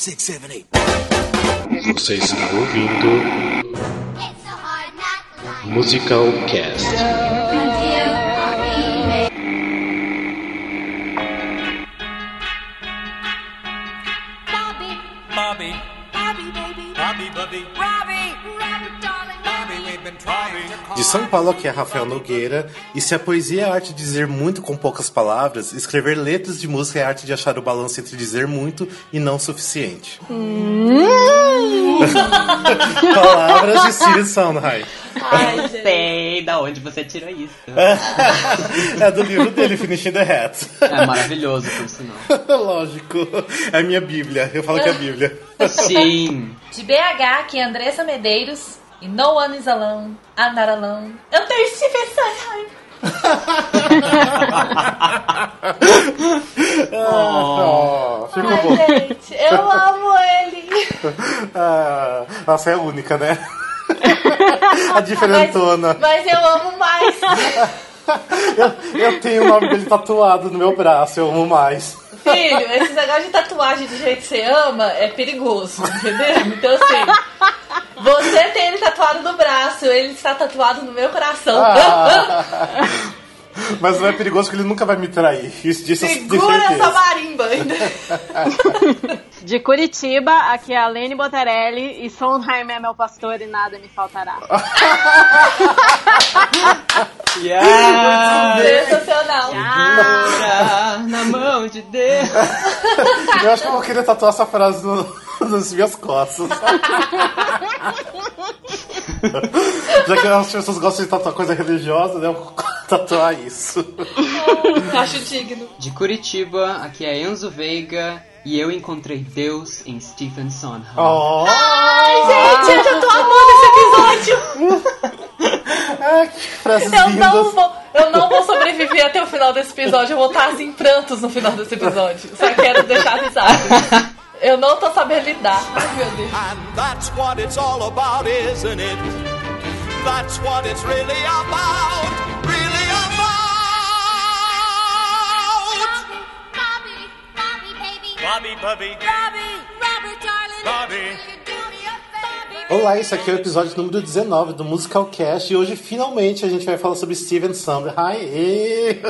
six, seven, eight. Você está ouvindo Musical Cast. De São Paulo, aqui é Rafael Nogueira. E se a poesia é a arte de dizer muito com poucas palavras, escrever letras de música é a arte de achar o balanço entre dizer muito e não o suficiente. palavras de Steven Sondheim. Ai, sei da onde você tirou isso. É do livro dele, Finishing the Hat. É maravilhoso, por sinal. Lógico. É a minha bíblia. Eu falo que é a bíblia. Sim. De BH, aqui é Andressa Medeiros. E No One is Alone, I'm Not Alone. Eu tenho Steven Sondheim. Oh, ficou bom. Ai, gente, eu amo ele. Ah, nossa, é a única, né? a diferentona. Mas eu amo mais. Eu, eu tenho o nome dele tatuado no meu braço, eu amo mais. Filho, esse negócio de tatuagem do jeito que você ama é perigoso, entendeu? Então, assim, você tem ele tatuado no braço, ele está tatuado no meu coração. Ah. Mas não é perigoso que ele nunca vai me trair. Isso disso Segura essa marimba ainda. De Curitiba, aqui é a Lene Botarelli e Sondheim é meu pastor e nada me faltará. Yeah! Sensacional. Segura na mão de Deus. Eu acho que eu vou querer tatuar essa frase no- nas minhas costas. Já que as pessoas gostam de tatuar coisa religiosa, né? Eu vou tatuar isso. Acho digno. De Curitiba, aqui é Enzo Veiga e eu encontrei Deus em Stephen Sondheim. Oh, Gente, eu já tô amando esse episódio. ai, que frases Eu não, vou, eu não vou sobreviver até o final desse episódio. Eu vou estar assim, em prantos no final desse episódio. Só quero deixar avisado. Eu não tô sabendo lidar. Ai, meu Deus. And that's what it's all about, isn't it? That's what it's really about. Really about. Bobby, Bobby, baby, Bobby, Bobby, Robbie, Robert, darling, Bobby. Olá, esse aqui é o episódio número 19 do Musical Cast e hoje finalmente a gente vai falar sobre Steven Sondheim. Ê!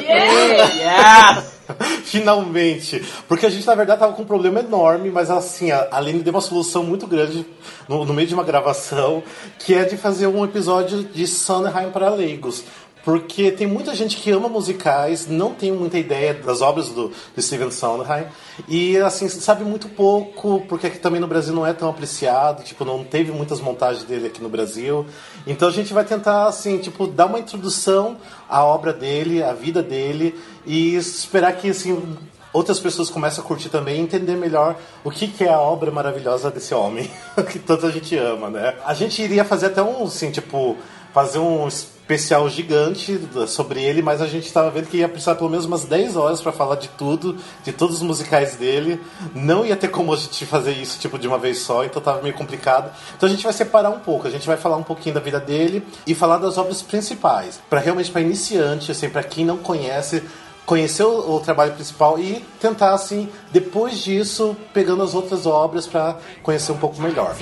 Yes! Finalmente! Porque a gente, na verdade, tava com um problema enorme, mas assim, a Aline deu uma solução muito grande no, no meio de uma gravação, que é de fazer um episódio de Sondheim para leigos. Porque tem muita gente que ama musicais, não tem muita ideia das obras do, do Steven Sondheim, e assim, sabe muito pouco, porque aqui também no Brasil não é tão apreciado, tipo, não teve muitas montagens dele aqui no Brasil. Então a gente vai tentar, assim, tipo, dar uma introdução à obra dele, à vida dele, e esperar que, assim, outras pessoas comecem a curtir também e entender melhor o que, que é a obra maravilhosa desse homem, que tanta gente ama, né? A gente iria fazer até um, assim, tipo, fazer um especial gigante sobre ele, mas a gente estava vendo que ia precisar pelo menos umas 10 horas para falar de tudo, de todos os musicais dele. Não ia ter como a gente fazer isso tipo de uma vez só, então tava meio complicado. Então a gente vai separar um pouco, a gente vai falar um pouquinho da vida dele e falar das obras principais, para realmente para iniciante, assim, para quem não conhece, conhecer o, o trabalho principal e tentar assim, depois disso, pegando as outras obras para conhecer um pouco melhor.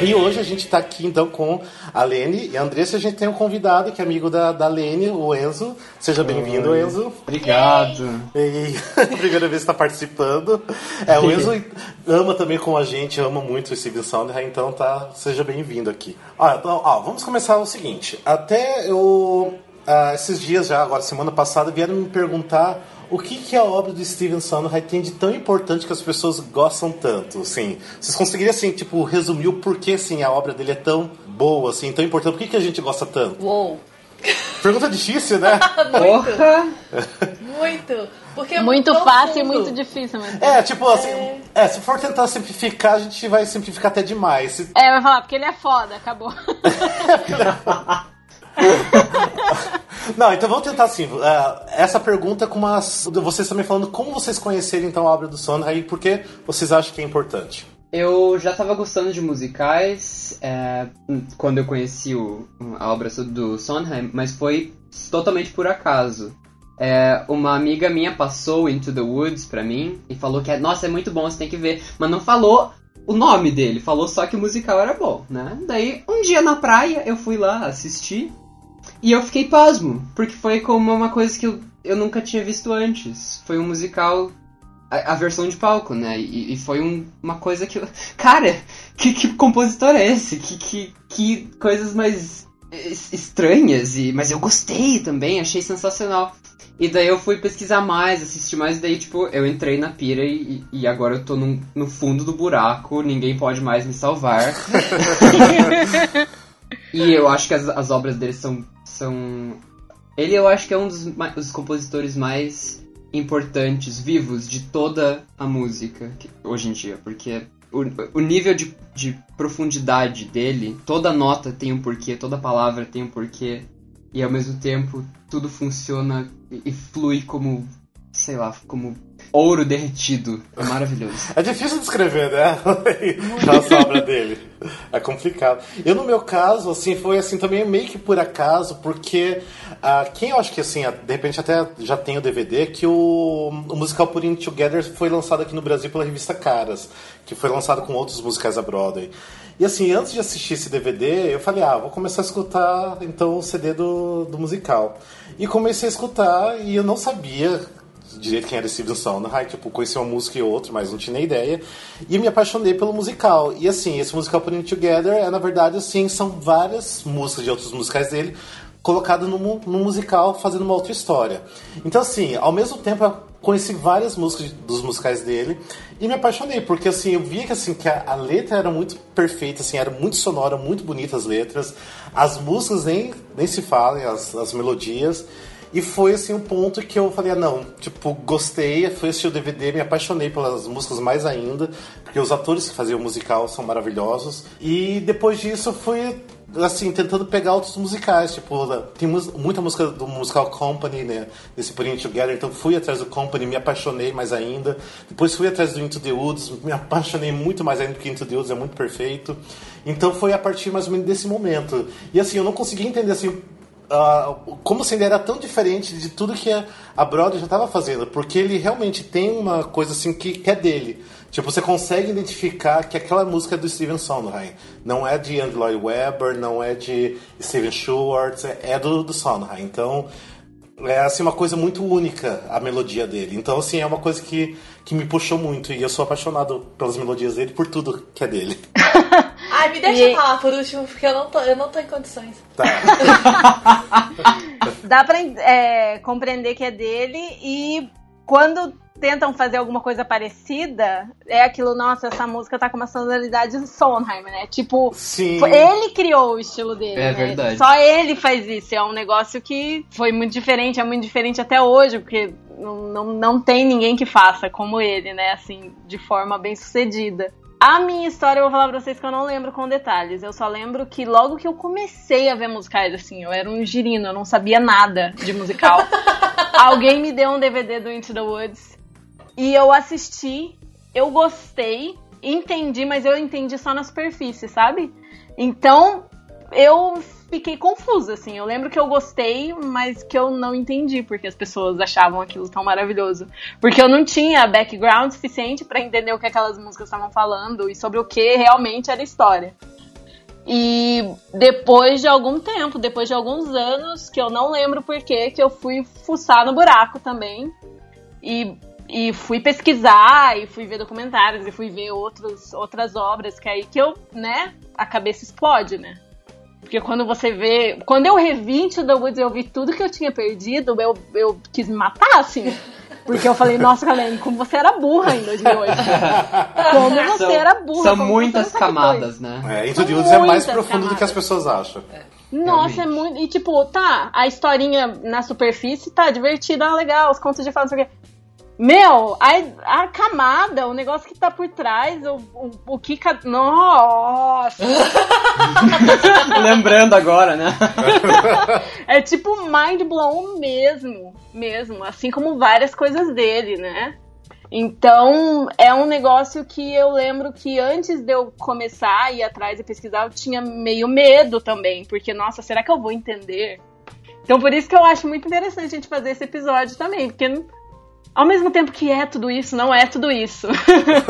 E hoje a gente está aqui então com a Lene e a Andressa. A gente tem um convidado que é amigo da, da Lene, o Enzo. Seja bem-vindo, Enzo. Obrigado. E primeira vez que está participando. É, o Enzo ama também como a gente, ama muito o Steven Sondheim, então tá, seja bem-vindo aqui. Ó, então, ó, vamos começar o seguinte. Até eu, ah, esses dias já, agora semana passada, vieram me perguntar o que, que a obra do Steven Sondheim tem de tão importante que as pessoas gostam tanto, assim. Vocês conseguiriam, assim, tipo, resumir o porquê, assim, a obra dele é tão boa, assim, tão importante? Por que, que a gente gosta tanto? Uou. Pergunta difícil, né? Porra! Muito. Porque é Muito profundo. fácil e muito difícil, mas. É, tipo assim, é, se for tentar simplificar, a gente vai simplificar até demais. É, vai falar, porque ele é foda, acabou. Não, então vamos tentar assim. é, essa pergunta com umas. Vocês também falando como vocês conheceram então a obra do Sondheim e por que vocês acham que é importante. Eu já tava gostando de musicais é, quando eu conheci o- a obra do Sondheim, mas foi totalmente por acaso. É, uma amiga minha passou Into the Woods pra mim e falou que, nossa, é muito bom, você tem que ver. Mas não falou o nome dele, falou só que o musical era bom, né? Daí, um dia na praia, eu fui lá assistir e eu fiquei pasmo, porque foi como uma coisa que eu, eu nunca tinha visto antes. Foi um musical a, a versão de palco, né? E, e foi um- uma coisa que eu. Cara, que, que compositor é esse? Que, que, que coisas mais es- estranhas, e, mas eu gostei também, achei sensacional. E daí eu fui pesquisar mais, assistir mais, daí, tipo, eu entrei na pira e, e agora eu tô num- no fundo do buraco, ninguém pode mais me salvar. e eu acho que as, as obras dele são, são. Ele eu acho que é um dos, dos compositores mais importantes, vivos, de toda a música que- hoje em dia, porque o, o nível de, de profundidade dele, toda nota tem um porquê, toda palavra tem um porquê, e ao mesmo tempo tudo funciona e flui como, sei lá, como ouro derretido. É maravilhoso. É difícil descrever, né? a obra dele. É complicado. Eu, no meu caso, assim, foi assim também meio que por acaso, porque ah, quem eu acho que, assim, de repente até já tem o DVD, que o, o musical Putting Together foi lançado aqui no Brasil pela revista Caras, que foi lançado com outros musicais da Broadway. E assim, antes de assistir esse DVD, eu falei, ah, vou começar a escutar então o CD do, do musical. E comecei a escutar e eu não sabia direito quem era Steven Sondheim, tipo, conheci uma música e outra, mas não tinha nem ideia. E me apaixonei pelo musical. E assim, esse musical Putting Together é, na verdade, assim, são várias músicas de outros musicais dele colocadas num, num musical fazendo uma outra história. Então, assim, ao mesmo tempo eu conheci várias músicas dos musicais dele e me apaixonei, porque assim, eu via que assim que a, a letra era muito perfeita, assim, era muito sonora, muito bonita as letras. As músicas nem, nem se falam, as, as melodias. E foi assim um ponto que eu falei, ah, não, tipo, gostei, fui assistir o DVD, me apaixonei pelas músicas mais ainda, porque os atores que faziam o musical são maravilhosos. E depois disso fui assim, tentando pegar outros musicais, tipo, tem muita música do musical Company, né, desse Putting Together, então fui atrás do Company, me apaixonei mais ainda. Depois fui atrás do Into the Woods, me apaixonei muito mais ainda, porque Into the Woods é muito perfeito. Então foi a partir mais ou menos desse momento. E assim, eu não conseguia entender assim, como se ele era tão diferente de tudo que a, a Broadway já estava fazendo, porque ele realmente tem uma coisa assim que, que é dele. Tipo, você consegue identificar que aquela música é do Steven Sondheim. Não é de Andrew Lloyd Webber, não é de Steven Schwartz, é do, do Sondheim. Então, é assim uma coisa muito única a melodia dele. Então, assim, é uma coisa que, que me puxou muito. E eu sou apaixonado pelas melodias dele, por tudo que é dele. Ai, me deixa E- falar por último, porque eu não tô, eu não tô em condições. Tá. Dá pra é, compreender que é dele e quando tentam fazer alguma coisa parecida, é aquilo, nossa, essa música tá com uma sonoridade Sondheim, né? Tipo, Sim. foi- ele criou o estilo dele, É né? verdade. Só ele faz isso. É um negócio que foi muito diferente, é muito diferente até hoje, porque não, não, não tem ninguém que faça como ele, né? Assim, de forma bem sucedida. A minha história, eu vou falar pra vocês que eu não lembro com detalhes. Eu só lembro que logo que eu comecei a ver musicais, assim, eu era um girino, eu não sabia nada de musical. Alguém me deu um DVD do Into the Woods e eu assisti, eu gostei, entendi, mas eu entendi só na superfície, sabe? Então, eu fiquei confusa, assim. Eu lembro que eu gostei, mas que eu não entendi porque as pessoas achavam aquilo tão maravilhoso. Porque eu não tinha background suficiente pra entender o que aquelas músicas estavam falando e sobre o que realmente era história. E depois de algum tempo, depois de alguns anos, que eu não lembro porquê, que eu fui fuçar no buraco também. E, e fui pesquisar, e fui ver documentários, e fui ver outros, outras obras, que é aí que eu, né, a cabeça explode, né? Porque quando você vê. Quando eu revi Into the Woods e eu vi tudo que eu tinha perdido, eu, eu quis me matar, assim. Porque eu falei, nossa, Kalene, como você era burra em 2008. Como você São, era burra. são você muitas camadas, né? É, Into the Woods é mais profundo do que as camadas. pessoas acham. Nossa, é Realmente. muito. E tipo, tá, a historinha na superfície tá divertida, legal, os contos de fadas, não sei o quê. Meu, a, a camada, o negócio que tá por trás, o, o, o que. Nossa! Lembrando agora, né? É tipo mind blown mesmo, mesmo, assim como várias coisas dele, né? Então, é um negócio que eu lembro que antes de eu começar a ir atrás e pesquisar, eu tinha meio medo também, porque, nossa, será que eu vou entender? Então, por isso que eu acho muito interessante a gente fazer esse episódio também, porque ao mesmo tempo que é tudo isso, não é tudo isso.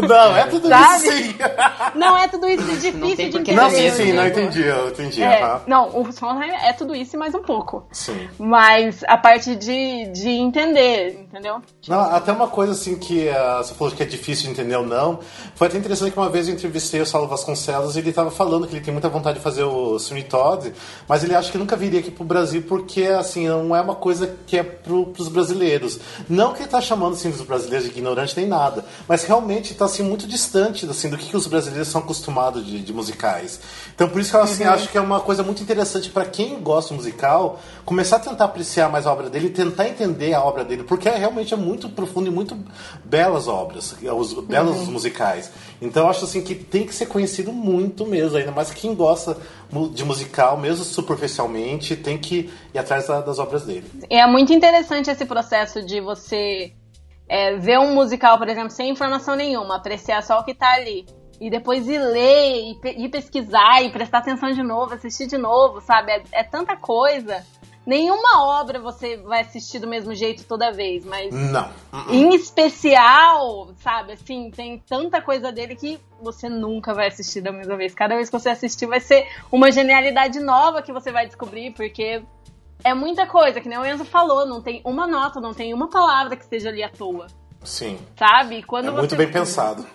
Não, é tudo Sabe? isso sim. não é tudo isso, é difícil de entender. Não, sim, sim, não Diego? entendi, eu entendi. É, aham. não, o Sondheim é tudo isso e mais um pouco. Sim. Mas a parte de, de entender, entendeu? Não, até uma coisa assim que ah, você falou que é difícil de entender ou não. Foi até interessante que uma vez eu entrevistei o Saulo Vasconcelos e ele estava falando que ele tem muita vontade de fazer o Sweeney Todd, mas ele acha que nunca viria aqui pro Brasil porque assim não é uma coisa que é pro, pros brasileiros. Não que ele tá chamando assim dos brasileiros de ignorante nem nada, mas realmente tá assim muito distante assim do que, que os brasileiros são acostumados de, de musicais. Então por isso que eu assim, acho que é uma coisa muito interessante para quem gosta musical começar a tentar apreciar mais a obra dele e tentar entender a obra dele, porque é, realmente é muito profundo e muito belas obras, os belos os musicais. Então eu acho assim que tem que ser conhecido muito mesmo, ainda mais quem gosta de musical, mesmo superficialmente, tem que ir atrás da- das obras dele. É muito interessante esse processo de você é, ver um musical, por exemplo, sem informação nenhuma, apreciar só o que tá ali. E depois ir ler, e, pe- pesquisar, e prestar atenção de novo, assistir de novo, sabe? É, é tanta coisa. Nenhuma obra você vai assistir do mesmo jeito toda vez, mas Não. em especial, sabe, assim, tem tanta coisa dele que você nunca vai assistir da mesma vez. Cada vez que você assistir vai ser uma genialidade nova que você vai descobrir, porque é muita coisa, que nem o Enzo falou, não tem uma nota, não tem uma palavra que esteja ali à toa, Sim. sabe? Quando É muito bem pensado.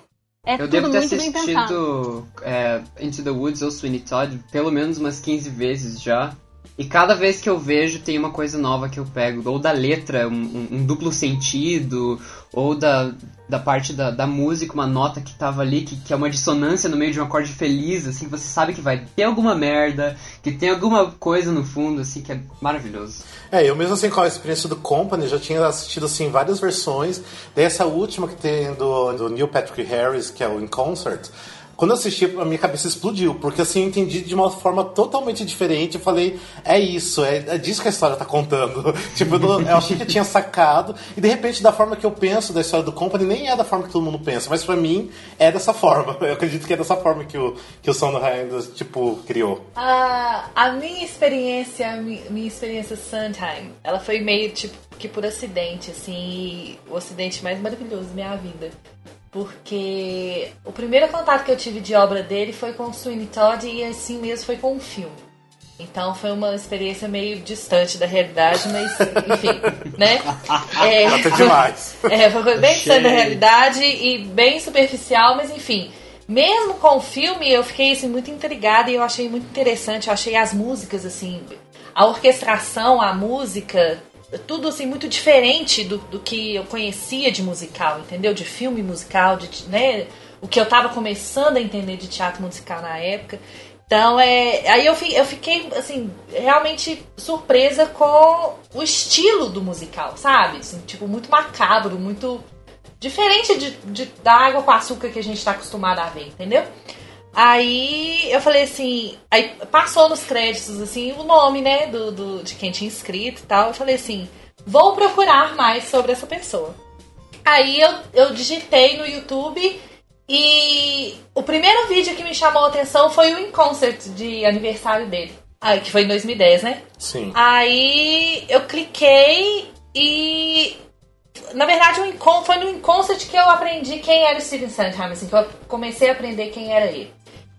É Eu tudo devo ter muito bem pensado. assistido é, Into the Woods ou Sweeney Todd pelo menos umas 15 vezes já. E cada vez que eu vejo tem uma coisa nova que eu pego. Ou da letra, um, um- duplo sentido, ou da, da parte da, da música, uma nota que tava ali, que, que é uma dissonância no meio de um acorde feliz, assim, que você sabe que vai ter alguma merda, que tem alguma coisa no fundo, assim, que é maravilhoso. É, eu mesmo assim com a experiência do Company já tinha assistido assim várias versões. Daí essa última que tem do, do Neil Patrick Harris, que é o In Concert. Quando eu assisti, a minha cabeça explodiu, porque assim eu entendi de uma forma totalmente diferente. Eu falei, é isso, é, é disso que a história tá contando. tipo, eu, eu achei que eu tinha sacado, e de repente, da forma que eu penso da história do Company, nem é da forma que todo mundo pensa, mas pra mim é dessa forma. Eu acredito que é dessa forma que o, que o Sondheim, tipo, criou. A, a minha experiência, a mi- minha experiência Sondheim, ela foi meio tipo que por acidente, assim, o acidente mais maravilhoso da minha vida. Porque o primeiro contato que eu tive de obra dele foi com o Sweeney Todd e assim mesmo foi com o filme. Então foi uma experiência meio distante da realidade, mas enfim, né? É, Até demais. é, foi bem distante da realidade e bem superficial, mas enfim. Mesmo com o filme, eu fiquei assim, muito intrigada e eu achei muito interessante. Eu achei as músicas, assim, a orquestração, a música, tudo assim, muito diferente do, do que eu conhecia de musical, entendeu? De filme musical, de, né? O que eu tava começando a entender de teatro musical na época. Então, é, aí eu, eu fiquei, assim, realmente surpresa com o estilo do musical, sabe? Assim, tipo, muito macabro, muito diferente de, de- da água com açúcar que a gente tá acostumado a ver, entendeu? Aí eu falei assim, aí passou nos créditos, assim, o nome, né, do, do- de quem tinha escrito e tal. Eu falei assim, vou procurar mais sobre essa pessoa. Aí eu, eu digitei no YouTube e o primeiro vídeo que me chamou a atenção foi o In Concert de aniversário dele. Que foi em 2010, né? Sim. Aí eu cliquei e. Na verdade, foi no Inconcert que eu aprendi quem era o Steven Sondheim, assim, que eu comecei a aprender quem era ele.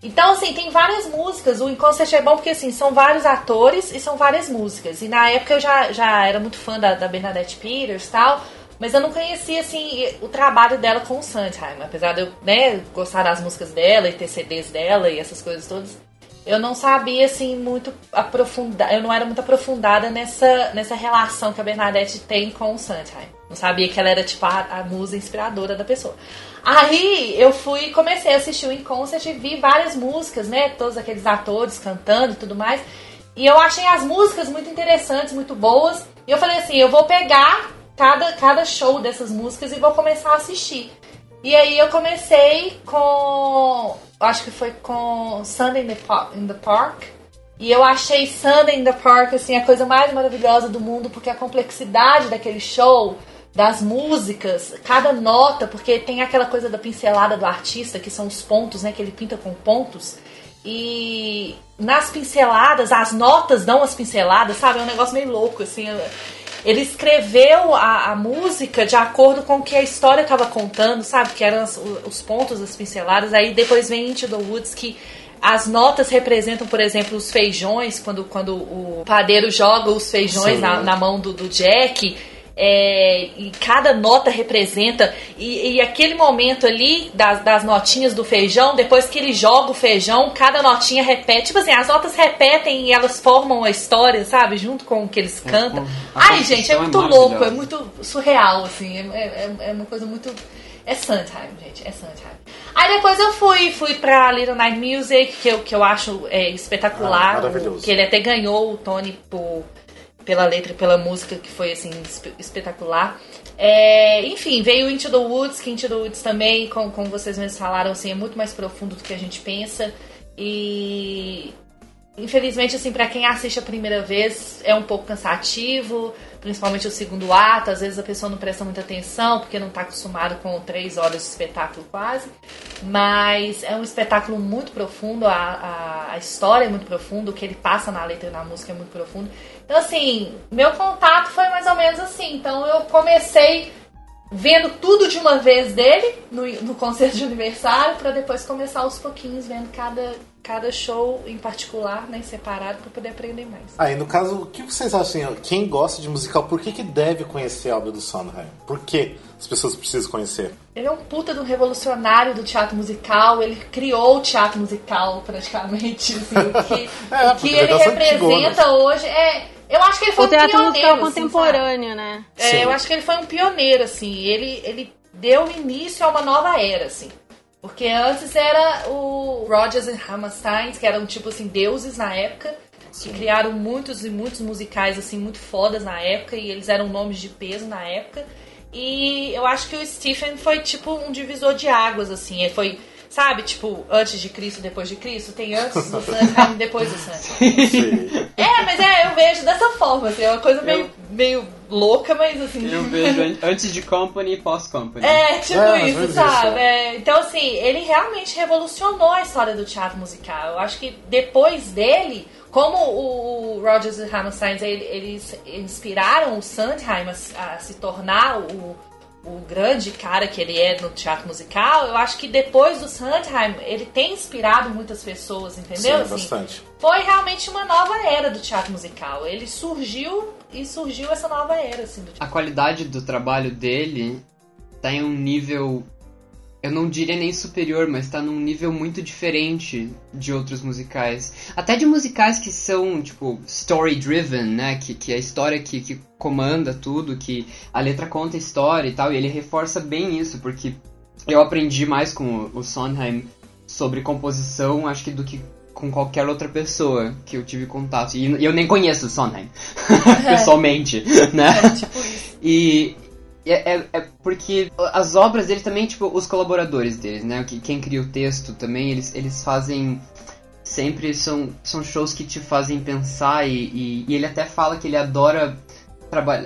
Então, assim, tem várias músicas. O Inconcert é bom porque, assim, são vários atores e são várias músicas. E na época eu já, já era muito fã da, da Bernadette Peters e tal, mas eu não conhecia, assim, o trabalho dela com o Sondheim. Apesar de eu, né, gostar das músicas dela e ter CDs dela e essas coisas todas, eu não sabia, assim, muito aprofundar. Eu não era muito aprofundada nessa, nessa relação que a Bernadette tem com o Sondheim. Não sabia que ela era, tipo, a, a musa inspiradora da pessoa. Aí eu fui e comecei a assistir o In Concert e vi várias músicas, né? Todos aqueles atores cantando e tudo mais. E eu achei as músicas muito interessantes, muito boas. E eu falei assim, eu vou pegar cada, cada show dessas músicas e vou começar a assistir. E aí eu comecei com. Acho que foi com Sunday in the, in the Park. E eu achei Sunday in the Park assim, a coisa mais maravilhosa do mundo, porque a complexidade daquele show das músicas, cada nota, porque tem aquela coisa da pincelada do artista, que são os pontos, né? Que ele pinta com pontos. E nas pinceladas, as notas dão as pinceladas, sabe? É um negócio meio louco, assim. Ele escreveu a, a música de acordo com o que a história estava contando, sabe? Que eram os, os pontos, as pinceladas. Aí depois vem Into the Woods, que as notas representam, por exemplo, os feijões, quando, quando o padeiro joga os feijões na, na mão do, do Jack. É, e cada nota representa. E, e aquele momento ali das, das notinhas do feijão, depois que ele joga o feijão, cada notinha repete. Tipo assim, as notas repetem e elas formam a história, sabe? Junto com o que eles cantam. a Ai, gente, é composição é muito louco, é muito surreal, assim. É, é, é uma coisa muito. É Sondheim, gente, é Sondheim. Aí depois eu fui, fui pra Little Night Music, que eu, que eu acho é, Ah, espetacular. maravilhoso. que ele até ganhou o Tony por, pela letra e pela música, que foi assim, espe- espetacular. É, enfim, veio Into the Woods, que Into the Woods também, como, como vocês mesmos falaram, assim, é muito mais profundo do que a gente pensa. E infelizmente, assim, pra quem assiste a primeira vez, é um pouco cansativo, principalmente o segundo ato. Às vezes a pessoa não presta muita atenção, porque não tá acostumado com três horas de espetáculo quase. Mas é um espetáculo muito profundo, a, a, a história é muito profunda, o que ele passa na letra e na música é muito profundo. Então, assim, meu contato foi mais ou menos assim. Então, eu comecei vendo tudo de uma vez dele no, no concerto de aniversário pra depois começar aos pouquinhos vendo cada, cada show em particular, né, separado pra poder aprender mais. Aí, no caso, o que vocês acham? assim, Quem gosta de musical, por que, que deve conhecer a obra do Sondheim? Por que as pessoas precisam conhecer? Ele é um puta do revolucionário do teatro musical, ele criou o teatro musical praticamente, assim, o que, É, o que ele é das representa antigonas. hoje é, eu acho que ele foi O um teatro pioneiro, musical assim, sabe? contemporâneo, né? É, Sim. eu acho que ele foi um pioneiro, assim. Ele, ele deu início a uma nova era, assim. Porque antes era o Rodgers e Hammerstein, que eram, tipo assim, deuses na época. Que criaram muitos e muitos musicais, assim, muito fodas na época. E eles eram nomes de peso na época. E eu acho que o Stephen foi, tipo, um divisor de águas, assim. Ele foi, sabe, tipo, antes de Cristo, depois de Cristo. Tem antes do Sondheim e depois do. Sim. É, mas é, eu vejo dessa forma, assim. É uma coisa meio, meio louca, mas, assim... Eu vejo an- antes de Company e pós-Company. É, tipo É, isso, menos sabe? É, então, assim, ele realmente revolucionou a história do teatro musical. Eu acho que depois dele, como o Rodgers e Hammerstein, ele- eles inspiraram o Sondheim a, a se tornar o, o grande cara que ele é no teatro musical, eu acho que depois do Sondheim, ele tem inspirado muitas pessoas, entendeu? Sim, Assim, bastante. foi realmente uma nova era do teatro musical. Ele surgiu e surgiu essa nova era, assim, do teatro. A qualidade do trabalho dele tá em um nível. Eu não diria nem superior, mas tá num nível muito diferente de outros musicais. Até de musicais que são, tipo, story-driven, né? Que, que é a história que, que comanda tudo, que a letra conta a história e tal. E ele reforça bem isso, porque eu aprendi mais com o, o Sondheim sobre composição, acho que do que com qualquer outra pessoa que eu tive contato. E eu nem conheço o Sondheim, pessoalmente, né? Tipo isso. E é, é- é porque as obras dele também, tipo, os colaboradores deles, né? Que- Quem cria o texto também, eles, eles fazem. Sempre são, são shows que te fazem pensar e, e, e ele até fala que ele adora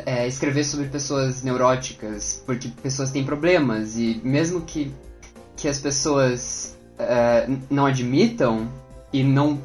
é, escrever sobre pessoas neuróticas, porque pessoas têm problemas e mesmo que, que as pessoas é, não admitam e não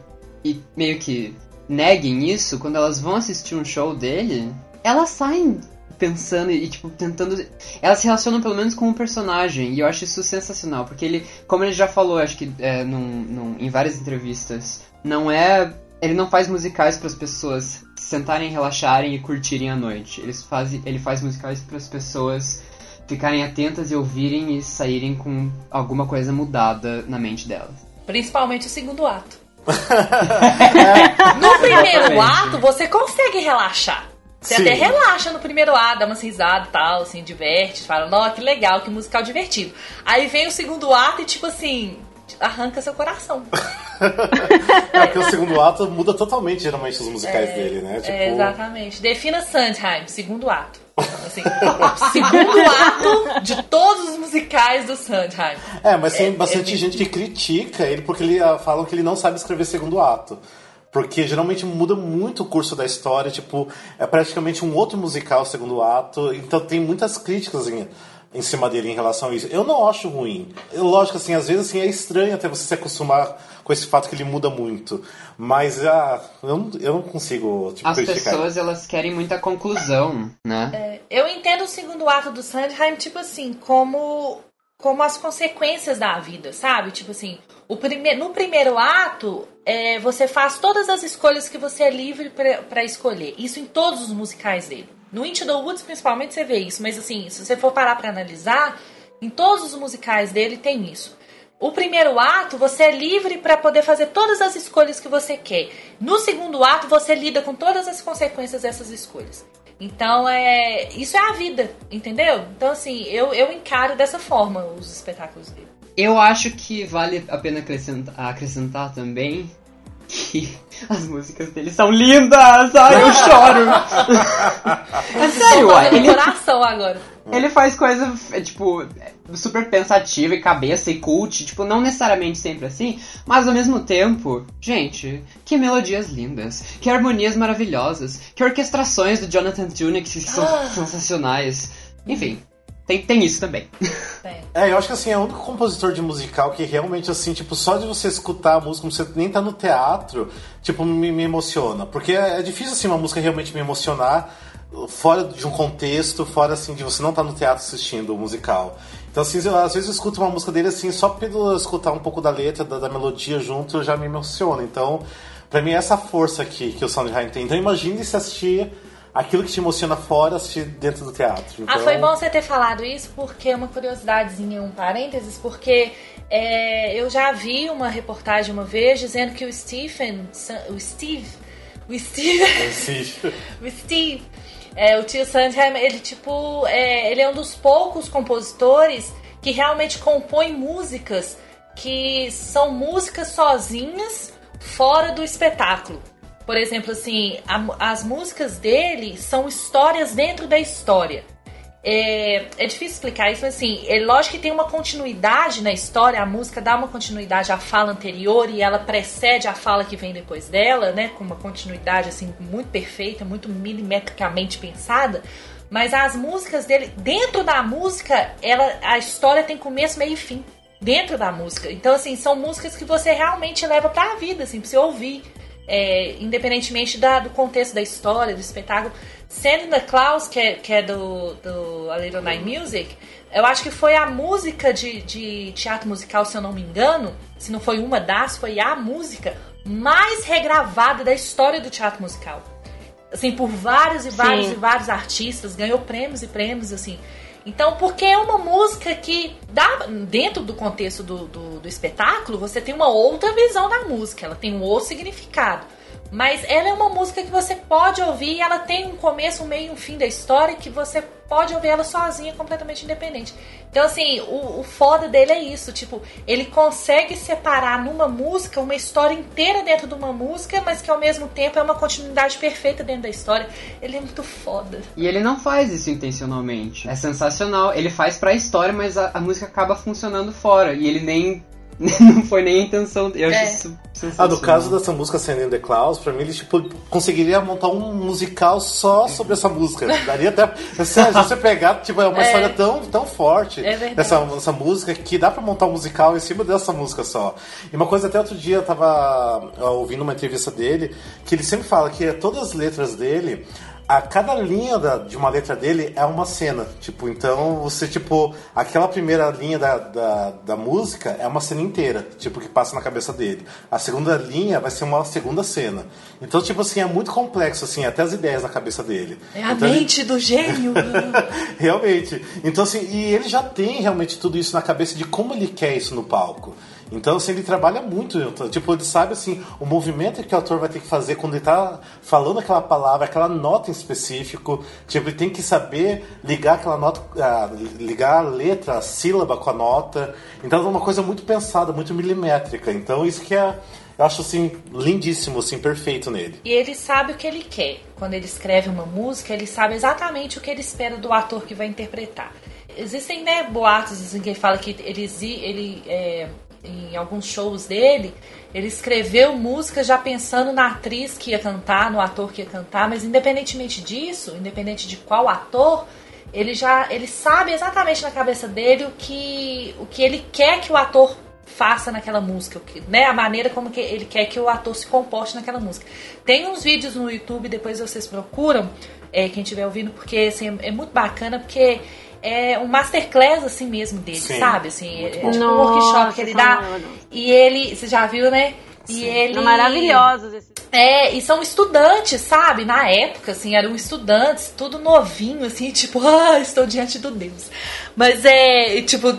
e meio que neguem isso, quando elas vão assistir um show dele, elas saem pensando e, tipo, tentando. Elas se relacionam pelo menos com um personagem, e eu acho isso sensacional, porque ele, como ele já falou, acho que é, num, num- em várias entrevistas, não é. Ele não faz musicais para as pessoas sentarem, relaxarem e curtirem a noite. Eles fazem, ele faz musicais para as pessoas ficarem atentas e ouvirem e saírem com alguma coisa mudada na mente delas. Principalmente o segundo ato. no primeiro Exatamente. ato, você consegue relaxar. Você Sim. até relaxa no primeiro ato, dá uma risada e tal, assim, diverte, fala, nossa, que legal, que musical divertido. Aí vem o segundo ato e, tipo assim, arranca seu coração. É porque o segundo ato muda totalmente, geralmente, os musicais dele, né? Tipo, É, exatamente. Defina Sondheim, segundo ato. Assim, segundo ato de todos os musicais do Sondheim. É, mas tem É- bastante é gente que critica ele porque ele ah, falam que ele não sabe escrever segundo ato. Porque geralmente muda muito o curso da história, tipo, é praticamente um outro musical o segundo ato, então tem muitas críticas em, em cima dele em relação a isso. Eu não acho ruim. Eu, lógico, assim, às vezes assim, é estranho até você se acostumar com esse fato que ele muda muito. Mas ah, eu, não, eu não consigo tipo, As criticar. pessoas, elas querem muita conclusão, né? Eu entendo o segundo ato do Sondheim, tipo assim, como como as consequências da vida, sabe? Tipo assim, o prime no primeiro ato, é, você faz todas as escolhas que você é livre para escolher. Isso em todos os musicais dele. No Into the Woods, principalmente, você vê isso. Mas assim, se você for parar para analisar, em todos os musicais dele tem isso. O primeiro ato, você é livre para poder fazer todas as escolhas que você quer. No segundo ato, você lida com todas as consequências dessas escolhas. Então, é, isso é a vida, entendeu? Então, assim, eu, eu encaro dessa forma os espetáculos dele. Eu acho que vale a pena acrescentar, acrescentar também que as músicas dele são lindas! Ai, eu choro! é sério, fazendo ele, coração agora. Ele faz coisa, é, tipo, super pensativa e cabeça e cult, tipo, não necessariamente sempre assim, mas ao mesmo tempo, gente, que melodias lindas, que harmonias maravilhosas, que orquestrações do Jonathan Tunick que são Ah. sensacionais. Enfim, tem, tem isso também. É, eu acho que assim, é o único compositor de musical que realmente, assim, tipo, só de você escutar a música, você nem tá no teatro, tipo, me, me emociona. Porque é, é difícil, assim, uma música realmente me emocionar fora de um contexto, fora, assim, de você não estar no teatro assistindo o musical. Então, assim, eu, às vezes eu escuto uma música dele, assim, só pelo escutar um pouco da letra, da, da melodia junto, já me emociona. Então, pra mim, é essa força aqui que o Sondheim tem. Então, imagine se assistir aquilo que te emociona fora, assistir dentro do teatro. Ah, Então, foi bom você ter falado isso, porque é uma curiosidadezinha, um parênteses, porque é, eu já vi uma reportagem uma vez dizendo que o Stephen, o Steve, o Steve, Sim. o Steve, é, o tio Sondheim, ele tipo, é, ele é um dos poucos compositores que realmente compõe músicas que são músicas sozinhas fora do espetáculo. Por exemplo, assim, a- as músicas dele são histórias dentro da história. É, é difícil explicar isso, mas assim, é lógico que tem uma continuidade na história, a música dá uma continuidade à fala anterior e ela precede a fala que vem depois dela, né? Com uma continuidade assim muito perfeita, muito milimetricamente pensada. Mas as músicas dele, dentro da música, ela, a história tem começo, meio e fim. Dentro da música. Então, assim, são músicas que você realmente leva pra vida, assim, pra você ouvir. É, independentemente da- do contexto da história, do espetáculo. The Claus, que é, que é do, do A Little Night Music, eu acho que foi a música de, de teatro musical, se eu não me engano, se não foi uma das, foi a música mais regravada da história do teatro musical. Assim, por vários e vários Sim. e vários artistas, ganhou prêmios e prêmios, assim. Então, porque é uma música que, dá, dentro do contexto do, do, do espetáculo, você tem uma outra visão da música, ela tem um outro significado. Mas ela é uma música que você pode ouvir e ela tem um começo, um meio um fim da história que você pode ouvir ela sozinha, completamente independente. Então, assim, o, o foda dele é isso, tipo, ele consegue separar numa música uma história inteira dentro de uma música, mas que ao mesmo tempo é uma continuidade perfeita dentro da história. Ele é muito foda. E ele não faz isso intencionalmente. É sensacional. Ele faz pra história, mas a, a música acaba funcionando fora. E ele nem. não foi nem a intenção. Eu acho É. isso Ah, no caso dessa música Sending the Clouds, pra mim ele tipo, conseguiria montar um musical só sobre essa música. Daria até. É se você pegar, tipo, é uma É. história tão, tão forte É dessa, dessa música que dá pra montar um musical em cima dessa música só. E uma coisa, até outro dia eu tava ó, ouvindo uma entrevista dele, que ele sempre fala que todas as letras dele. A cada linha da- de uma letra dele é uma cena. Tipo, então você, tipo, aquela primeira linha da, da, da música é uma cena inteira, tipo, que passa na cabeça dele. A segunda linha vai ser uma segunda cena. Então, tipo assim, é muito complexo, assim, até as ideias na cabeça dele. É a Então, ele- mente do gênio. realmente. Então, assim, e ele já tem realmente tudo isso na cabeça de como ele quer isso no palco. Então, assim, ele trabalha muito. Tipo, ele sabe, assim, o movimento que o ator vai ter que fazer quando ele tá falando aquela palavra, aquela nota em específico. Tipo, ele tem que saber ligar aquela nota, ah, ligar a letra, a sílaba com a nota. Então, é uma coisa muito pensada, muito milimétrica. Então, isso que é, eu acho, assim, lindíssimo, assim, perfeito nele. E ele sabe o que ele quer. Quando ele escreve uma música, ele sabe exatamente o que ele espera do ator que vai interpretar. Existem né, boatos assim, que ele fala que ele, ele, é, em alguns shows dele, ele escreveu música já pensando na atriz que ia cantar, no ator que ia cantar, mas independentemente disso, independente de qual ator, ele já ele sabe exatamente na cabeça dele o que, o que ele quer que o ator faça naquela música, né, a maneira como que ele quer que o ator se comporte naquela música. Tem uns vídeos no YouTube, depois vocês procuram, é, quem estiver ouvindo, porque assim, é muito bacana, porque é um masterclass assim mesmo dele, Sim, sabe? Assim, é, tipo um workshop que ele dá. E ele, você já viu, né? E ele São maravilhosos esses. é, e são estudantes, sabe? Na época, assim, eram estudantes, tudo novinho, assim, tipo, ah, estou diante do Deus. Mas é, tipo,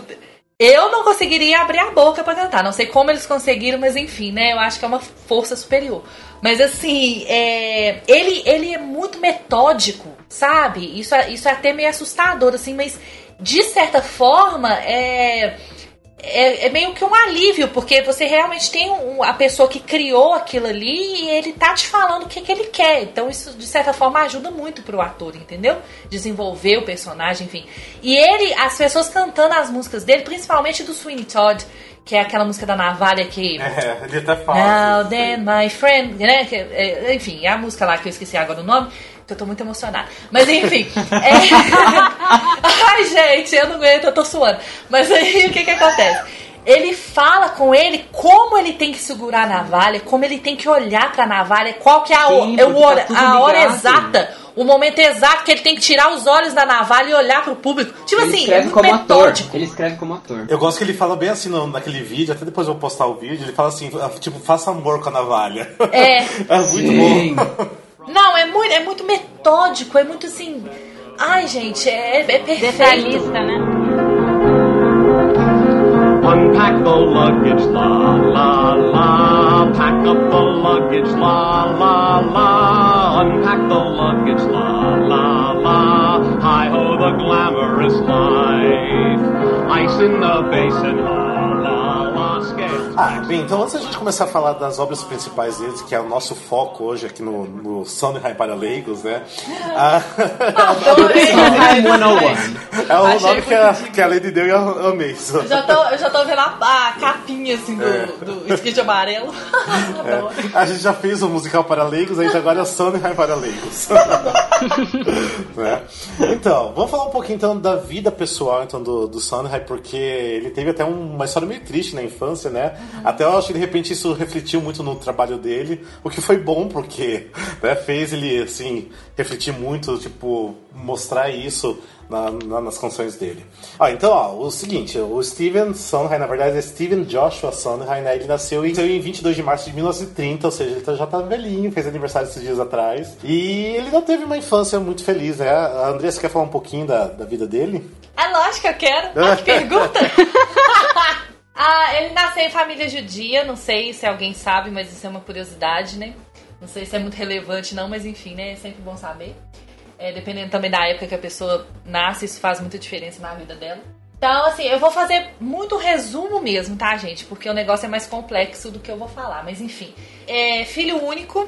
eu não conseguiria abrir a boca pra cantar. Não sei como eles conseguiram, mas enfim, né? Eu acho que é uma força superior. Mas assim, é, ele, ele é muito metódico, sabe? Isso, é- isso é até meio assustador, assim, mas de certa forma, é é, é meio que um alívio, porque você realmente tem um- a pessoa que criou aquilo ali e ele tá te falando o que, que ele quer. Então isso, de certa forma, ajuda muito pro ator, entendeu? Desenvolver o personagem, enfim. E ele, as pessoas cantando as músicas dele, principalmente do Sweeney Todd, que é aquela música da navalha que... É, ele até fala. Now then, my friend, né? que- é, enfim, é a música lá que eu esqueci agora o nome, que eu tô muito emocionada. Mas enfim. é- Ai, gente, eu não aguento, eu tô suando. Mas aí o que que acontece? Ele fala com ele como ele tem que segurar a navalha, como ele tem que olhar pra navalha, qual que é a, Sim, é o tá hora, a hora exata, o momento exato que ele tem que tirar os olhos da navalha e olhar pro público. Tipo Ele assim, é escreve muito como ator. metódico. Ele escreve como ator. Eu gosto que ele fala bem assim no, naquele vídeo, até depois eu vou postar o vídeo, ele fala assim, tipo, faça amor com a navalha. É. é muito Sim. bom. Não, é muito, é muito metódico, é muito assim. Ai, gente, é, é perfeito. Detalhista, né? Unpack the luggage, la la la. Pack up the luggage, la la la. Unpack the luggage, la la la. Hi ho, the glamorous life. Ice in the basin, Ah, bem, então antes da gente começar a falar das obras principais deles, que é o nosso foco hoje aqui no, no Sondheim para Leigos, né? Ah, Sondheim 101. é o Achei nome que a, que a Lady deu e eu amei. isso. Eu já tô, eu já tô vendo a, a capinha assim do, É. do skate amarelo. Adoro. A gente já fez o musical para leigos, a gente agora é o Sondheim para leigos. Né? Então, vamos falar um pouquinho então da vida pessoal então, do, do Sondheim, porque ele teve até um- uma história meio triste na infância, né? Até eu acho que de repente isso refletiu muito no trabalho dele, o que foi bom, porque né, fez ele assim, refletir muito, tipo, mostrar isso na- na- nas canções dele. Ah, então, ó, o seguinte, o Steven Sondheim, na verdade, é Steven Joshua Sondheim, né? Ele nasceu em, em 22 de março de 1930, ou seja, ele tá- já tá velhinho, fez aniversário esses dias atrás. E ele não teve uma infância muito feliz, né? A Andrea, você quer falar um pouquinho da, da vida dele? É lógico que eu quero. Que pergunta. ah, ele nasceu em família judia, não sei se alguém sabe, mas isso é uma curiosidade, né? Não sei se é muito relevante não, mas enfim, né? É sempre bom saber. É, dependendo também da época que a pessoa nasce, isso faz muita diferença na vida dela. Então, assim, eu vou fazer muito resumo mesmo, tá, gente? Porque o negócio é mais complexo do que eu vou falar. Mas enfim, é filho único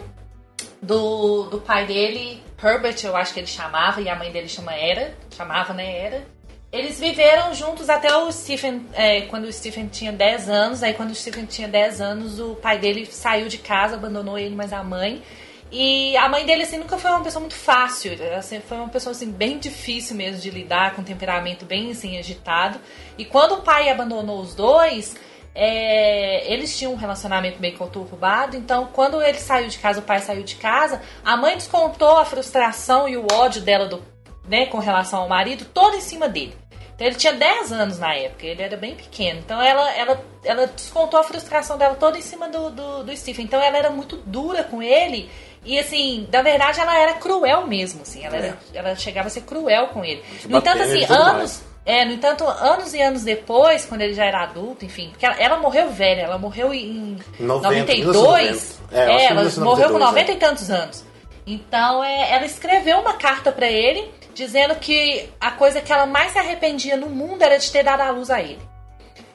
do, do pai dele, Herbert, eu acho que ele chamava, e a mãe dele chama Era, chamava, né, Era. Eles viveram juntos até o Stephen, é, quando o Stephen tinha 10 anos. Aí, quando o Stephen tinha 10 anos, o pai dele saiu de casa, abandonou ele, mas a mãe. E a mãe dele, assim, nunca foi uma pessoa muito fácil. Ela foi uma pessoa, assim, bem difícil mesmo de lidar, com um temperamento bem, assim, agitado. E quando o pai abandonou os dois, é, eles tinham um relacionamento meio conturbado, então quando ele saiu de casa, o pai saiu de casa, a mãe descontou a frustração e o ódio dela do, né, com relação ao marido todo em cima dele. Então ele tinha 10 anos na época, ele era bem pequeno. Então ela, ela, ela descontou a frustração dela toda em cima do, do, do Stephen. Então ela era muito dura com ele. E assim, na verdade ela era cruel mesmo, assim. Ela, era- ela chegava a ser cruel com ele. No entanto, assim, anos, é, no entanto, anos e anos depois, quando ele já era adulto, enfim, porque ela, ela morreu velha, ela morreu em 90, 92. 1990. É, que ela 1992, morreu com é. 90 e tantos anos. Então, é, ela escreveu uma carta pra ele, dizendo que a coisa que ela mais se arrependia no mundo era de ter dado a luz a ele.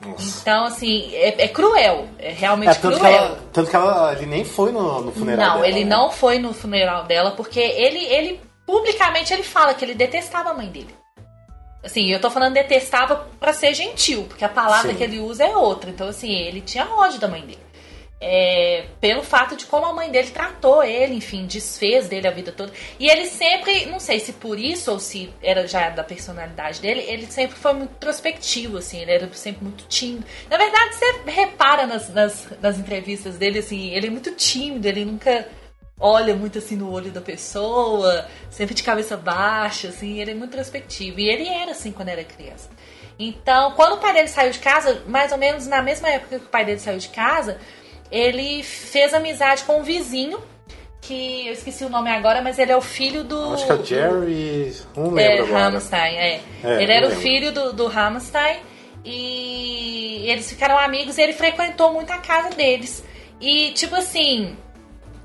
Nossa. Então, assim, é, é cruel, é realmente É, tanto que, cruel. ela, tanto que ela, ele nem foi no, no funeral Não, dela, ele né? não foi no funeral dela, porque ele, ele publicamente ele fala que ele detestava a mãe dele. Assim, eu tô falando detestava pra ser gentil, porque a palavra Sim. que ele usa é outra. Então, assim, ele tinha ódio da mãe dele. É, pelo fato de como a mãe dele tratou ele, enfim, desfez dele a vida toda. E ele sempre, não sei se por isso ou se era já da personalidade dele, ele sempre foi muito introspectivo, assim, ele era sempre muito tímido. Na verdade, você repara nas, nas, nas entrevistas dele, assim, ele é muito tímido, ele nunca olha muito assim no olho da pessoa, sempre de cabeça baixa, assim, ele é muito introspectivo. E ele era assim quando era criança. Então, quando o pai dele saiu de casa, mais ou menos na mesma época que o pai dele saiu de casa, ele fez amizade com um vizinho, que eu esqueci o nome agora, mas ele é o filho do. Acho que é o Jerry. Não É, lembro agora. Hammerstein, é. É, ele era não o lembro. filho do, do Hammerstein e eles ficaram amigos e ele frequentou muito a casa deles. E, tipo assim,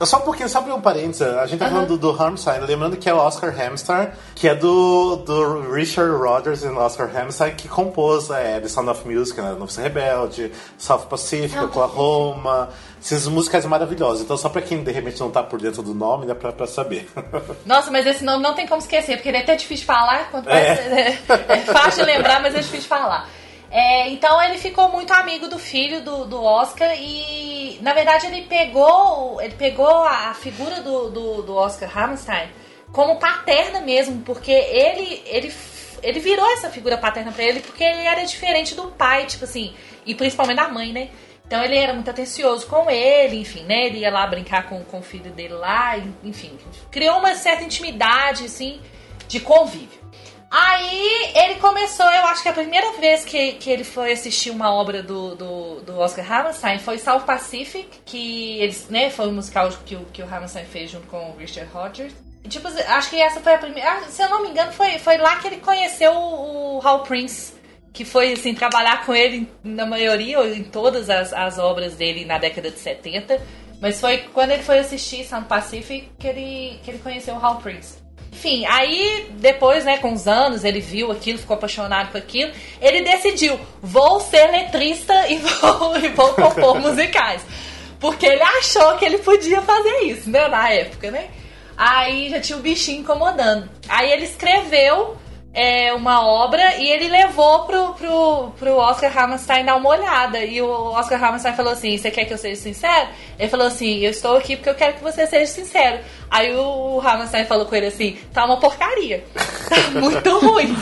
Só um pouquinho, só abrir um parênteses. A gente tá Aham. falando do, do Hammerstein, lembrando que é o Oscar Hammerstein, que é do, do Richard Rodgers e Oscar Hammerstein, que compôs é, The Sound of Music, né? Novo Ser Rebelde, South Pacific, Ah, Oklahoma. Essas músicas maravilhosas. Então, só pra quem de repente não tá por dentro do nome, né? Pra, pra saber. Nossa, mas esse nome não tem como esquecer, porque ele é até difícil de falar. Quanto É. mais- é. fácil de lembrar, mas é difícil de falar. É, então ele ficou muito amigo do filho do, do Oscar e na verdade ele pegou ele pegou a, figura do, do, do Oscar Hammerstein como paterna mesmo, porque ele ele ele virou essa figura paterna pra ele porque ele era diferente do pai, tipo assim, e principalmente da mãe, né? Então ele era muito atencioso com ele, enfim, né? Ele ia lá brincar com, com o filho dele lá, enfim. Criou uma certa intimidade, assim, de convívio. Aí ele começou, eu acho que a primeira vez que, que ele foi assistir uma obra do, do, do Oscar Hammerstein foi South Pacific, que eles, né, foi um musical que o, que o Hammerstein fez junto com o Richard Rodgers. Tipo, acho que essa foi a primeira. ah, Se eu não me engano, foi, foi lá que ele conheceu o, o Hal Prince que foi assim trabalhar com ele na maioria ou em todas as, as obras dele na década de 70. Mas foi quando ele foi assistir Sound Pacific que ele, que ele conheceu o Hal Prince. Enfim, aí depois, né, com os anos, ele viu aquilo, ficou apaixonado por aquilo. Ele decidiu, vou ser letrista e vou, e vou compor musicais. Porque ele achou que ele podia fazer isso, né, na época, né? Aí já tinha o bichinho incomodando. Aí ele escreveu é, uma obra e ele levou pro, pro, pro Oscar Hammerstein dar uma olhada. E o Oscar Hammerstein falou assim: Você quer que eu seja sincero? Ele falou assim: Eu estou aqui porque eu quero que você seja sincero. Aí o Hammerstein falou com ele assim: Tá uma porcaria. Tá muito ruim.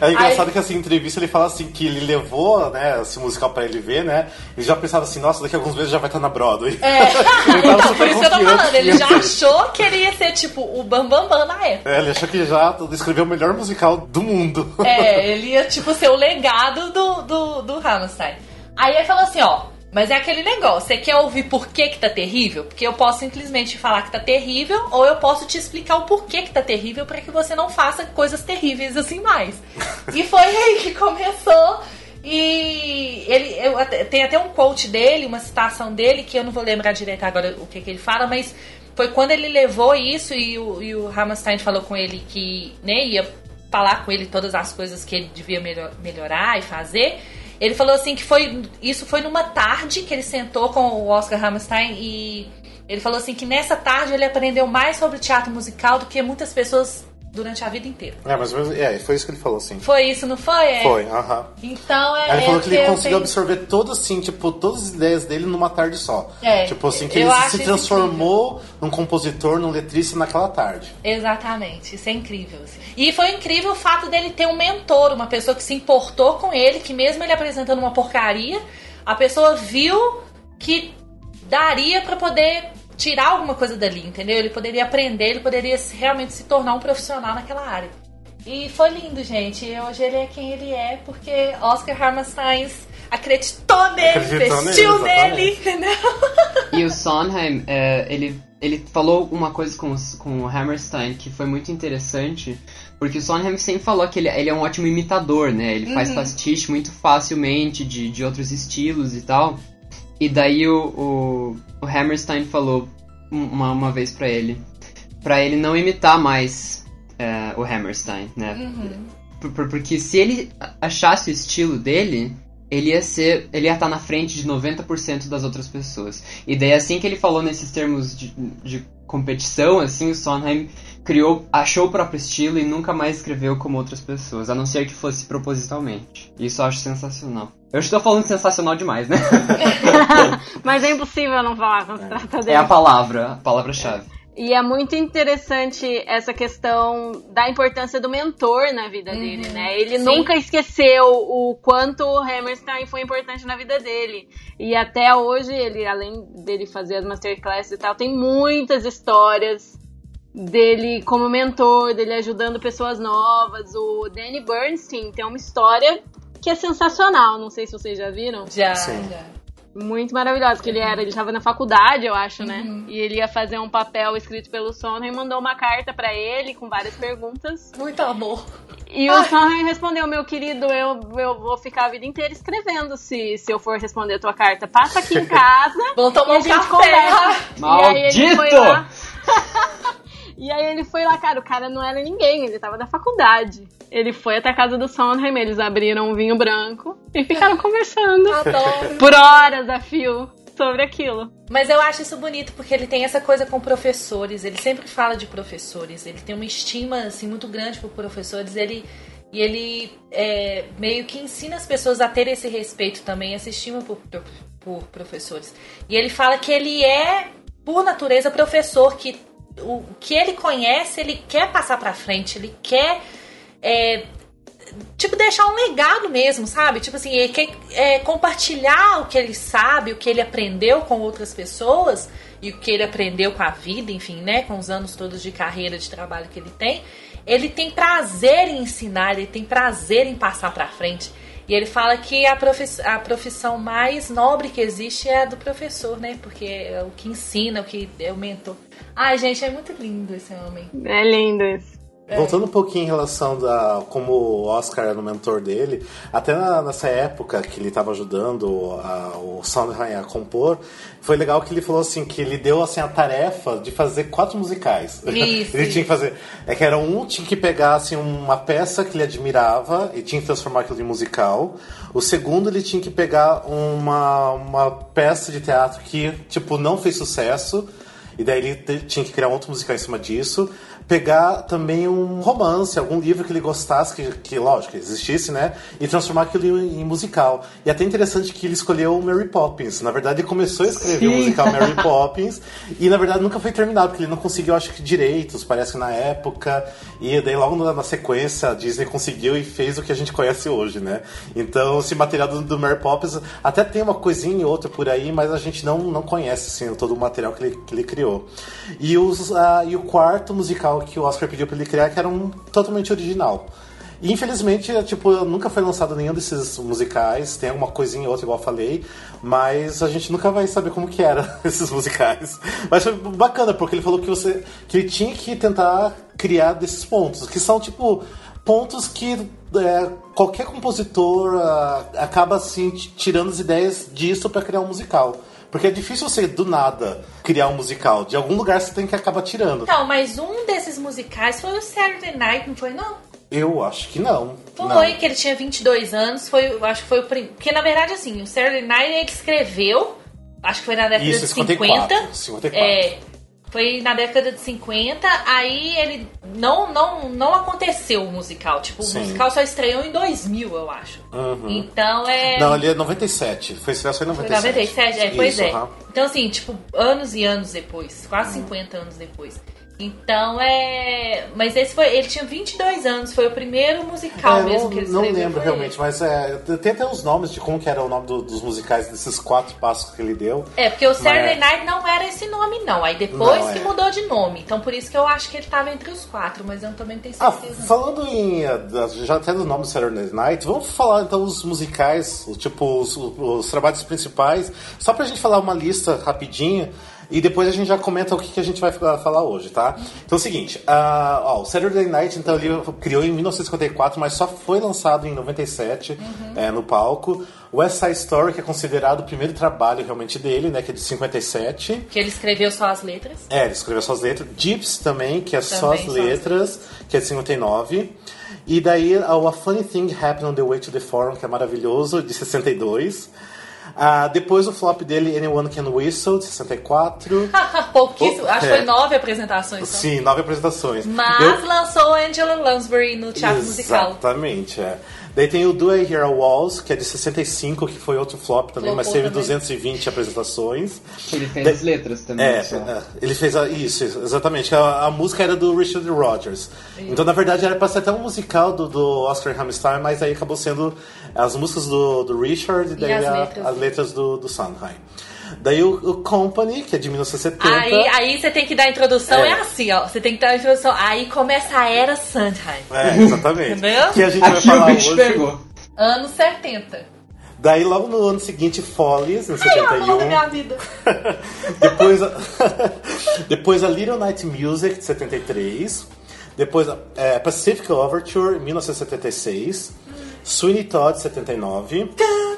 É engraçado Aí- que assim, em entrevista ele fala assim que ele levou, né, esse musical pra ele ver, né? Ele já pensava assim, nossa, daqui a alguns meses já vai estar na Broadway. É. Então, por isso que eu tô falando. Ele já achou que ele ia ser tipo o Bambambam Bam Bam na época. É, ele achou que já escreveu o melhor musical do mundo. É, ele ia, tipo, ser o legado do, do, do Hammerstein. Aí ele falou assim, ó, mas é aquele negócio, você quer ouvir por que que tá terrível? Porque eu posso simplesmente falar que tá terrível, ou eu posso te explicar o porquê que tá terrível pra que você não faça coisas terríveis assim mais. e foi aí que começou. E ele eu, tem até um quote dele, uma citação dele, que eu não vou lembrar direito agora o que, que ele fala, mas foi quando ele levou isso e o, e o Hammerstein falou com ele que né, ia falar com ele todas as coisas que ele devia melhor- melhorar e fazer. Ele falou assim que foi isso foi numa tarde que ele sentou com o Oscar Hammerstein e ele falou assim que nessa tarde ele aprendeu mais sobre teatro musical do que muitas pessoas durante a vida inteira. É, mas é, foi isso que ele falou, sim. Foi isso, não foi? É. Foi, aham. Então é. Aí ele falou que ele conseguiu tenho- absorver todo assim, tipo, todas as ideias dele numa tarde só. É, tipo assim, que ele se transformou num compositor, num letrista naquela tarde. Exatamente, isso é incrível. assim. E foi incrível o fato dele ter um mentor, uma pessoa que se importou com ele, que mesmo ele apresentando uma porcaria, a pessoa viu que daria pra poder tirar alguma coisa dali, entendeu? Ele poderia aprender, ele poderia realmente se tornar um profissional naquela área. E foi lindo, gente. E Hoje ele é quem ele é, porque Oscar Hammerstein acreditou nele, Acreditou investiu nele, entendeu? E o Sondheim, é, ele, ele falou uma coisa com, os- com o Hammerstein que foi muito interessante, porque o Sondheim sempre falou que ele, ele é um ótimo imitador, né? Ele faz pastiche muito facilmente de, de outros estilos e tal. E daí o, o, o Hammerstein falou uma, uma vez pra ele, pra ele não imitar mais é, o Hammerstein, né? Por- por- porque se ele achasse o estilo dele, ele ia ser. Ele ia estar na frente de 90% das outras pessoas. E daí assim que ele falou nesses termos de, de competição, assim, o Sondheim criou, achou o próprio estilo e nunca mais escreveu como outras pessoas, a não ser que fosse propositalmente. Isso eu acho sensacional. Eu estou falando sensacional demais, né? Mas é impossível não falar quando se trata dele. É a palavra, a palavra-chave. E é muito interessante essa questão da importância do mentor na vida dele, né? Ele Sim. nunca esqueceu o quanto o Hammerstein foi importante na vida dele. E até hoje, ele, além dele fazer as masterclasses e tal, tem muitas histórias dele como mentor, dele ajudando pessoas novas. O Danny Bernstein tem uma história que é sensacional, não sei se vocês já viram. Já, Sim. já. Muito maravilhosa, que ele era, ele estava na faculdade, eu acho, né? Uhum. E ele ia fazer um papel escrito pelo Sondheim e mandou uma carta pra ele com várias perguntas. Muito amor. E o Sondheim respondeu: Meu querido, eu, eu vou ficar a vida inteira escrevendo se, se eu for responder a tua carta. Passa aqui em casa. Vamos tomar um café. conversa. E aí ele foi Maldito! lá. E aí ele foi lá, cara, o cara não era ninguém, ele tava na faculdade. Ele foi até a casa do Sondheim, eles abriram um vinho branco e ficaram conversando Adoro. por horas a fio sobre aquilo. Mas eu acho isso bonito porque ele tem essa coisa com professores. Ele sempre fala de professores. Ele tem uma estima assim muito grande por professores. Ele e ele é, meio que ensina as pessoas a ter esse respeito também, essa estima por, por professores. E ele fala que ele é por natureza professor, que o que ele conhece ele quer passar pra frente. Ele quer é, tipo, deixar um legado mesmo, sabe? Tipo assim, ele quer é, compartilhar o que ele sabe, o que ele aprendeu com outras pessoas e o que ele aprendeu com a vida, enfim, né? Com os anos todos de carreira, de trabalho que ele tem. Ele tem prazer em ensinar, ele tem prazer em passar pra frente. E ele fala que a, profiss a profissão mais nobre que existe é a do professor, né? Porque é o que ensina, o que é o mentor. Ai, gente, é muito lindo esse homem. É lindo isso. Voltando um pouquinho em relação da como o Oscar era o mentor dele, até na- nessa época que ele estava ajudando a- o Sondheim a compor, foi legal que ele falou assim que ele deu assim a tarefa de fazer quatro musicais. Isso, ele tinha que fazer, é que era um tinha que pegar assim uma peça que ele admirava e tinha que transformar aquilo em musical. O segundo ele tinha que pegar uma uma peça de teatro que tipo não fez sucesso e daí ele tinha que criar um outro musical em cima disso. Pegar também um romance, algum livro que ele gostasse, que, que lógico, existisse, né? E transformar aquilo em, em musical. E até interessante que ele escolheu o Mary Poppins. Na verdade, ele começou a escrever o musical Mary Poppins. E na verdade nunca foi terminado, porque ele não conseguiu, acho que, direitos, parece que na época. E daí logo na, na sequência a Disney conseguiu e fez o que a gente conhece hoje, né? Então esse material do, do Mary Poppins até tem uma coisinha e outra por aí, mas a gente não, não conhece assim, todo o material que ele, que ele criou. E, os, ah, e o quarto musical que o Oscar pediu pra ele criar, que era um totalmente original. E infelizmente, é, tipo, nunca foi lançado nenhum desses musicais, tem alguma coisinha ou outra, igual eu falei, mas a gente nunca vai saber como que era esses musicais. Mas foi bacana, porque ele falou que você que ele tinha que tentar criar desses pontos, que são tipo pontos que é, qualquer compositor ah, acaba assim tirando as ideias disso pra criar um musical. Porque é difícil você, do nada, criar um musical. De algum lugar você tem que acabar tirando. Então, mas um desses musicais foi o Saturday Night, não foi não? Eu acho que não. Foi, Não. que ele tinha 22 anos, foi, eu acho que foi o primeiro. Porque na verdade, assim, o Saturday Night ele escreveu, acho que foi na década Isso, de 54. 50. 54. É, foi na década de 50, aí ele não não não aconteceu o musical, tipo, Sim. o musical só estreou em 2000, eu acho. Uhum. Então é Não, ele é 97. Foi estreado só em foi 97. 97, é, pois Isso, é. aham. Então assim, tipo, anos e anos depois, quase 50 anos depois. Então é. Mas esse foi. Ele tinha 22 anos, foi o primeiro musical É, mesmo não, que ele não escreveu. lembro foi realmente, mas é, tem até os nomes de como que era o nome do- dos musicais desses quatro passos que ele deu. É, porque o Saturday Mas- Night não era esse nome, não. Aí depois Não, que é. mudou de nome. Então por isso que eu acho que ele tava entre os quatro, mas eu também não tenho Ah, certeza. não. falando em. eh, Já até do nome do Saturday Night, vamos falar então os musicais, tipo, os, os trabalhos principais, só pra gente falar uma lista rapidinho. E depois a gente já comenta o que, que a gente vai fa- falar hoje, tá? Então é o seguinte, ah, ó, o Saturday Night, então, ele criou em 1954, mas só foi lançado em 97 eh, no palco. West Side Story, que é considerado o primeiro trabalho realmente dele, né? Que é de 57. Que ele escreveu só as letras. É, ele escreveu só as letras. Gyps também, que é só Também as só as letras, que é de 59. E daí, a A Funny Thing Happened on the Way to the Forum, que é maravilhoso, de 62. Ah, depois o flop dele, Anyone Can Whistle, de 64. Pouquíssimo, Oh, acho que é. foi nove apresentações. só. Sim, nove apresentações. Mas Eu- lançou Angela Lansbury no teatro musical. Exatamente, é. Daí tem o Do I Hear a Walls, que é de 65, que foi outro flop também, mas Flopou teve também. 220 apresentações. Ele fez De- as letras também. É, é, ele fez a- isso, exatamente. A, a música era do Richard Rodgers. Então, na verdade, era pra ser até um musical do, do Oscar Hammerstein, mas aí acabou sendo as músicas do, do Richard e daí as a- letras. as letras do, do Sondheim. Daí o, o Company, que é de 1970. Aí, aí você tem que dar a introdução, É. é. assim, ó. Você tem que dar a introdução. Aí começa a era Sondheim. É, exatamente. Entendeu? Que a gente vai Aqui o falar bicho hoje. pegou. Anos 70. Daí logo no ano seguinte, Follies, em Ai, o amor 71. da minha vida. depois, a, depois a Little Night Music, de 73. Depois a é, Pacific Overture, 1976. Sweeney Todd, 79.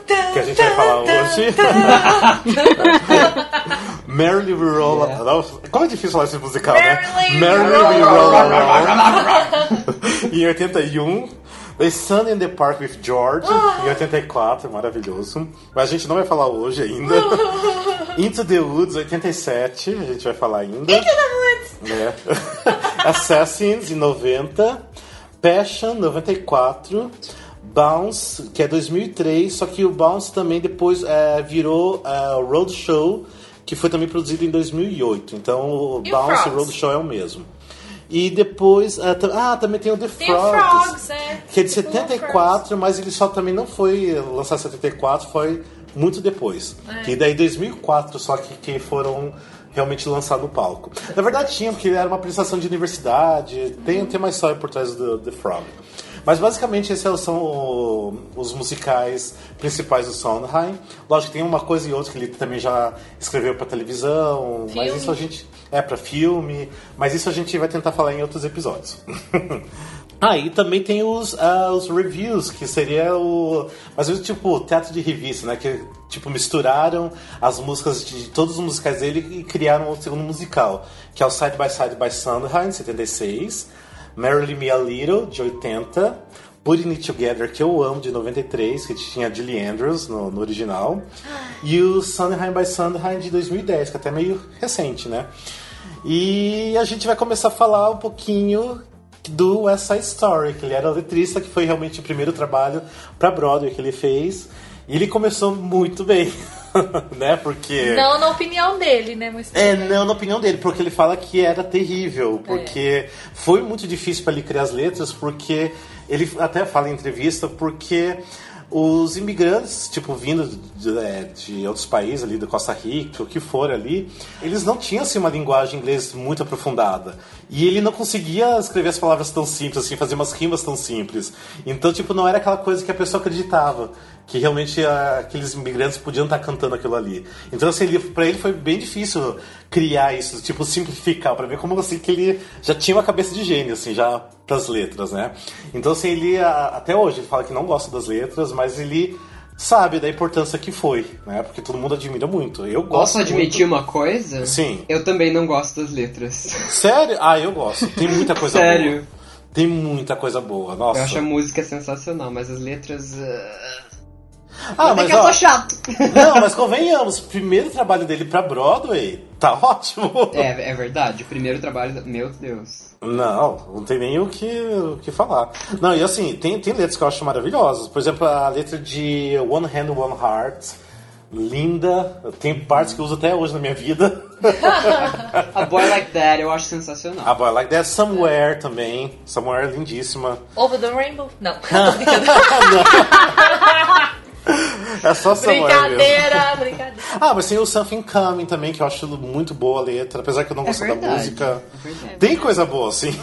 Que a gente vai falar hoje. Merrily We Roll Yeah. Como é difícil falar esse musical, né? Merrily We Roll Roll Along. em 81. The Sun in the Park with George, em 84, maravilhoso. Mas a gente não vai falar hoje ainda. Into the Woods, 87, a gente vai falar ainda. Into the Woods. É. Assassins, em 90. Passion, 94. Bounce, que é 2003, só que o Bounce também depois é, virou é, Roadshow, que foi também produzido em 2008. Então o E o Bounce e Frogs? Roadshow é o mesmo. E depois. ah, tam- Ah, também tem o The Tem o Frogs. Frogs, é. Que é de Tem o 74, mas ele só também não foi lançado em 74, foi muito depois. Que daí 2004 só que, que foram realmente lançados no palco. Na verdade tinha, porque era uma apresentação de universidade, tem, tem uma história por trás do The Frog. Mas basicamente esses são o- os musicais principais do Sondheim. Lógico que tem uma coisa e outra que ele também já escreveu para televisão, mas Filme. isso a gente é para filme, mas isso a gente vai tentar falar em outros episódios. Ah, e também tem os, ah, os reviews, que seria o. Mas vezes tipo teatro de revista, né? Que tipo misturaram as músicas de todos os musicais dele e criaram o segundo musical, que é o Side by Side by Sondheim, 76, Marry Me a Little, de 80, Putting It Together, que eu amo, de 93, que tinha Julie Andrews no, no original, e o Sondheim by Sondheim, de 2010, que é até meio recente, né? E a gente vai começar a falar um pouquinho do West Side Story, que ele era letrista, que foi realmente o primeiro trabalho para Broadway que ele fez. E ele começou muito bem, né? Porque Não na opinião dele, né? Mas é, não, na opinião dele, porque ele fala que era terrível, porque foi muito difícil para ele criar as letras, porque ele até fala em entrevista, porque os imigrantes, tipo, vindo de, é, de outros países ali, da Costa Rica, o que for ali, eles não tinham, assim, uma linguagem inglesa muito aprofundada. E ele não conseguia escrever as palavras tão simples, assim, fazer umas rimas tão simples. Então, tipo, não era aquela coisa que a pessoa acreditava que realmente ah, aqueles imigrantes podiam estar cantando aquilo ali. Então, assim, ele, pra ele foi bem difícil criar isso, tipo, simplificar, pra ver como assim que ele já tinha uma cabeça de gênio, assim, já pras letras, né? Então, assim, ele, ah, até hoje, ele fala que não gosta das letras, mas ele sabe da importância que foi, né? Porque todo mundo admira muito. Eu gosto Posso admitir muito. uma coisa? Sim. Eu também não gosto das letras. Sério? Ah, eu gosto. Tem muita coisa Sério? boa. Tem muita coisa boa, nossa. Eu acho a música sensacional, mas as letras. ah, Ah, é mas que eu ó, sou chato. Não, mas convenhamos, o primeiro trabalho dele pra Broadway tá ótimo. É, é verdade. O primeiro trabalho. Meu Deus. Não, não tem nem o que, o que falar. Não, e assim, tem, tem letras que eu acho maravilhosas. Por exemplo, a letra de One Hand, One Heart. Linda. Tem partes que eu uso até hoje na minha vida. A Boy Like That eu acho sensacional. A Boy Like That, Somewhere também. Somewhere é lindíssima. Over the Rainbow? Não. É só Somewhere mesmo. brincadeira, brincadeira. Ah, mas tem o Something Coming também, que eu acho muito boa a letra. Apesar que eu não É gostei da música. é. Tem coisa boa, sim.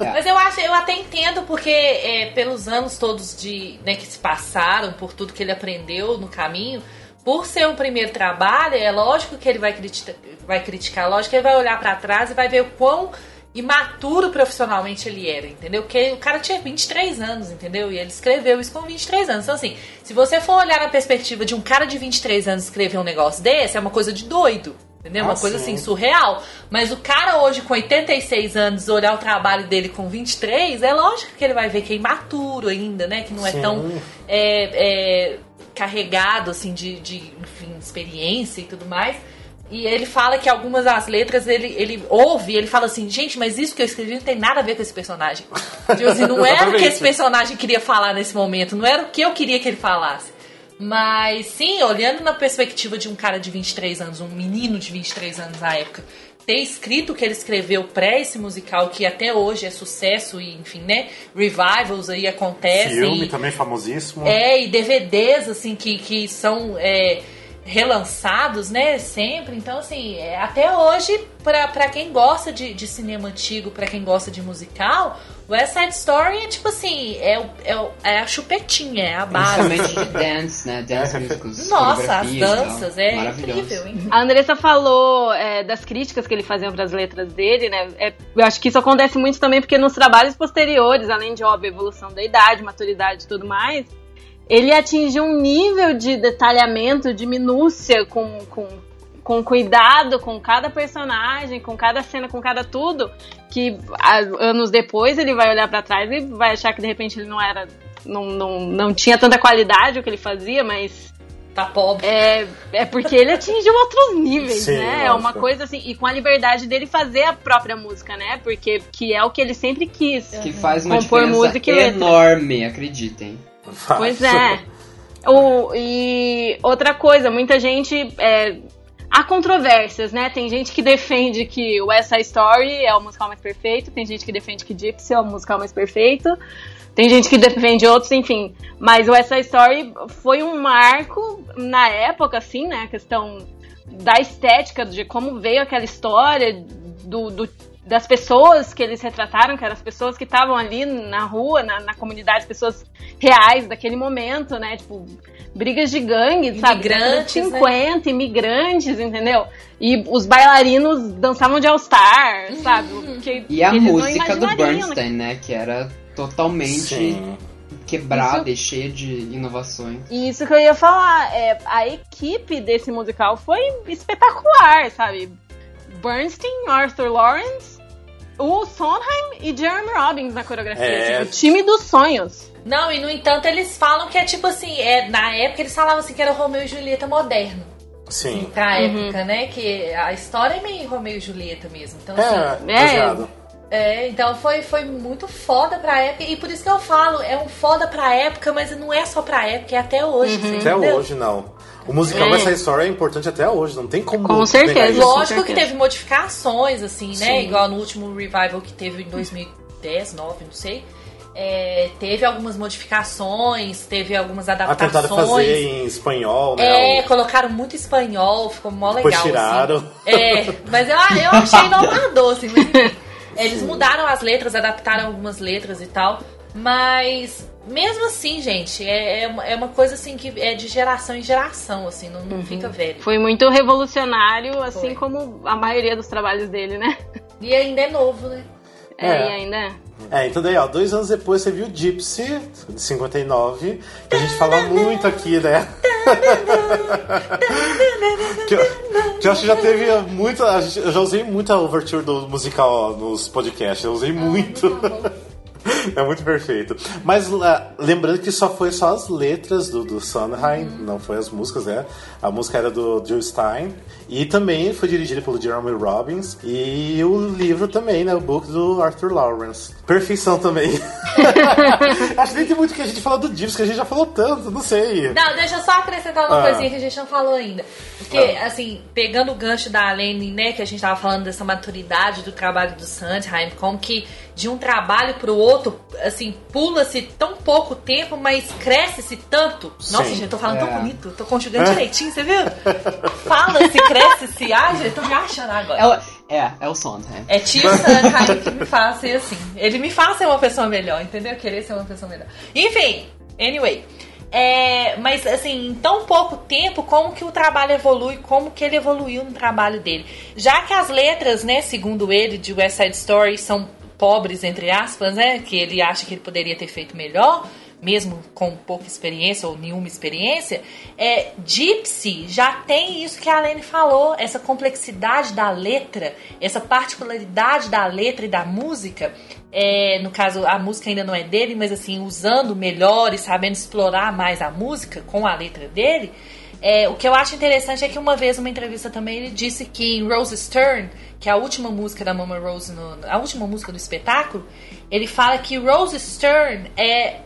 Mas eu acho, eu até entendo porque é, pelos anos todos de né, que se passaram, por tudo que ele aprendeu no caminho, por ser um primeiro trabalho, é lógico que ele vai criticar, vai criticar, lógico que ele vai olhar pra trás e vai ver o quão imaturo profissionalmente ele era, entendeu? Porque o cara tinha 23 anos, entendeu? E ele escreveu isso com 23 anos. Então, assim, se você for olhar na perspectiva de um cara de 23 anos escrever um negócio desse, é uma coisa de doido. Entendeu? Uma Ah, coisa sim. assim, surreal. Mas o cara hoje, com 86 anos, olhar o trabalho dele com 23, é lógico que ele vai ver que é imaturo ainda, né? Que não é Sim. tão. é, é, carregado, assim, de, de enfim, experiência e tudo mais. E ele fala que algumas das letras ele, ele ouve e ele fala assim, gente, mas isso que eu escrevi não tem nada a ver com esse personagem. Tipo assim, não era o que esse personagem queria falar nesse momento, não era o que eu queria que ele falasse. Mas sim, olhando na perspectiva de um cara de 23 anos, um menino de 23 anos na época, ter escrito o que ele escreveu pré esse musical, que até hoje é sucesso e, enfim, né? Revivals aí acontecem. Filme também famosíssimo. É, e DVDs, assim, que, que são é, relançados, né, sempre. Então, assim, é, até hoje, pra, pra quem gosta de, de cinema antigo, pra quem gosta de musical, West Side Story é tipo assim, é, é, é a chupetinha, é a base. Principalmente de dance, né? Dance musicals. Nossa, as danças, é Maravilhoso. incrível, hein? A Andressa falou é, das críticas que ele fazia para as letras dele, né? É, eu acho que isso acontece muito também porque nos trabalhos posteriores, além de óbvio, evolução da idade, maturidade e tudo mais, ele atingiu um nível de detalhamento, de minúcia, com, com, com cuidado com cada personagem, com cada cena, com cada tudo, que a- anos depois ele vai olhar para trás e vai achar que de repente ele não era. Não, não, não tinha tanta qualidade o que ele fazia, mas Tá pobre. é, é porque ele atingiu outros níveis, Sim, né? É uma coisa assim, e com a liberdade dele fazer a própria música, né? Porque que é o que ele sempre quis. Que faz uma Compor diferença música enorme, acreditem. Pois é. O, e outra coisa, muita gente. É, há controvérsias, né? Tem gente que defende que o West Side Story é o musical mais perfeito, tem gente que defende que Gypsy é o musical mais perfeito, tem gente que defende outros, enfim. Mas o West Side Story foi um marco na época, assim, né? A questão da estética, de como veio aquela história, do, do- das pessoas que eles retrataram, que eram as pessoas que estavam ali na rua, na, na comunidade, pessoas reais daquele momento, né? Tipo, brigas de gangue, sabe? Imigrantes, Década de 50, imigrantes, entendeu? E os bailarinos dançavam de All-Star, sabe? Que, E a música do né? Bernstein, né? Que era totalmente Sim. quebrada e cheia de inovações. E isso que eu ia falar, é, a equipe desse musical foi espetacular, sabe? Bernstein, Arthur Lawrence, o Sondheim e Jeremy Robbins na coreografia. É. Tipo, o time dos sonhos. Não, e no entanto eles falam que é tipo assim, é, na época eles falavam assim que era Romeu e Julieta moderno. Sim. Pra Uhum. época, né? Que a história é meio Romeu e Julieta mesmo. Então, assim, É, É. É, então foi, foi muito foda pra época. E por isso que eu falo, é um foda pra época, mas não é só pra época, é até hoje. você Até entendeu? hoje, não. O musical É. Side Story é importante até hoje, não tem como. Com certeza. isso. Lógico Com que certeza. teve modificações, assim, né? Sim. Igual no último revival que teve em 2010, 9, não sei. É, teve algumas modificações, teve algumas Ah, tentaram adaptações. fazer em espanhol, né? É, colocaram muito espanhol, ficou mó legal. Depois tiraram. Assim. É, mas eu, eu achei inovador, assim. Mas, eles mudaram as letras, adaptaram algumas letras e tal. Mas, mesmo assim, gente, é, é, uma, é uma coisa assim que é de geração em geração, assim, não, não fica velho. Foi muito revolucionário, assim Foi. como a maioria dos trabalhos dele, né? E ainda é novo, né? É, É. e ainda é. É, então daí, ó, dois anos depois você viu Gypsy, de 59, que a gente fala muito aqui, né? que, eu, que eu acho que já teve gente- Eu já usei muito a overture do musical ó, nos podcasts, eu usei muito. É muito perfeito. Mas lá, lembrando que só foi só as letras do, do Sondheim, não foi as músicas, né? A música era do Jill Stein. E também foi dirigida pelo Jeremy Robbins. E o livro também, né? O book do Arthur Lawrence. Perfeição também. Acho que nem tem muito que a gente falar do Gypsy, que a gente já falou tanto, não sei. Não, deixa eu só acrescentar uma Ah. coisinha que a gente não falou ainda. Porque, assim, pegando o gancho da Alene, né, que a gente tava falando dessa maturidade do trabalho do Sondheim, como que de um trabalho pro outro, assim, pula-se tão pouco tempo, mas cresce-se tanto. Nossa, Sim. gente, eu tô falando É. tão bonito, tô conjugando direitinho, você viu? Fala-se, cresce-se. Ai, gente, tô me achando agora. Ela, é, é o Sondheim. É tio Sondheim que me faz ser assim. Ele me faz ser uma pessoa melhor, entendeu? Querer ser uma pessoa melhor. Enfim, anyway. É, mas assim, em tão pouco tempo, como que o trabalho evolui, como que ele evoluiu no trabalho dele. Já que as letras, né, segundo ele, de West Side Story são pobres, entre aspas, né? Que ele acha que ele poderia ter feito melhor. mesmo com pouca experiência ou nenhuma experiência, é, Gypsy já tem isso que a Lene falou, essa complexidade da letra, essa particularidade da letra e da música. É, no caso, a música ainda não é dele, mas assim, usando melhor e sabendo explorar mais a música com a letra dele. É, o que eu acho interessante é que uma vez, numa entrevista também, ele disse que em Rose Stern, que é a última música da Mama Rose, no, a última música do espetáculo, ele fala que Rose Stern é,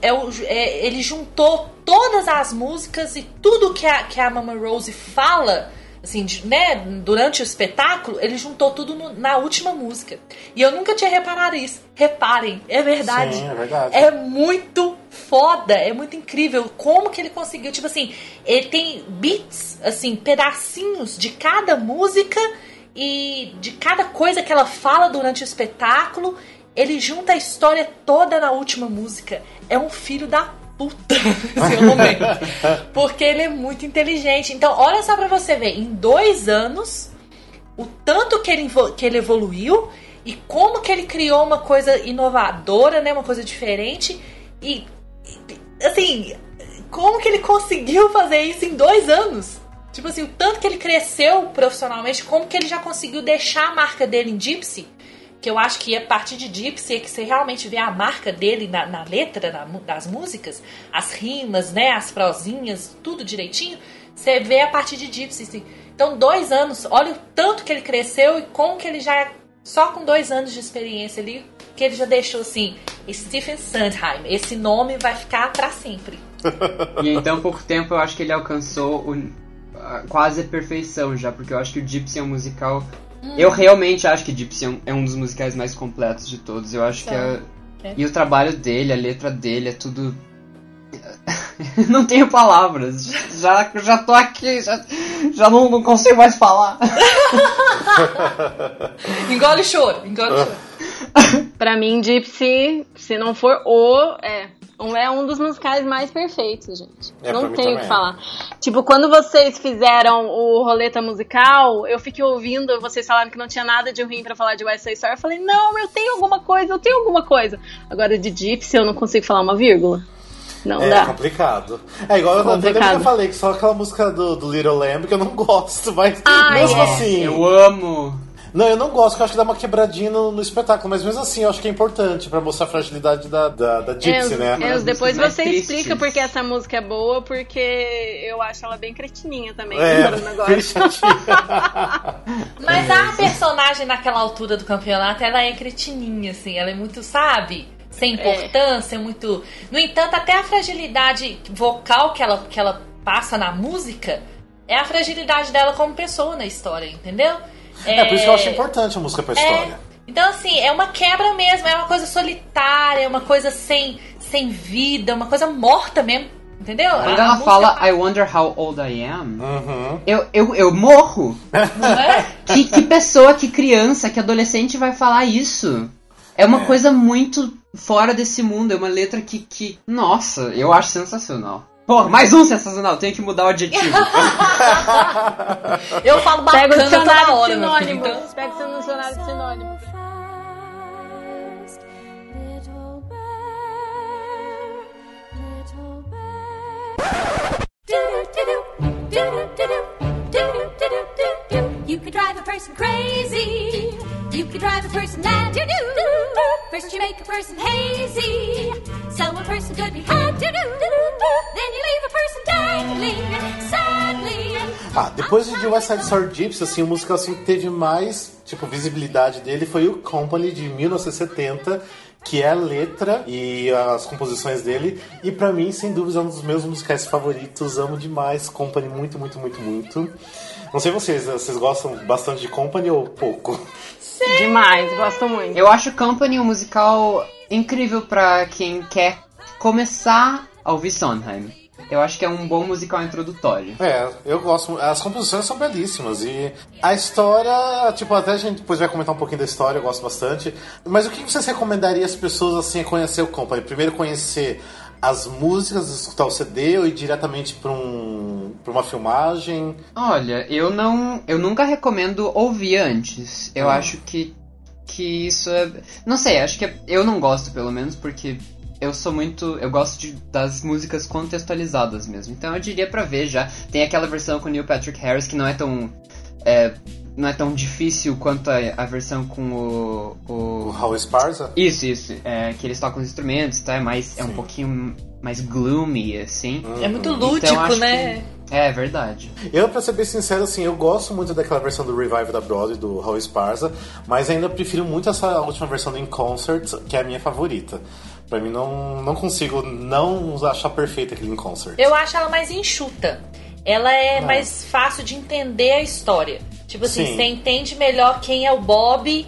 é, é- ele juntou todas as músicas e tudo que a, que a Mama Rose fala, assim, né, durante o espetáculo, ele juntou tudo no- na última música. E eu nunca tinha reparado isso. Reparem, é verdade. Sim, é verdade. É muito foda, é muito incrível como que ele conseguiu, tipo assim, ele tem beats, assim, pedacinhos de cada música e de cada coisa que ela fala durante o espetáculo, ele junta a história toda na última música. É um filho da puta esse homem. Porque ele é muito inteligente. Então, olha só pra você ver, em dois anos, o tanto que ele, que ele evoluiu e como que ele criou uma coisa inovadora, né? Uma coisa diferente. E, e, assim, como que ele conseguiu fazer isso em dois anos? Tipo assim, o tanto que ele cresceu profissionalmente, como que ele já conseguiu deixar a marca dele em Gypsy, que eu acho que a partir de Gypsy é que você realmente vê a marca dele na, na letra na das músicas, as rimas, né, as prosinhas, tudo direitinho, você vê a partir de Gypsy. assim. Então, dois anos, olha o tanto que ele cresceu e como que ele já, só com dois anos de experiência ali, que ele já deixou assim, Stephen Sondheim, esse nome vai ficar pra sempre. E em tão pouco tempo eu acho que ele alcançou o- quase a perfeição já, porque eu acho que o Gypsy é um musical. Eu realmente acho que Gypsy é um, é um dos musicais mais completos de todos. Eu acho que é. É. E o trabalho dele, a letra dele, é tudo. não tenho palavras. Já, já tô aqui, já, já não, não consigo mais falar. Engole choro, engole choro. Pra mim, Gypsy, se não for o, é. É um dos musicais mais perfeitos, gente. É, não tenho o que é. falar. Tipo, quando vocês fizeram o roleta musical, eu fiquei ouvindo, vocês falaram que não tinha nada de ruim pra falar de West Side Story. Eu falei, não, eu tenho alguma coisa, eu tenho alguma coisa. Agora, de Gypsy, eu não consigo falar uma vírgula. Não É dá. complicado. É igual eu, eu Complicado. eu falei que só aquela música do, do Little Lamb que eu não gosto, mas Ah, mesmo é. assim. Eu amo. Não, eu não gosto, porque eu acho que dá uma quebradinha no, no espetáculo, mas mesmo assim eu acho que é importante pra mostrar a fragilidade da, da, da Gypsy, Enzo, né? Enzo, depois mais você tristes. explica porque essa música é boa, porque eu acho ela bem cretininha também. É. Mas a personagem naquela altura do campeonato, ela é cretininha, assim. Ela é muito, sabe? Sem importância, muito. No entanto, até a fragilidade vocal que ela, que ela passa na música é a fragilidade dela como pessoa na história, entendeu? É, por isso que eu acho importante a música pra É. história. Então, assim, é uma quebra mesmo, é uma coisa solitária, é uma coisa sem, sem vida, uma coisa morta mesmo, entendeu? Quando ela música fala I wonder how old I am, Uhum. eu, eu, eu morro. não é? Que, que pessoa, que criança, que adolescente vai falar isso? É uma É. coisa muito fora desse mundo, é uma letra que, que. Nossa, eu acho sensacional. Porra, mais um sensacional, tenho que mudar o adjetivo. Eu falo Pega o bacana toda dicionário hora, meu filho. Então, Pega o seu dicionário de do-do-do-do-do. You could drive a person crazy. You could drive a person mad. Do-do-do-do. First you make a person hazy. So a person could be had. Do-do-do-do. Then you leave a person dangling sadly. Ah, depois de West Side Story Gypsy, assim, o musical assim, que teve mais, tipo, visibilidade dele foi o Company de 1970, que é a letra e as composições dele. E pra mim, sem dúvida, é um dos meus musicais favoritos. Amo demais Company, muito, muito, muito, muito. Não sei vocês, vocês gostam bastante de Company ou pouco? Demais, gosto muito. eu acho Company um musical incrível pra quem quer começar a ouvir Sondheim. Eu acho que é um bom musical introdutório. É, eu gosto. As composições são belíssimas e a história, tipo, até a gente depois vai comentar um pouquinho da história, eu gosto bastante. Mas o que vocês recomendariam às pessoas assim a conhecer o Company? Primeiro conhecer as músicas, escutar o CD ou ir diretamente para um, pra uma filmagem? Olha, eu não. Eu nunca recomendo ouvir antes. Eu acho que. Que isso é. Não sei, acho que é- eu não gosto, pelo menos, porque eu sou muito. Eu gosto de- das músicas contextualizadas mesmo. Então eu diria pra ver já. Tem aquela versão com o Neil Patrick Harris que não é tão. é, não é tão difícil quanto a, a versão com o. O o... Esparza? Isso, isso. É, que eles tocam os instrumentos, tá? É, mais, é um pouquinho mais gloomy, assim. É muito Então, lúdico, acho né? que- É, verdade. Eu, pra ser bem sincero, assim, eu gosto muito daquela versão do Revive da Broadway, do Raul Esparza, mas ainda prefiro muito essa última versão do In Concert, que é a minha favorita. Pra mim, não, não consigo não achar perfeita aquele In Concert. Eu acho ela mais enxuta. Ela é mais fácil de entender a história. Tipo assim, Sim. você entende melhor quem é o Bob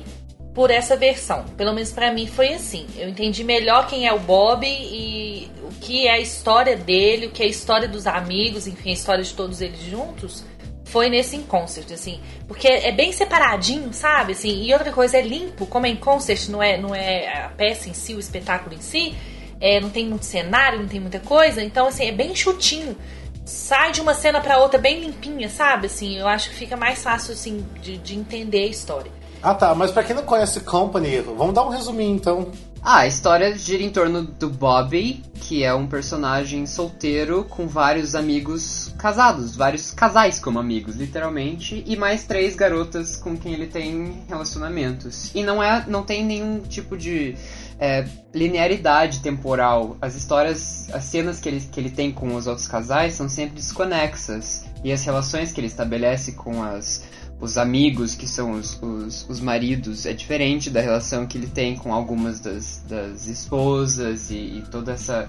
por essa versão. Pelo menos pra mim foi assim. Eu entendi melhor quem é o Bob e o que é a história dele, o que é a história dos amigos, enfim, a história de todos eles juntos. Foi nesse In Concert, assim. Porque é bem separadinho, sabe? Assim, e outra coisa, é limpo. Como é In Concert, não é, não é a peça em si, o espetáculo em si. é, não tem muito cenário, não tem muita coisa. Então, assim, é bem chutinho. Sai de uma cena pra outra bem limpinha, sabe? Assim, eu acho que fica mais fácil, assim, de, de entender a história. Ah tá, mas pra quem não conhece Company, vamos dar um resuminho então. Ah, a história gira em torno do Bobby, que é um personagem solteiro com vários amigos casados, vários casais como amigos, literalmente, e mais três garotas com quem ele tem relacionamentos. E não é, não tem nenhum tipo de é, linearidade temporal. As histórias, as cenas que ele, que ele tem com os outros casais são sempre desconexas. E as relações que ele estabelece com as os amigos, que são os, os, os maridos, é diferente da relação que ele tem com algumas das, das esposas e, e toda essa,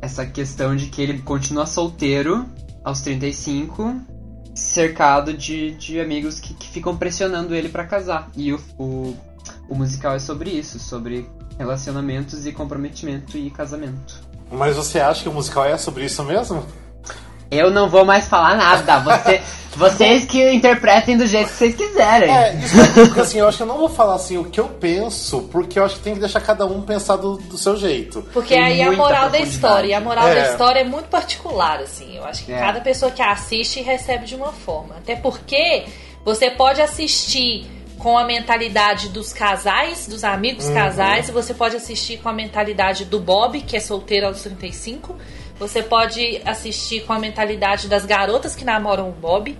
essa questão de que ele continua solteiro aos 35, cercado de, de amigos que, que ficam pressionando ele pra casar. E o, o, o musical é sobre isso, sobre relacionamentos e comprometimento e casamento. Mas você acha que o musical é sobre isso mesmo? Eu não vou mais falar nada. Você, vocês que interpretem do jeito que vocês quiserem. É, isso é porque assim, eu acho que eu não vou falar assim o que eu penso, porque eu acho que tem que deixar cada um pensar do, do seu jeito. Porque Tem aí a moral da história. E a moral É. da história é muito particular, assim. Eu acho que É. cada pessoa que assiste recebe de uma forma. Até porque você pode assistir com a mentalidade dos casais, dos amigos casais, e você pode assistir com a mentalidade do Bob, que é solteiro aos 35. Você pode assistir com a mentalidade das garotas que namoram o Bob,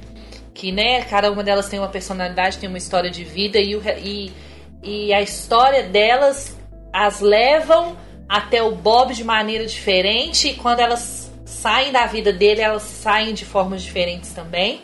que, né, cada uma delas tem uma personalidade, tem uma história de vida, e, o e, e a história delas as levam até o Bob de maneira diferente, e quando elas saem da vida dele, elas saem de formas diferentes também.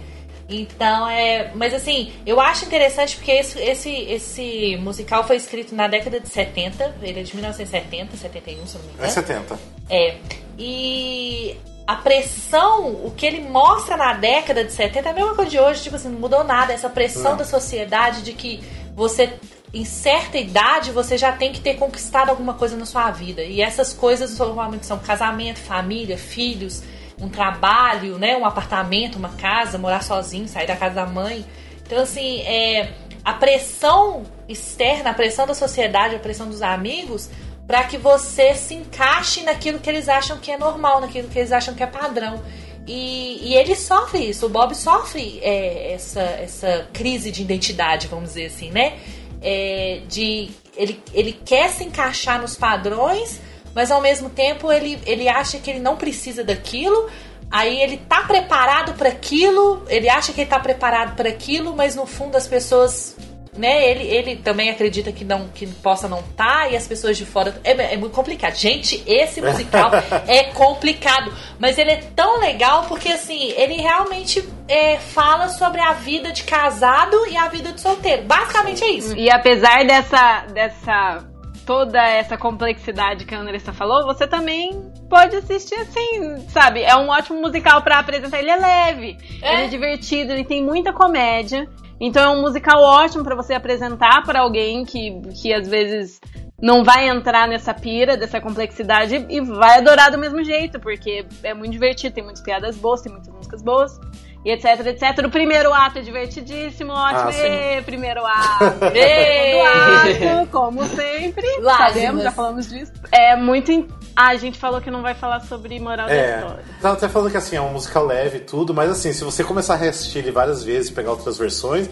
Então é. Mas assim, eu acho interessante porque esse, esse, esse musical foi escrito na década de 70, ele é de 1970, 71, se não me engano. É 70. É. E a pressão, o que ele mostra na década de 70 é a mesma coisa de hoje, tipo assim, não mudou nada. Essa pressão Não. da sociedade de que você, em certa idade, você já tem que ter conquistado alguma coisa na sua vida. E essas coisas normalmente são casamento, família, filhos, um trabalho, né? Um apartamento, uma casa, morar sozinho, sair da casa da mãe. Então, assim, é, a pressão externa, a pressão da sociedade, a pressão dos amigos, para que você se encaixe naquilo que eles acham que é normal, naquilo que eles acham que é padrão. E, e ele sofre isso, o Bob sofre é, essa, essa crise de identidade, vamos dizer assim, né? É, de ele, ele quer se encaixar nos padrões, mas ao mesmo tempo ele, ele acha que ele não precisa daquilo. Aí ele tá preparado para aquilo, ele acha que ele tá preparado para aquilo, mas no fundo as pessoas, né, ele, ele também acredita que não que possa não tá e as pessoas de fora é, é muito complicado. Gente, esse musical é complicado, mas ele é tão legal porque assim, ele realmente é, fala sobre a vida de casado e a vida de solteiro. Basicamente é isso. E apesar dessa, dessa toda essa complexidade que a Andressa falou, você também pode assistir assim, sabe? É um ótimo musical pra apresentar. Ele é leve, É. ele é divertido, ele tem muita comédia. Então é um musical ótimo pra você apresentar pra alguém que, que às vezes não vai entrar nessa pira dessa complexidade e vai adorar do mesmo jeito, porque é muito divertido, tem muitas piadas boas, tem muitas músicas boas. E etc, etc. O primeiro ato é divertidíssimo, ótimo. Ah, primeiro ato. Segundo ato, como sempre. Sabemos, já falamos disso. É muito. in- Ah, a gente falou que não vai falar sobre moral da É, história. tava até falando que assim, é um musical leve e tudo, mas assim, se você começar a reassistir ele várias vezes e pegar outras versões,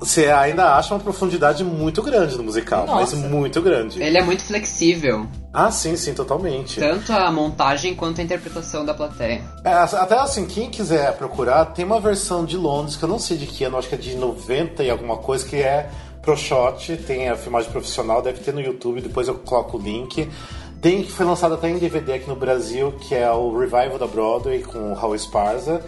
você ainda acha uma profundidade muito grande no musical, Nossa. mas muito grande. Ele é muito flexível. Ah, sim, sim, totalmente. Tanto a montagem quanto a interpretação da plateia. É, até assim, quem quiser procurar, tem uma versão de Londres, que eu não sei de que ano, acho que é de 90 e alguma coisa, que é Pro Shot, tem a filmagem profissional, deve ter no YouTube, depois eu coloco o link. Tem que foi lançado até em DVD aqui no Brasil, que é o Revival da Broadway com o Raul Esparza.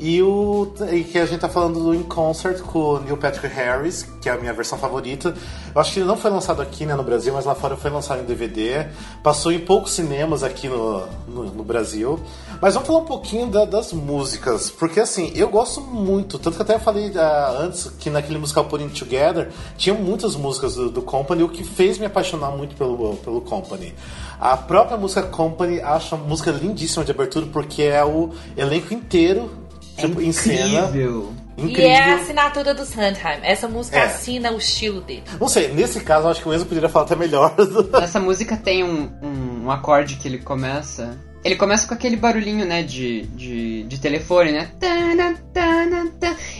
E o e que a gente tá falando do In Concert com o Neil Patrick Harris, que é a minha versão favorita. Eu acho que ele não foi lançado aqui né, no Brasil, mas lá fora foi lançado em DVD. Passou em poucos cinemas aqui no, no, no Brasil. Mas vamos falar um pouquinho da- das músicas, porque assim, eu gosto muito. Tanto que até falei ah, antes que naquele musical Putting Together tinha muitas músicas do, do Company, o que fez me apaixonar muito pelo, pelo Company. A própria música Company acho a música lindíssima de abertura, porque é o elenco inteiro tipo, em cena. Incrível. Incrível. E é a assinatura do Sondheim. Essa música É. assina o estilo dele. Não sei, nesse caso eu acho que o Enzo poderia falar até melhor. do- Essa música tem um, um, um acorde que ele começa. Ele começa com aquele barulhinho, né, de, de, de telefone, né?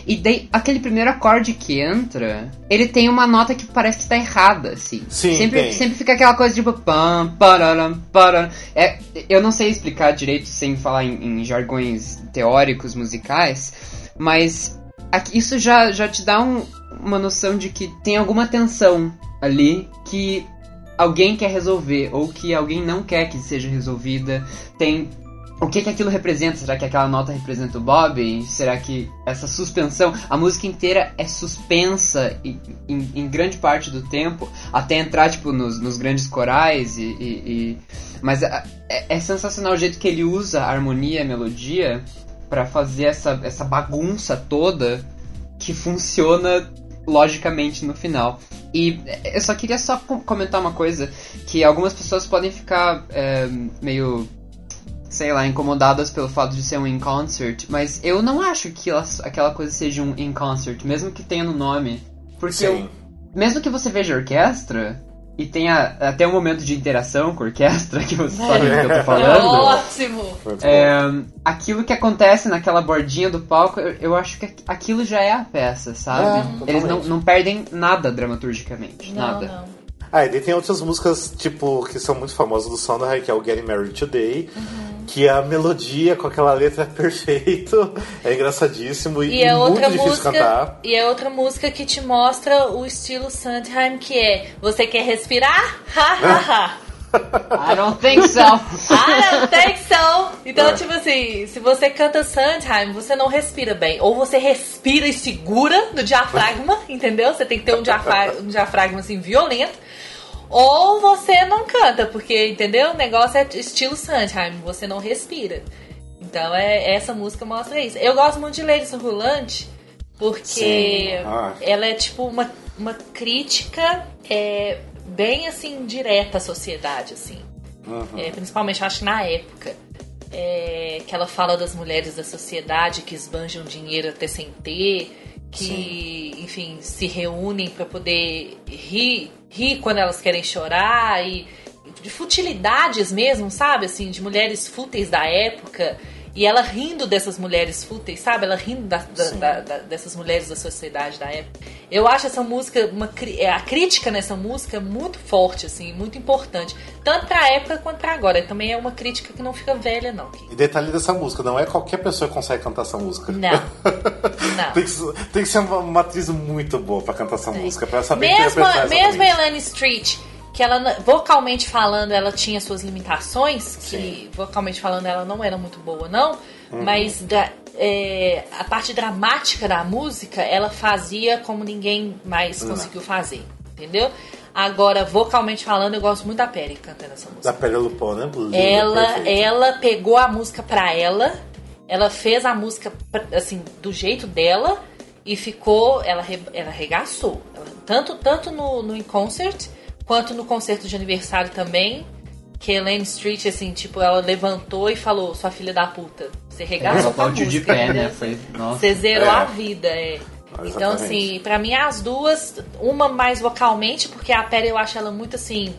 E daí, aquele primeiro acorde que entra, ele tem uma nota que parece que tá errada, assim. Sim, sempre, tem. sempre fica aquela coisa tipo pam, pararam, pararam. É, eu não sei explicar direito sem falar em, em jargões teóricos musicais, mas aqui- isso já, já te dá um- uma noção de que tem alguma tensão ali que alguém quer resolver ou que alguém não quer que seja resolvida. Tem o que que aquilo representa? Será que aquela nota representa o Bob? Será que essa suspensão, a música inteira é suspensa em, em- em grande parte do tempo, até entrar tipo nos, nos grandes corais e, e- e- mas é, é- sensacional o jeito que ele usa a harmonia, a melodia pra fazer essa, essa bagunça toda que funciona logicamente no final. E é, eu só queria só com- comentar uma coisa, que algumas pessoas podem ficar é, meio, sei lá, incomodadas pelo fato de ser um in concert, mas eu não acho que ela- aquela coisa seja um in concert, mesmo que tenha no nome. Porque eu- mesmo que você veja a orquestra e tenha até um momento de interação com a orquestra, que você sabe do que eu tô falando. Ótimo! É, aquilo que acontece naquela bordinha do palco, eu, eu acho que aquilo já é a peça, sabe? É, Eles não, não perdem nada dramaturgicamente. Não, nada. não. Ah, e daí tem outras músicas, tipo, que são muito famosas do Sondheim, que é o Getting Married Today, que a melodia com aquela letra é perfeito, é engraçadíssimo e, E é muito outra difícil música. cantar. E é outra música que te mostra o estilo Sondheim, que é Você quer respirar? Ha ha ha! I don't think so. I don't think so! Então, É. tipo assim, se você canta Sondheim, você não respira bem. Ou você respira e segura no diafragma, entendeu? Você tem que ter um diafragma, um diafragma assim, violento. Ou você não canta, porque, entendeu? O negócio é estilo Sondheim, você não respira. Então, é, essa música mostra isso. Eu gosto muito de Ladies Rolante, porque Sim. Ah. ela é tipo uma, uma crítica é, bem assim, direta à sociedade, assim. É, principalmente, acho na época. É, que ela fala das mulheres da sociedade que esbanjam dinheiro até sem ter, que, enfim, se reúnem para poder rir, rir quando elas querem chorar e de futilidades mesmo, sabe? Assim, de mulheres fúteis da época. E ela rindo dessas mulheres fúteis, sabe? Ela rindo da- da- da- dessas mulheres da sociedade da época. Eu acho essa música, uma, é, a crítica nessa música é muito forte, assim, muito importante. Tanto pra época quanto pra agora. Também é uma crítica que não fica velha, não. E detalhe dessa música, não é qualquer pessoa que consegue cantar essa música. Não. Não. tem, que, ser- tem que ser uma, uma atriz muito boa pra cantar essa música, pra saber mesmo, interpretar mesmo a. Elaine Street, que ela, vocalmente falando, ela tinha suas limitações, que vocalmente falando ela não era muito boa, não, Uhum. mas da- é, a parte dramática da música, ela fazia como ninguém mais conseguiu fazer, entendeu? Agora, vocalmente falando, eu gosto muito da Perry cantando essa música. Da Pele Lupon, né? Linda, Ela, perfeita. ela pegou a música pra ela, ela fez a música assim do jeito dela e ficou, ela, ela arregaçou. Ela- tanto tanto no, no In Concert quanto no concerto de aniversário também. Que Elaine Street, assim, tipo, ela levantou e falou: Sua filha da puta, você regaçou com a aplaudiu de música, pé, né? Foi, nossa. Você zerou É. a vida, é. Então, Exatamente. assim, pra mim as duas, uma mais vocalmente, porque a Perry eu acho ela muito assim,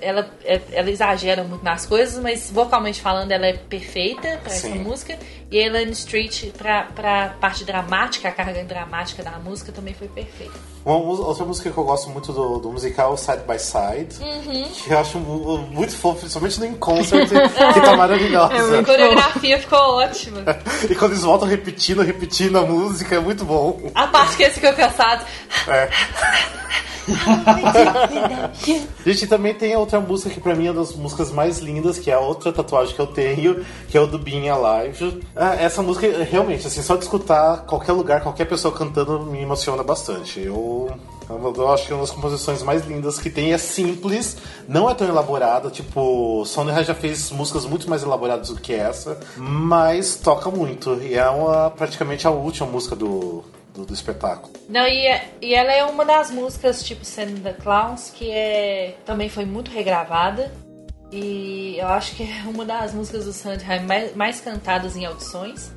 ela, é- ela exagera muito nas coisas, mas vocalmente falando ela é perfeita pra essa música. E a Elaine Street pra, pra parte dramática, a carga dramática da música também foi perfeita. Uma outra música que eu gosto muito do, do musical Side by Side, Uhum. que eu acho mu- muito fofo, principalmente no Concert, que tá maravilhosa. A coreografia ficou ótima. E quando eles voltam repetindo, repetindo a música, é muito bom. A parte que eles ficam cansados. É. Gente, também tem outra música que pra mim é uma das músicas mais lindas, que é a outra tatuagem que eu tenho, que é o do Being Alive. Ah, essa música, realmente, assim, só de escutar qualquer lugar, qualquer pessoa cantando me emociona bastante. Eu, eu, acho que é uma das composições mais lindas que tem. É simples, não é tão elaborada, tipo, Sondheim já fez músicas muito mais elaboradas do que essa, mas toca muito. E é uma, praticamente a última música do, do, do espetáculo. Não, e, e ela é uma das músicas, tipo Send the Clowns, que é, também foi muito regravada. E eu acho que é uma das músicas do Sondheim mais, mais cantadas em audições.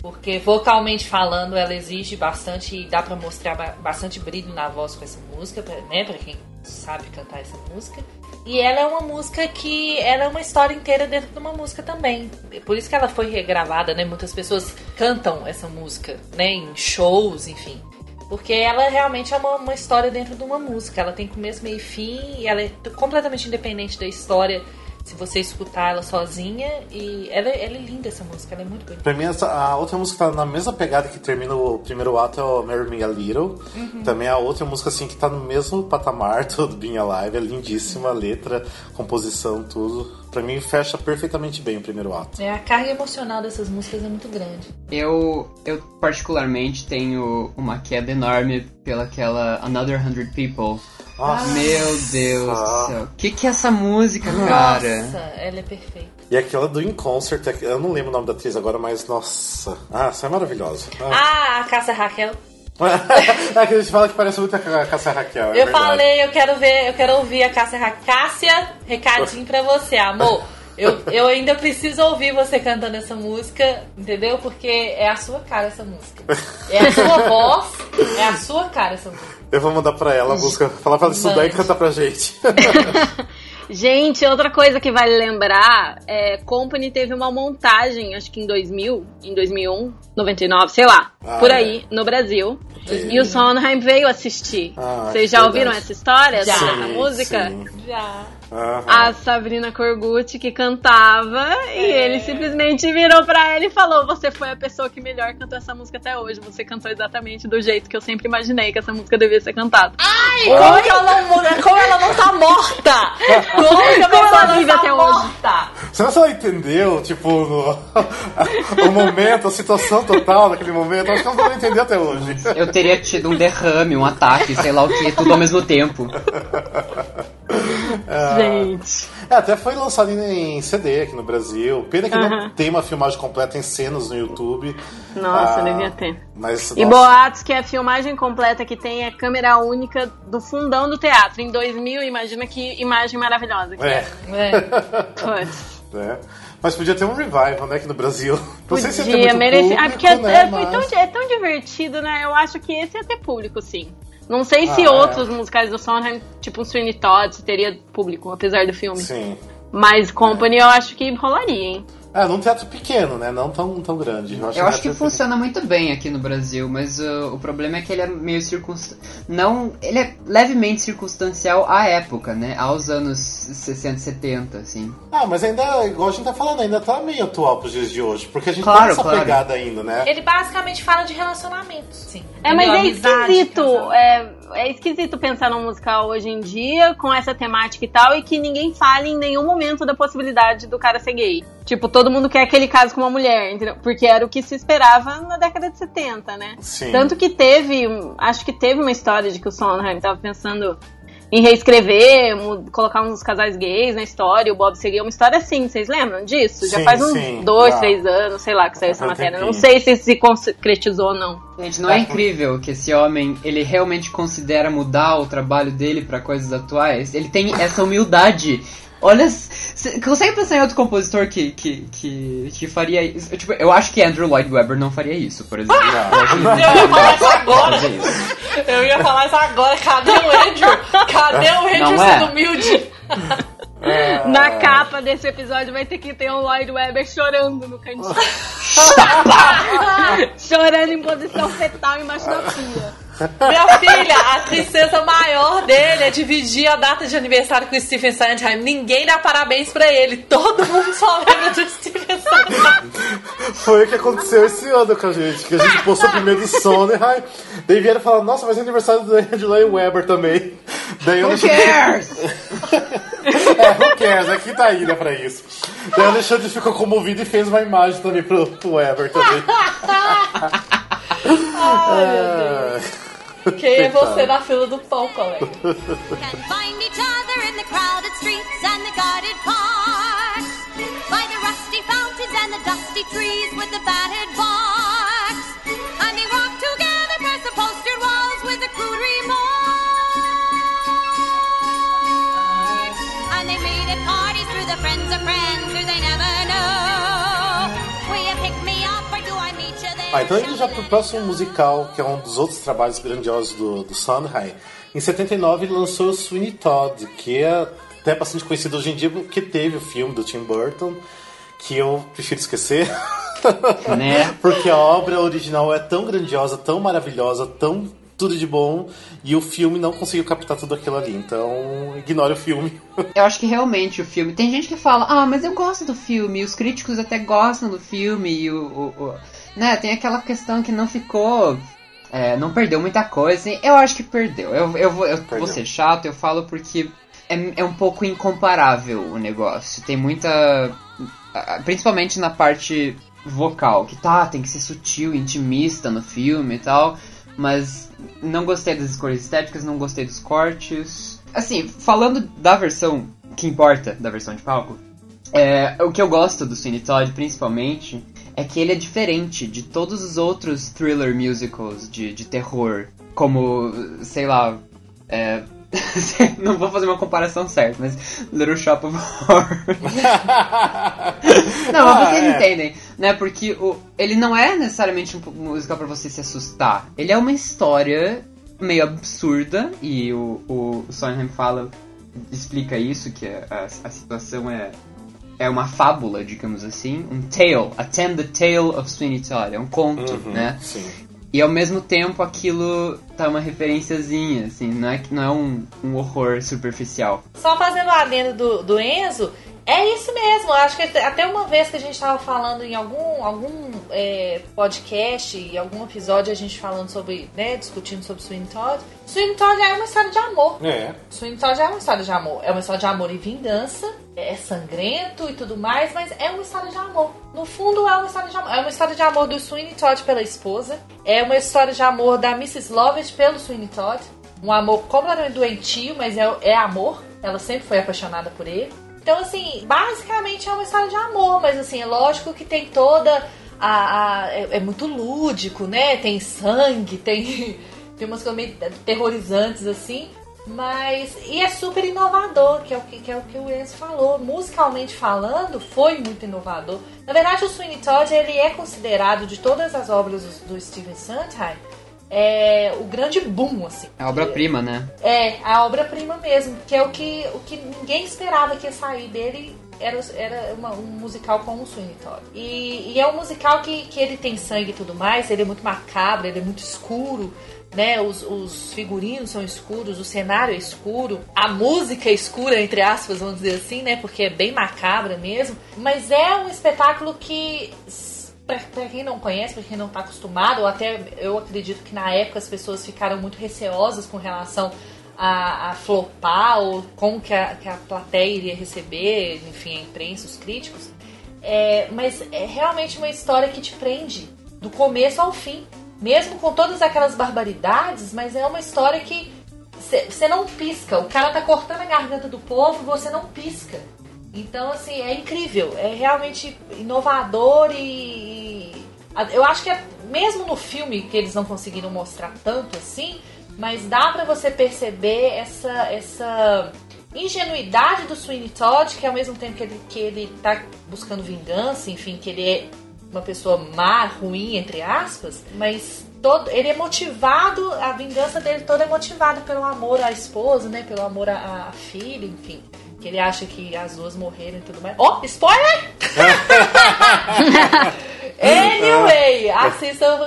Porque vocalmente falando, ela exige bastante e dá pra mostrar ba- bastante brilho na voz com essa música, né? Pra quem sabe cantar essa música. E ela é uma música que ela é uma história inteira dentro de uma música também. Por isso que ela foi regravada, né? Muitas pessoas cantam essa música, né? Em shows, enfim. Porque ela realmente é uma, uma história dentro de uma música. Ela tem começo, meio e fim, e ela é completamente independente da história se você escutar ela sozinha. E ela, é- ela é linda essa música, ela é muito bonita. Pra mim, essa, a outra música que tá na mesma pegada que termina o primeiro ato é o Marry Me A Little. Uhum. Também é a outra música assim que tá no mesmo patamar do do Being Alive. É lindíssima, a letra, composição, tudo. Pra mim, fecha perfeitamente bem o primeiro ato. É, a carga emocional dessas músicas é muito grande. Eu, eu particularmente tenho uma queda enorme pelaquela Another Hundred People. Nossa. Meu Deus Ah. do céu. O que, que é essa música, cara? Nossa, ela é perfeita. E aquela do In Concert, é eu não lembro o nome da atriz agora, mas nossa. Ah, essa é maravilhosa. Ah. Ah, a Cássia Raquel. é que a gente fala que parece muito a Cássia Raquel. é eu verdade. falei, eu quero ver, eu quero ouvir a Cássia Raquel. Cássia, recadinho pra você, amor. Eu, eu ainda preciso ouvir você cantando essa música, entendeu? Porque é a sua cara essa música. É a sua voz, é a sua cara essa música. Eu vou mandar pra ela a música, falar pra ela estudar e cantar pra gente. Gente, outra coisa que vale lembrar é Company teve uma montagem, acho que em 2000, em 2001, 99, sei lá, Ah, por é. aí, no Brasil. E o Sondheim veio assistir. Ah, Vocês é já verdade. ouviram essa história, Já. essa música? Sim. Já. Aham. A Sabrina Corgucci que cantava e ele simplesmente virou pra ela e falou: Você foi a pessoa que melhor cantou essa música até hoje. Você cantou exatamente do jeito que eu sempre imaginei que essa música devia ser cantada. Ai, como, que ela não, como ela não tá morta? Como, que a Como pessoa ela não vive tá até hoje? morta? Será que ela entendeu, tipo, no- o momento, a situação total daquele momento? Acho que ela não entendeu até hoje. Eu teria tido um derrame, um ataque, sei lá o que, tudo ao mesmo tempo. Gente. É, até foi lançado em, em CD aqui no Brasil. Pena que não tem uma filmagem completa em cenas no YouTube. Nossa, Ah, devia ter. Mas, E nossa, boatos que a filmagem completa que tem é câmera única do fundão do teatro. Em 2000, imagina que imagem maravilhosa. que É, É. Putz. né? Mas podia ter um revival, né, aqui no Brasil. Não sei se ia ter Podia muito público, Ah, porque é, né, é- mas- tão, é tão divertido, né? Eu acho que esse ia ter público, sim. Não sei se Ah, é. outros musicais do Sondheim, tipo um Sweeney Todd, teria público, apesar do filme. Sim. Mas Company eu acho que rolaria, hein? É, num teatro pequeno, né? Não tão, tão grande. Eu acho, Eu acho que teatro- funciona muito bem aqui no Brasil, mas uh, o problema é que ele é meio circunstancial. Não, ele é levemente circunstancial à época, né? Aos anos 60, 70, assim. Ah, mas ainda, igual a gente tá falando, ainda tá meio atual pros dias de hoje. Porque a gente Claro, tem essa claro. pegada ainda, né? Ele basicamente fala de relacionamentos. Sim. É, mas é Amizade, esquisito. É, é esquisito pensar num musical hoje em dia com essa temática e tal, e que ninguém fale em nenhum momento da possibilidade do cara ser gay. Tipo, todo mundo quer aquele caso com uma mulher, entendeu? Porque era o que se esperava na década de 70, né? Sim. Tanto que teve, acho que teve uma história de que o Sondheim tava pensando em reescrever, colocar uns casais gays na história, o Bob seria uma história assim, vocês lembram disso? Já Sim, faz uns sim, dois, já. três anos, sei lá, que saiu essa matéria. Não sei se se concretizou ou não. Gente, não é incrível que esse homem, ele realmente considera mudar o trabalho dele pra coisas atuais? Ele tem essa humildade. Olha, consegue pensar em outro compositor que, que, que, que faria isso? Tipo, eu acho que Andrew Lloyd Webber não faria isso, por exemplo. Eu acho que Eu ia falar isso não agora. faria isso. Eu ia falar isso agora. Cadê o Andrew? Cadê o Andrew Não é? sendo humilde? Na capa desse episódio vai ter que ter um Lloyd Webber chorando no cantinho. chorando em posição fetal embaixo da pia. Minha filha, a tristeza maior dele é dividir a data de aniversário com o Stephen Sondheim. Ninguém dá parabéns pra ele. Todo mundo só lembra do Stephen Sondheim. Foi o que aconteceu esse ano com a gente, que a gente postou primeiro do Sondheim, daí vieram falar, nossa, vai ser aniversário do Angela Weber também. Daí eu Who Alexandre- cares? É, who cares? Aqui tá a ilha pra isso. Daí o Alexandre ficou comovido e fez uma imagem também pro, pro Weber também. É. Quem é você na fila do pão, colega? By the rusty fountains and the dusty trees with the battered. Ah, então indo já pro próximo musical, que é um dos outros trabalhos grandiosos do, do Sondheim. Em 79 ele lançou o Sweeney Todd, que é até bastante conhecido hoje em dia porque teve o filme do Tim Burton, que eu prefiro esquecer. Né? porque a obra original é tão grandiosa, tão maravilhosa, tão tudo de bom, e o filme não conseguiu captar tudo aquilo ali. Então, ignore o filme. Eu acho que realmente o filme. Tem gente que fala, ah, mas eu gosto do filme, os críticos até gostam do filme, e o. o- o- né, tem aquela questão que não ficou. é, não perdeu muita coisa. Eu acho que perdeu. Eu, eu, vou, eu vou ser chato, eu falo porque é, é um pouco incomparável o negócio. Tem muita. Principalmente na parte vocal, que tá, tem que ser sutil, intimista no filme e tal. Mas não gostei das escolhas estéticas, não gostei dos cortes. Assim, falando da versão que importa, da versão de palco, é, o que eu gosto do Sweeney Todd, principalmente, é que ele é diferente de todos os outros thriller musicals de, de terror. Como, sei lá, é, não vou fazer uma comparação certa, mas Little Shop of Horror. não, mas vocês Ah, é. entendem, né? Porque o, ele não é necessariamente um musical pra você se assustar. Ele é uma história meio absurda e o, o Sondheim fala, explica isso, que a, a situação é é uma fábula, digamos assim, um tale, attend the tale of Sweeney Todd, é um conto, né? Sim. E ao mesmo tempo aquilo tá uma referenciazinha, assim, não é, que- não é um, um horror superficial. Só fazendo o adendo do, do Enzo, é isso mesmo. Acho que até uma vez que a gente estava falando em algum, algum é, podcast, em algum episódio, a gente falando sobre, né, discutindo sobre Sweeney Todd. Sweeney Todd é uma história de amor. É. Todd é uma história de amor. É uma história de amor e vingança. É sangrento e tudo mais, mas é uma história de amor. No fundo, é uma história de amor. É uma história de amor do Sweeney Todd pela esposa. É uma história de amor da Mrs. Lovett pelo Sweeney Todd. Um amor completamente doentio, mas é, é amor. Ela sempre foi apaixonada por ele. Então, assim, basicamente é uma história de amor, mas assim, é lógico que tem toda a. a- é, é muito lúdico, né? Tem sangue, tem, tem umas coisas meio terrorizantes, assim. Mas. E é super inovador, que é o que, que é o, que o Enzo falou. Musicalmente falando, foi muito inovador. Na verdade, o Sweeney Todd ele é considerado, de todas as obras do, do Steven Sondheim, é, o grande boom, assim. É obra-prima, né? É, a obra-prima mesmo, que é o que, o que ninguém esperava que ia sair dele. Era, era uma- um musical com o Sweeney Todd. E, e é um musical que, que ele tem sangue e tudo mais, ele é muito macabro, ele é muito escuro, né? Os, os figurinos são escuros, o cenário é escuro, a música é escura, entre aspas, vamos dizer assim, né? Porque é bem macabra mesmo. Mas é um espetáculo que Pra quem não conhece, pra quem não tá acostumado, ou até eu acredito que na época as pessoas ficaram muito receosas com relação a, a flopar, ou como que a, que a plateia iria receber, enfim, a imprensa, os críticos. É, mas é realmente uma história que te prende do começo ao fim. Mesmo com todas aquelas barbaridades, mas é uma história que você não pisca. O cara tá cortando a garganta do povo você não pisca. Então, assim, é incrível. É realmente inovador e. Eu acho que é, mesmo no filme que eles não conseguiram mostrar tanto assim, mas dá pra você perceber essa, essa ingenuidade do Sweeney Todd, que ao mesmo tempo que ele, que ele tá buscando vingança, enfim, que ele é uma pessoa má, ruim, entre aspas, mas todo, ele é motivado, a vingança dele toda é motivada pelo amor à esposa, né? Pelo amor à, à filha, enfim. Que ele acha que as duas morreram e tudo mais. Ó, spoiler! anyway, assistam.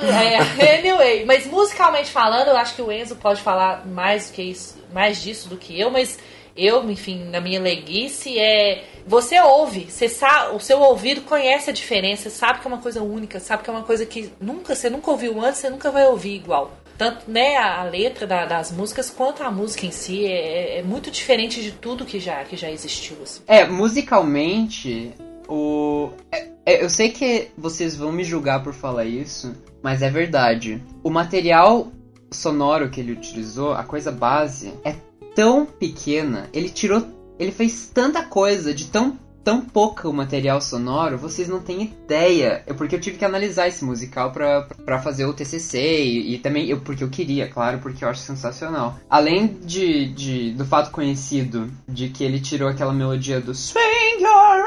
É, anyway, mas musicalmente falando, eu acho que o Enzo pode falar mais do que isso, mais disso do que eu, mas eu, enfim, na minha leguice, é. Você ouve, você sabe, o seu ouvido conhece a diferença, sabe que é uma coisa única, sabe que é uma coisa que nunca, você nunca ouviu antes, você nunca vai ouvir igual. Tanto né, a, a letra da- das músicas quanto a música em si é, é muito diferente de tudo que já, que já existiu. assim. É, musicalmente, o. é- é, eu sei que vocês vão me julgar por falar isso, mas é verdade. O material sonoro que ele utilizou, a coisa base, é tão pequena. Ele tirou. Ele fez tanta coisa de tão. Tão pouco material sonoro, vocês não têm ideia. É porque eu tive que analisar esse musical pra fazer o TCC e, e também eu, porque eu queria, claro, porque eu acho sensacional. Além de, de do fato conhecido de que ele tirou aquela melodia do Swing Your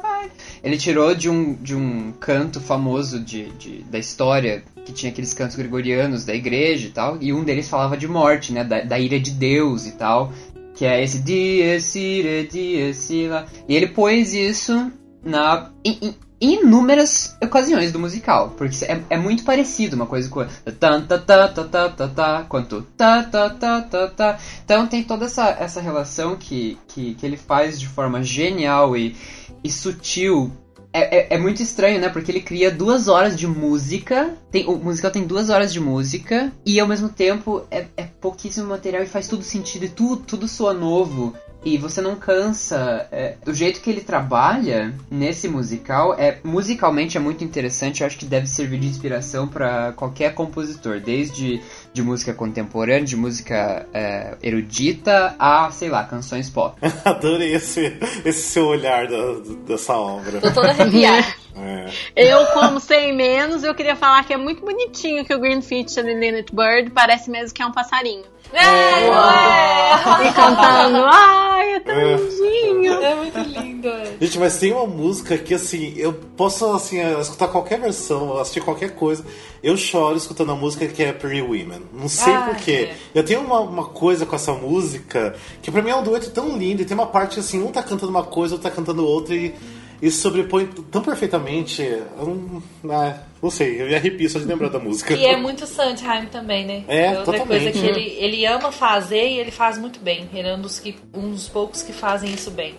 Fine, ele tirou de um, de um canto famoso de, de- da história, que tinha aqueles cantos gregorianos da igreja e tal, e um deles falava de morte, né, da, da ira de Deus e tal, que é esse Dies irae, Dies ira. E ele pôs isso na, em- em inúmeras ocasiões do musical, porque é, é muito parecido uma coisa com a tan, ta, ta, ta, ta, ta, ta, quanto ta, ta, ta, ta, ta. Então tem toda essa, essa relação que, que, que ele faz de forma genial e, e sutil. É, é, é muito estranho, né? Porque ele cria duas horas de música. Tem, o musical tem duas horas de música. E ao mesmo tempo é, é pouquíssimo material e faz tudo sentido e tudo, tudo soa novo. E você não cansa. É, o jeito que ele trabalha nesse musical é musicalmente é muito interessante. Eu acho que deve servir de inspiração para qualquer compositor, desde de música contemporânea, de música é, erudita, a sei lá canções pop. Adorei esse, esse seu olhar da- dessa obra. Tô toda arrepiada. É. Eu, como sei menos, eu queria falar que é muito bonitinho que o Greenfinch e Linnet Bird parece mesmo que é um passarinho. É, não é? E cantando, ai, é tão É. lindinho. É muito lindo. é. Gente, mas tem uma música que assim, eu posso assim, escutar qualquer versão, assistir qualquer coisa. Eu choro escutando a música que é Pretty Women. Não sei Ah, porquê. é. Eu tenho uma, uma coisa com essa música que pra mim é um dueto tão lindo. E tem uma parte assim, um tá cantando uma coisa, outro tá cantando outra e, e sobrepõe tão perfeitamente. Não, ah, não sei, eu me arrepio só de lembrar da música. E é muito Sondheim também, né? É, outra totalmente. coisa que ele, ele ama fazer e ele faz muito bem. Ele é um dos, que, um dos poucos que fazem isso bem.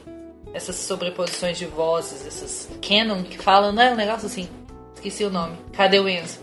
Essas sobreposições de vozes, esses canon que falam, não é um negócio assim. Esqueci o nome. Cadê o Enzo?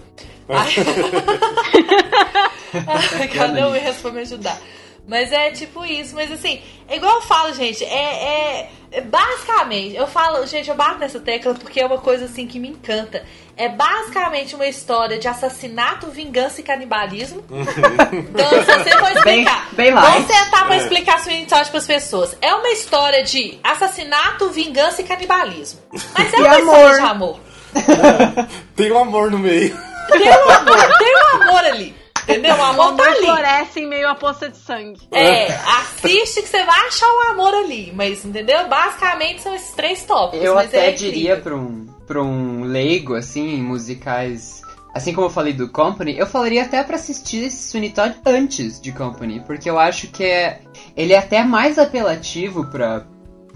Ai. Ai, Cadê o Enzo pra me ajudar? Mas é tipo isso, mas assim, é igual eu falo, gente, é, é- é basicamente, eu falo, gente, eu bato nessa tecla porque é uma coisa assim que me encanta. É basicamente uma história de assassinato, vingança e canibalismo. então, se você for explicar, Bem- bem vamos tentar pra É. explicar Sweeney Todd pras pessoas. É uma história de assassinato, vingança e canibalismo. Mas é E uma amor. história de amor. Tem um amor no meio. Tem um amor, tem um amor ali. Entendeu? O O amor tá amor ali. floresce em meio à poça de sangue. É, assiste que você vai achar o amor ali. Mas, entendeu? Basicamente são esses três tópicos. Eu mas até é diria pra um, pra um leigo, assim, em musicais. Assim como eu falei do Company, eu falaria até pra assistir Sweeney Todd antes de Company, porque eu acho que é, ele é até mais apelativo pra,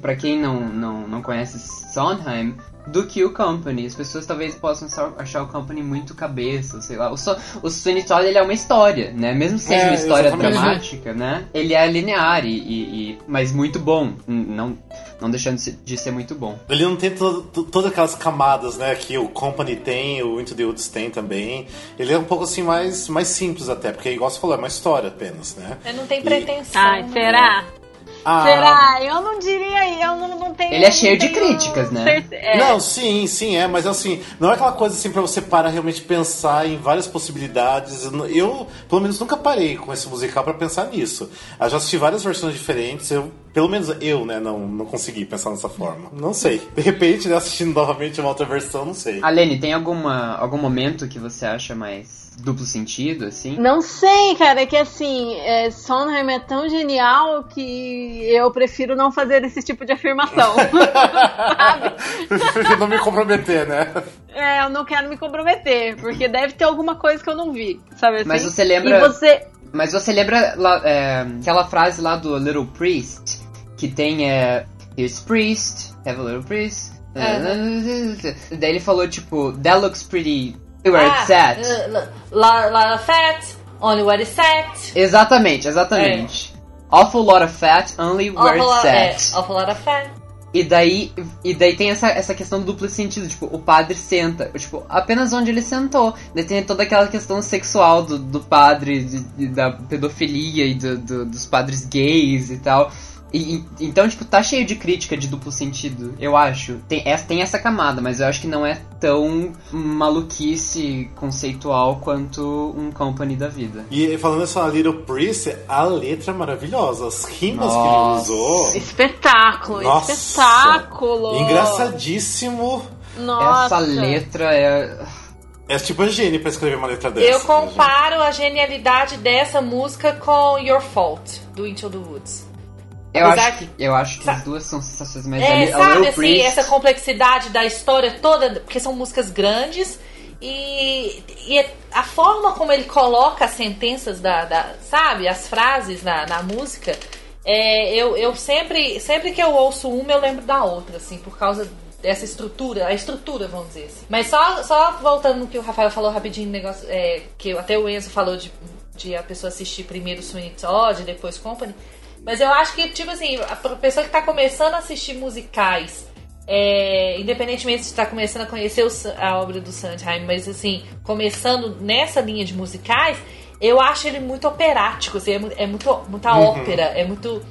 pra quem não, não, não conhece Sondheim do que o Company. As pessoas talvez possam achar o Company muito cabeça, sei lá. O, so, o Sweeney Todd ele é uma história, né? Mesmo sendo É, uma história dramática, né? Ele é linear e, e- e- mas muito bom, não não deixando de ser- muito bom. Ele não tem to- to- todas aquelas camadas, né, que o Company tem, o Into the Woods tem também. Ele é um pouco assim mais, mais simples até, porque igual você falou, é uma história apenas, né? Mas não tem E- pretensão. Ai, né? Será? Ah, Será? Eu não diria, eu não, não tenho. Ele é cheio de críticas, né? é. Não, sim, sim, é, mas assim, não é aquela coisa assim pra você parar realmente pensar em várias possibilidades. Eu, pelo menos, nunca parei com esse musical pra pensar nisso. Eu já assisti várias versões diferentes, eu, pelo menos eu, né, não, não consegui pensar dessa forma. Não sei. De repente, né, assistindo novamente uma outra versão, não sei. Alene, tem alguma, algum momento que você acha mais duplo sentido, assim? Não sei, cara, é que assim, é, Sondheim é tão genial que eu prefiro não fazer esse tipo de afirmação. Prefiro não me comprometer, né? É, eu não quero me comprometer, porque deve ter alguma coisa que eu não vi, sabe assim? Mas você lembra- E você... Mas você lembra é, aquela frase lá do Little Priest? Que tem é. Here's Priest, Have a Little Priest. Daí ele falou, tipo, That looks pretty where it's at. uh, lot, lot of fat, only where it's at. Exatamente, exatamente. Awful lot of fat, only where Awful it's lot, é, at. awful lot of fat. E daí, e daí tem essa, essa questão do duplo sentido, tipo, o padre senta, tipo, apenas onde ele sentou. Daí tem toda aquela questão sexual do, do padre, de- de- da pedofilia e do- do- dos padres gays e tal. E, e- então, tipo, tá cheio de crítica de duplo sentido, eu acho. Tem essa, tem essa camada, mas eu acho que não é tão maluquice conceitual quanto um company da vida. E falando nessa Little Priest, a letra é maravilhosa. As rimas que ele Nossa. usou. Espetáculo, Nossa. espetáculo. Engraçadíssimo. Nossa. Essa letra é. É tipo a gênio pra escrever uma letra dessa. Eu comparo a genialidade dessa música com Your Fault, do Into the Woods. Eu acho, que, eu acho que as duas são sensações, mas É, sabe assim, Priest, essa complexidade da história toda, porque são músicas grandes e, e a forma como ele coloca as sentenças da, da- sabe, as frases na, na música, é, eu, eu sempre, sempre que eu ouço uma eu lembro da outra, assim, por causa dessa estrutura, a estrutura, vamos dizer assim. Mas só, só voltando no que o Rafael falou rapidinho, negócio, é, que até o Enzo falou de, de a pessoa assistir primeiro Sweeney Todd depois Company. Mas eu acho que, tipo assim, a pessoa que tá começando a assistir musicais, é, independentemente de estar começando a conhecer o a obra do Sondheim, mas assim, começando nessa linha de musicais, eu acho ele muito operático, assim, é, é muito, muita ópera, é muito.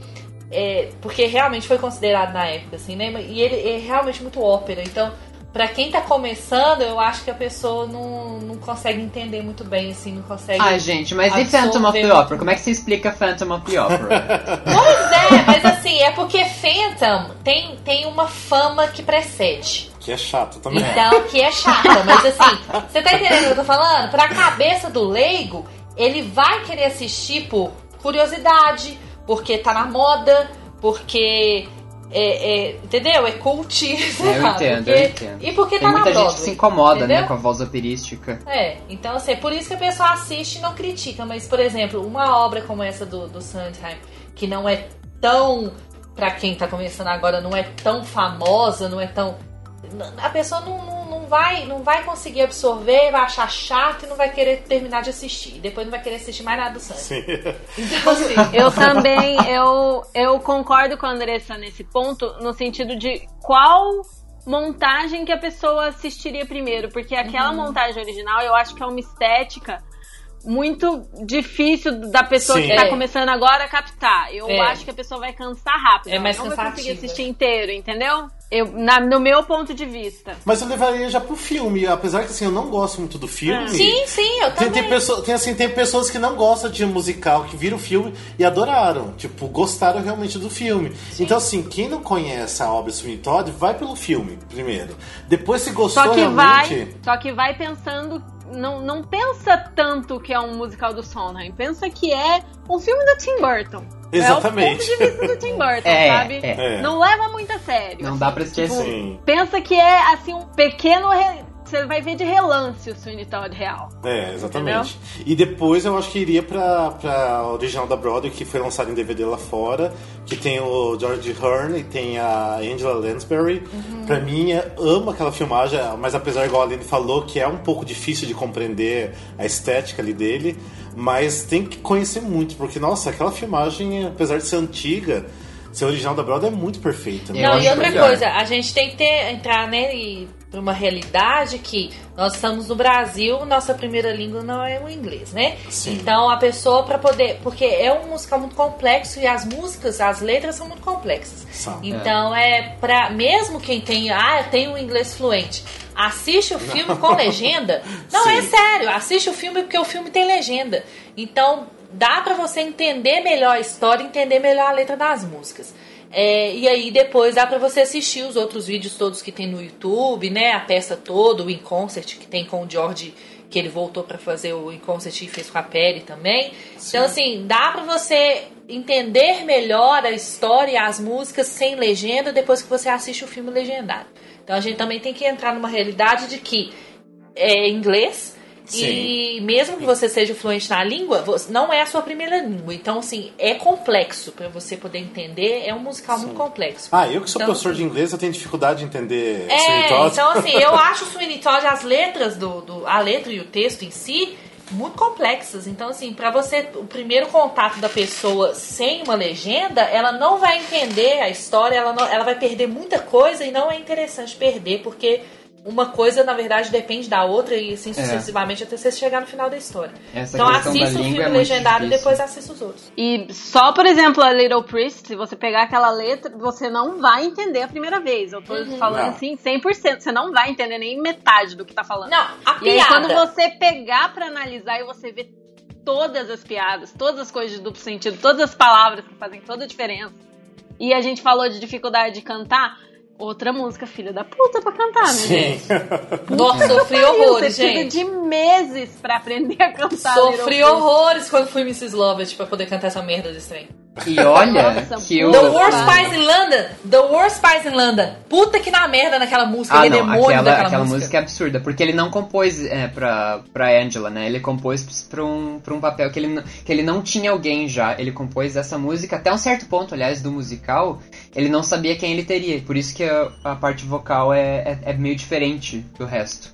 é, porque realmente foi considerado na época, assim, né? E ele é realmente muito ópera. Então, pra quem tá começando, eu acho que a pessoa não, não consegue entender muito bem, assim, não consegue. Ai, gente, mas e Phantom of the Opera? Como é que você explica Phantom of the Opera? Pois é, mas assim, é porque Phantom tem, tem uma fama que precede. Que é chato também. Então, que é chata, mas assim, você tá entendendo o que eu tô falando? Pra cabeça do leigo, ele vai querer assistir por curiosidade, porque tá na moda, porque. É, é, entendeu? É cult. sei eu entendo, porque- eu entendo. E porque Tem tá muita na gente Broadway, que se incomoda, né, entendeu? com a voz operística. É, então assim, é por isso que a pessoa assiste e não critica. Mas, por exemplo, uma obra como essa do, do Sondheim, que não é tão. Pra quem tá começando agora, não é tão famosa, não é tão. A pessoa não, não, não vai, não vai conseguir absorver, vai achar chato e não vai querer terminar de assistir. Depois não vai querer assistir mais nada do Sondheim. Sim. Então, assim. Eu também, eu, eu concordo com a Andressa nesse ponto, no sentido de qual montagem que a pessoa assistiria primeiro, porque aquela Uhum. montagem original eu acho que é uma estética muito difícil da pessoa Sim. que tá É. começando agora a captar. Eu É. acho que a pessoa vai cansar rápido. É mais não vai conseguir assistir inteiro, entendeu? Eu, na- no meu ponto de vista. Mas eu levaria já pro filme, apesar que assim, eu não gosto muito do filme. Sim, sim, eu Tem, também. tem, pessoa- tem, assim, tem pessoas que não gostam de musical, que viram o filme e adoraram. Tipo, gostaram realmente do filme. Então, assim, quem não conhece a obra Sweeney Todd, vai pelo filme primeiro. Depois, se gostou Só que realmente... vai, só que vai pensando, não, não pensa tanto que é um musical do Sondheim, pensa que é um filme do Tim Burton. Exatamente. É o ponto de vista do Tim Burton, É, sabe? é. É. Não leva muito a sério. Não dá pra esquecer. Sim. Pensa que é assim um pequeno re- você vai ver de relance o Sweeney Todd real. É, exatamente. E depois eu acho que iria pra, pra original da Broadway, que foi lançada em DVD lá fora, que tem o George Hearn e tem a Angela Lansbury. Pra mim, eu amo aquela filmagem, mas apesar, igual a Aline falou, que é um pouco difícil de compreender a estética ali dele, mas tem que conhecer muito, porque, nossa, aquela filmagem, apesar de ser antiga, ser original da Broadway é muito perfeita. né? Não, e outra melhor. coisa, a gente tem que ter, entrar né, e pra uma realidade que nós estamos no Brasil, nossa primeira língua não é o inglês, né? Sim. Então a pessoa para poder, porque é um musical muito complexo e as músicas, as letras são muito complexas. São. Então é para mesmo quem tem, ah, eu tenho um inglês fluente, assiste o filme com legenda. Não é Sim. sério, assiste o filme porque o filme tem legenda. Então dá pra você entender melhor a história, entender melhor a letra das músicas. É, e aí depois dá pra você assistir os outros vídeos todos que tem no YouTube, né? A peça toda, o In Concert que tem com o George, que ele voltou pra fazer o In Concert e fez com a Perry também. Então assim, dá pra você entender melhor a história e as músicas sem legenda depois que você assiste o filme legendado. Então a gente também tem que entrar numa realidade de que é inglês E mesmo que você seja fluente na língua, não é a sua primeira língua. Então, assim, é complexo pra você poder entender. É um musical muito complexo. Ah, eu que sou Então, professor assim, de inglês, eu tenho dificuldade de entender É, Sweeney Todd. então assim, eu acho o Sweeney Todd, as letras do, do- a letra e o texto em si, muito complexas. Então assim, pra você, o primeiro contato da pessoa sem uma legenda, ela não vai entender a história, ela, não- ela vai perder muita coisa e não é interessante perder, porque uma coisa, na verdade, depende da outra e assim sucessivamente até você chegar no final da história. Essa então assista o língua filme é legendado e depois assista os outros. E só, por exemplo, a Little Priest, se você pegar aquela letra, você não vai entender a primeira vez. Eu tô falando Não. assim 100%. Você não vai entender nem metade do que tá falando. Não, a E aí, piada. quando você pegar pra analisar e você ver todas as piadas, todas as coisas de duplo sentido, todas as palavras que fazem toda a diferença, e a gente falou de dificuldade de cantar, outra música, filha da puta, pra cantar, né, gente? Sim. Nossa, sofri horrores, você gente. de meses pra aprender a cantar. Sofri horrores quando fui Mrs. Lovett pra poder cantar essa merda desse trem. E olha Nossa, que o. The. Worst Spies in London. The Worst Spies in London. Puta que na merda naquela música. Ah, ele é não, demônio aquela, daquela aquela música. música é absurda, porque ele não compôs é, pra, pra Angela, né? Ele compôs pra um, pra um papel que ele, não- que ele não tinha alguém já. Ele compôs essa música até um certo ponto, aliás, do musical, ele não sabia quem ele teria. Por isso que a, a parte vocal é, é, é meio diferente do resto.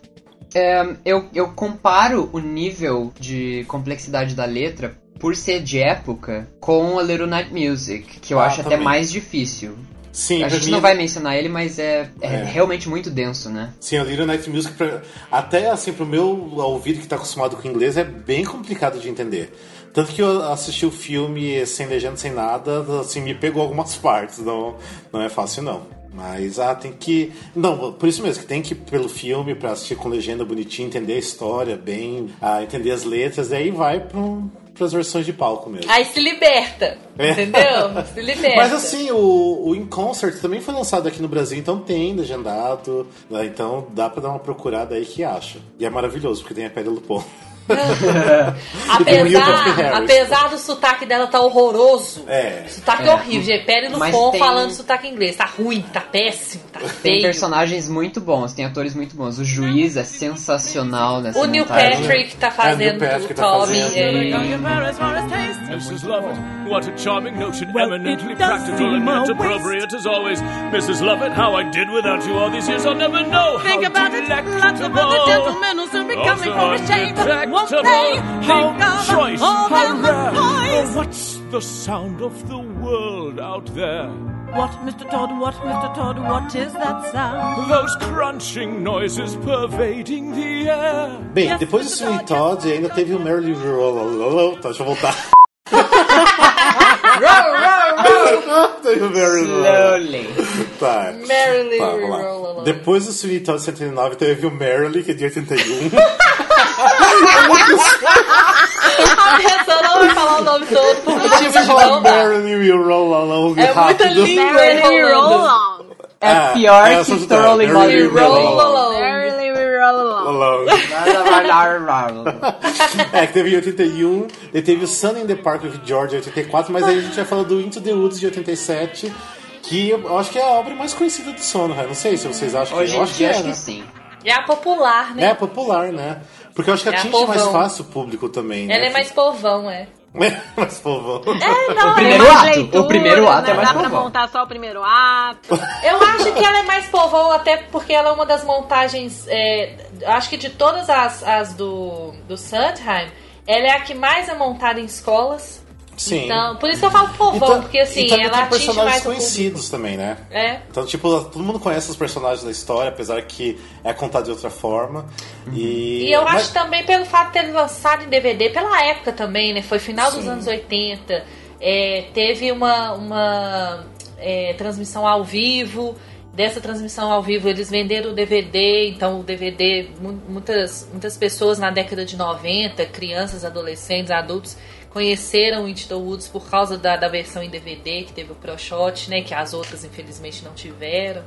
É, eu, eu comparo o nível de complexidade da letra por ser de época com a Little Night Music, que eu Ah, acho até também. mais difícil. Sim, A pra gente mim- não vai mencionar ele, mas é, é, É. realmente muito denso, né? Sim, a Little Night Music, pra- até assim, pro meu ouvido que tá acostumado com inglês, é bem complicado de entender. Tanto que eu assisti o filme sem legenda, sem nada, assim, me pegou algumas partes, não, não é fácil não. Mas, ah, tem que... Não, por isso mesmo, que tem que ir pelo filme pra assistir com legenda bonitinha, entender a história bem, ah, entender as letras, e aí vai pro, pras versões de palco mesmo. Aí se liberta. É. Entendeu? Se liberta. Mas assim, o, o In Concert também foi lançado aqui no Brasil, então tem legendado. né? Então dá pra dar uma procurada aí que acha. E é maravilhoso, porque tem a Pele Lupon. E tem o Patrick Apesar, apesar do sotaque dela tá horroroso. É. Sotaque É. horrível, gente. Pele no pão tem- falando sotaque inglês. Tá ruim, tá péssimo, tá Tem feio. personagens muito bons, tem atores muito bons. O juiz é sensacional nessa O Neil montagem. Patrick tá É, fazendo o Neil Patrick o tá Tommy. fazendo. é. Mrs. Lovett, what a charming notion, Well, eminently it does practical seem and yet a appropriate as always. Mrs. Lovett, how I did without you all these years, I'll never know. Think how about it, lots of other gentlemen will soon be coming for a shave. Won't how choice, how rare. Oh, what's the sound of the world out there? What, Mr. Todd, what, Mr. Todd, what is that sound? Those crunching noises pervading the air. Bem, depois do Sweeney Todd ainda teve o Merrily Roll. Tá, deixa eu voltar. teve o Merrily Slowly. Tá. Merrily Tá, vamos. Roll Depois do Sweeney Todd 109 teve o Merrily, que é de 81. A pessoa não vai falar o nome todo por de não Roll Along É muita rápido. língua Merrily roll along. É Ah, pior é, que. Thoroughly Molly Roll Along. Merrily we roll along. É, que teve em 81, daí teve o Sun in the Park with George em 84, mas aí a gente vai falar do Into the Woods de 87, que eu acho que é a obra mais conhecida do Sondheim. Não sei se vocês acham Hoje que eu em acho que dia é, acho né? que sim. É a popular, né? É popular, né? Porque eu acho que É a atinge mais povão. fácil o público também, né? Ela é mais povão, é. mais povão. É, não, O primeiro ela é mais ato, leitura, o primeiro ato né? é mais Dá pra povão. montar só o primeiro ato. Eu acho que ela é mais povão, até porque ela é uma das montagens. é, acho que de todas as, as do, do Sondheim, ela é a que mais é montada em escolas. Sim. Então, por isso que eu falo povão, Então- porque assim, e também ela tem atinge personagens conhecidos também, né? É. Então, tipo, todo mundo conhece os personagens da história, apesar que é contado de outra forma. E, E eu mas- acho também pelo fato de ter lançado em DVD, pela época também, né? Foi final dos Sim. anos 80. é, teve uma, uma é, transmissão ao vivo. Dessa transmissão ao vivo, eles venderam o DVD. Então, o DVD, mu- muitas, muitas pessoas na década de 90, crianças, adolescentes, adultos, conheceram Into the Woods por causa da, da versão em DVD, que teve o Pro Shot, né? Que as outras, infelizmente, não tiveram.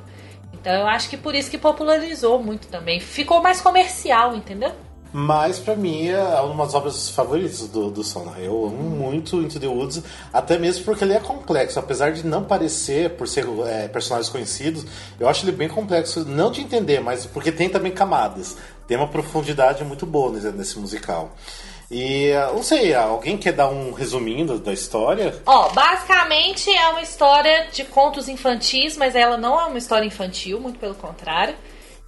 Então eu acho que por isso que popularizou muito também. Ficou mais comercial, entendeu? Mas pra mim é uma das obras favoritas do, do Sondheim. Eu amo muito Into the Woods, até mesmo porque ele é complexo. Apesar de não parecer, por ser é, personagens conhecidos, eu acho ele bem complexo, não de entender, mas porque tem também camadas. Tem uma profundidade muito boa nesse, nesse musical. E uh, não sei, alguém quer dar um resuminho da- da história? Ó, basicamente é uma história de contos infantis, mas ela não é uma história infantil, muito pelo contrário.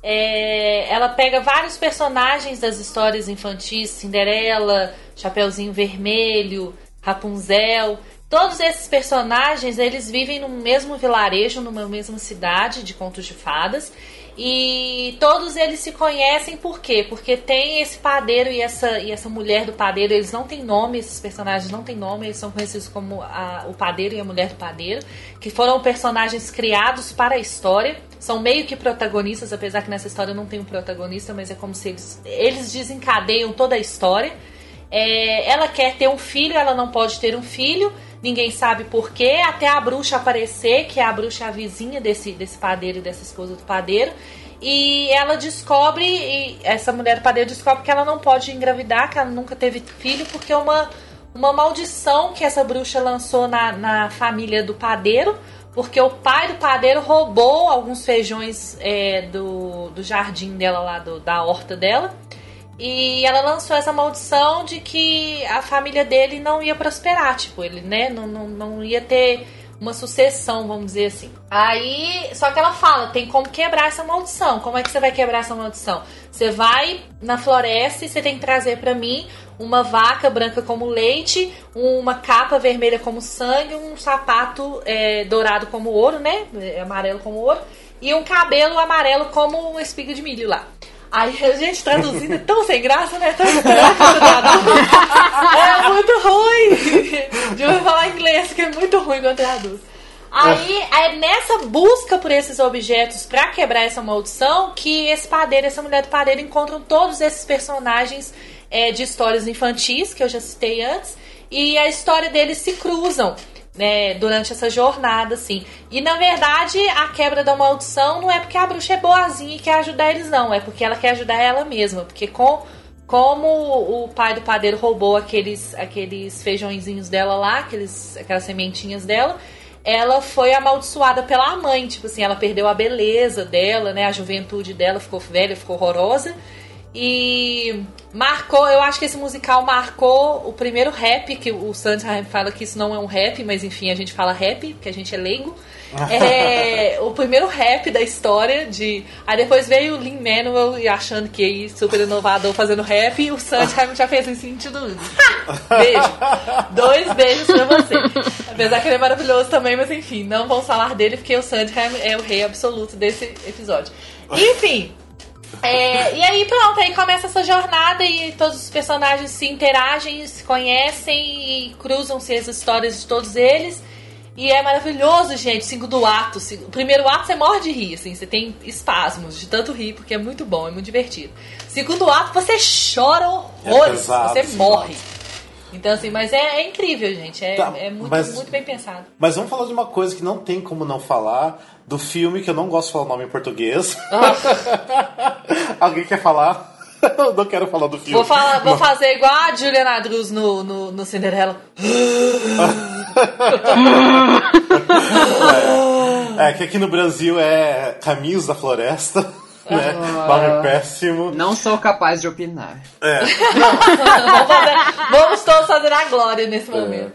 É, ela pega vários personagens das histórias infantis, Cinderela, Chapeuzinho Vermelho, Rapunzel. Todos esses personagens, eles vivem no mesmo vilarejo, numa mesma cidade de contos de fadas. E todos eles se conhecem por quê? Porque tem esse padeiro e essa, e essa mulher do padeiro, eles não têm nome, esses personagens não têm nome, eles são conhecidos como a- o padeiro e a mulher do padeiro, que foram personagens criados para a história, são meio que protagonistas, apesar que nessa história não tem um protagonista, mas é como se eles, eles desencadeiam toda a história. É, ela quer ter um filho, ela não pode ter um filho, ninguém sabe porquê, até a bruxa aparecer, que a bruxa é a vizinha desse, desse padeiro e dessa esposa do padeiro. E ela descobre, e essa mulher padeiro descobre que ela não pode engravidar, que ela nunca teve filho, porque é uma, uma maldição que essa bruxa lançou na, na família do padeiro, porque o pai do padeiro roubou alguns feijões é, do, do jardim dela lá, do- da horta dela. E ela lançou essa maldição de que a família dele não ia prosperar, tipo, ele, né, não, não, não ia ter uma sucessão, vamos dizer assim. Aí, só que ela fala, tem como quebrar essa maldição. Como é que você vai quebrar essa maldição? Você vai na floresta e você tem que trazer pra mim uma vaca branca como leite, uma capa vermelha como sangue, um sapato é, dourado como ouro, né, é, amarelo como ouro, e um cabelo amarelo como uma espiga de milho lá. Aí a gente traduzindo é tão sem graça, né? Tão É muito ruim! Devia falar inglês, que é muito ruim quando traduz. Aí é nessa busca por esses objetos pra quebrar essa maldição que esse padeiro, essa mulher do padeiro encontram todos esses personagens é, de histórias infantis que eu já citei antes e a história deles se cruzam né, durante essa jornada, assim. E na verdade, a quebra da maldição não é porque a bruxa é boazinha e quer ajudar eles, não. É porque ela quer ajudar ela mesma. Porque com, como o pai do padeiro roubou aqueles, aqueles feijõezinhos dela lá, aqueles, aquelas sementinhas dela, ela foi amaldiçoada pela mãe. Tipo assim, ela perdeu a beleza dela, né? A juventude dela ficou velha, ficou horrorosa. E marcou, eu acho que esse musical marcou o primeiro rap, que o Sondheim fala que isso não é um rap, mas enfim, a gente fala rap, porque a gente é leigo. É o primeiro rap da história de. Aí depois veio o Lin Manuel e achando que aí super inovador fazendo rap, e o Sondheim já fez em sentido. Beijo. Dois beijos pra você. Apesar que ele é maravilhoso também, mas enfim, não vamos falar dele porque o Sondheim é o rei absoluto desse episódio. Enfim, é, e aí pronto, aí começa essa jornada e todos os personagens se interagem, se conhecem e cruzam-se as histórias de todos eles. E é maravilhoso, gente, segundo ato. se- O primeiro ato você morre de rir, assim, você tem espasmos de tanto rir, porque é muito bom, é muito divertido. Segundo ato, você chora horrores, pesado, você morre. Então, assim, mas é, é incrível, gente. É, Tá, é muito, mas- muito bem pensado. Mas vamos falar de uma coisa que não tem como não falar do filme, que eu não gosto de falar o nome em português. Alguém quer falar? Eu não quero falar do filme. Vou, falar, vou fazer igual a Juliana Andrews no, no, no Cinderela. É, que aqui no Brasil é Caminhos da Floresta, né? Nome péssimo. Não sou capaz de opinar. É. vamos, fazer- vamos todos fazer a glória nesse momento.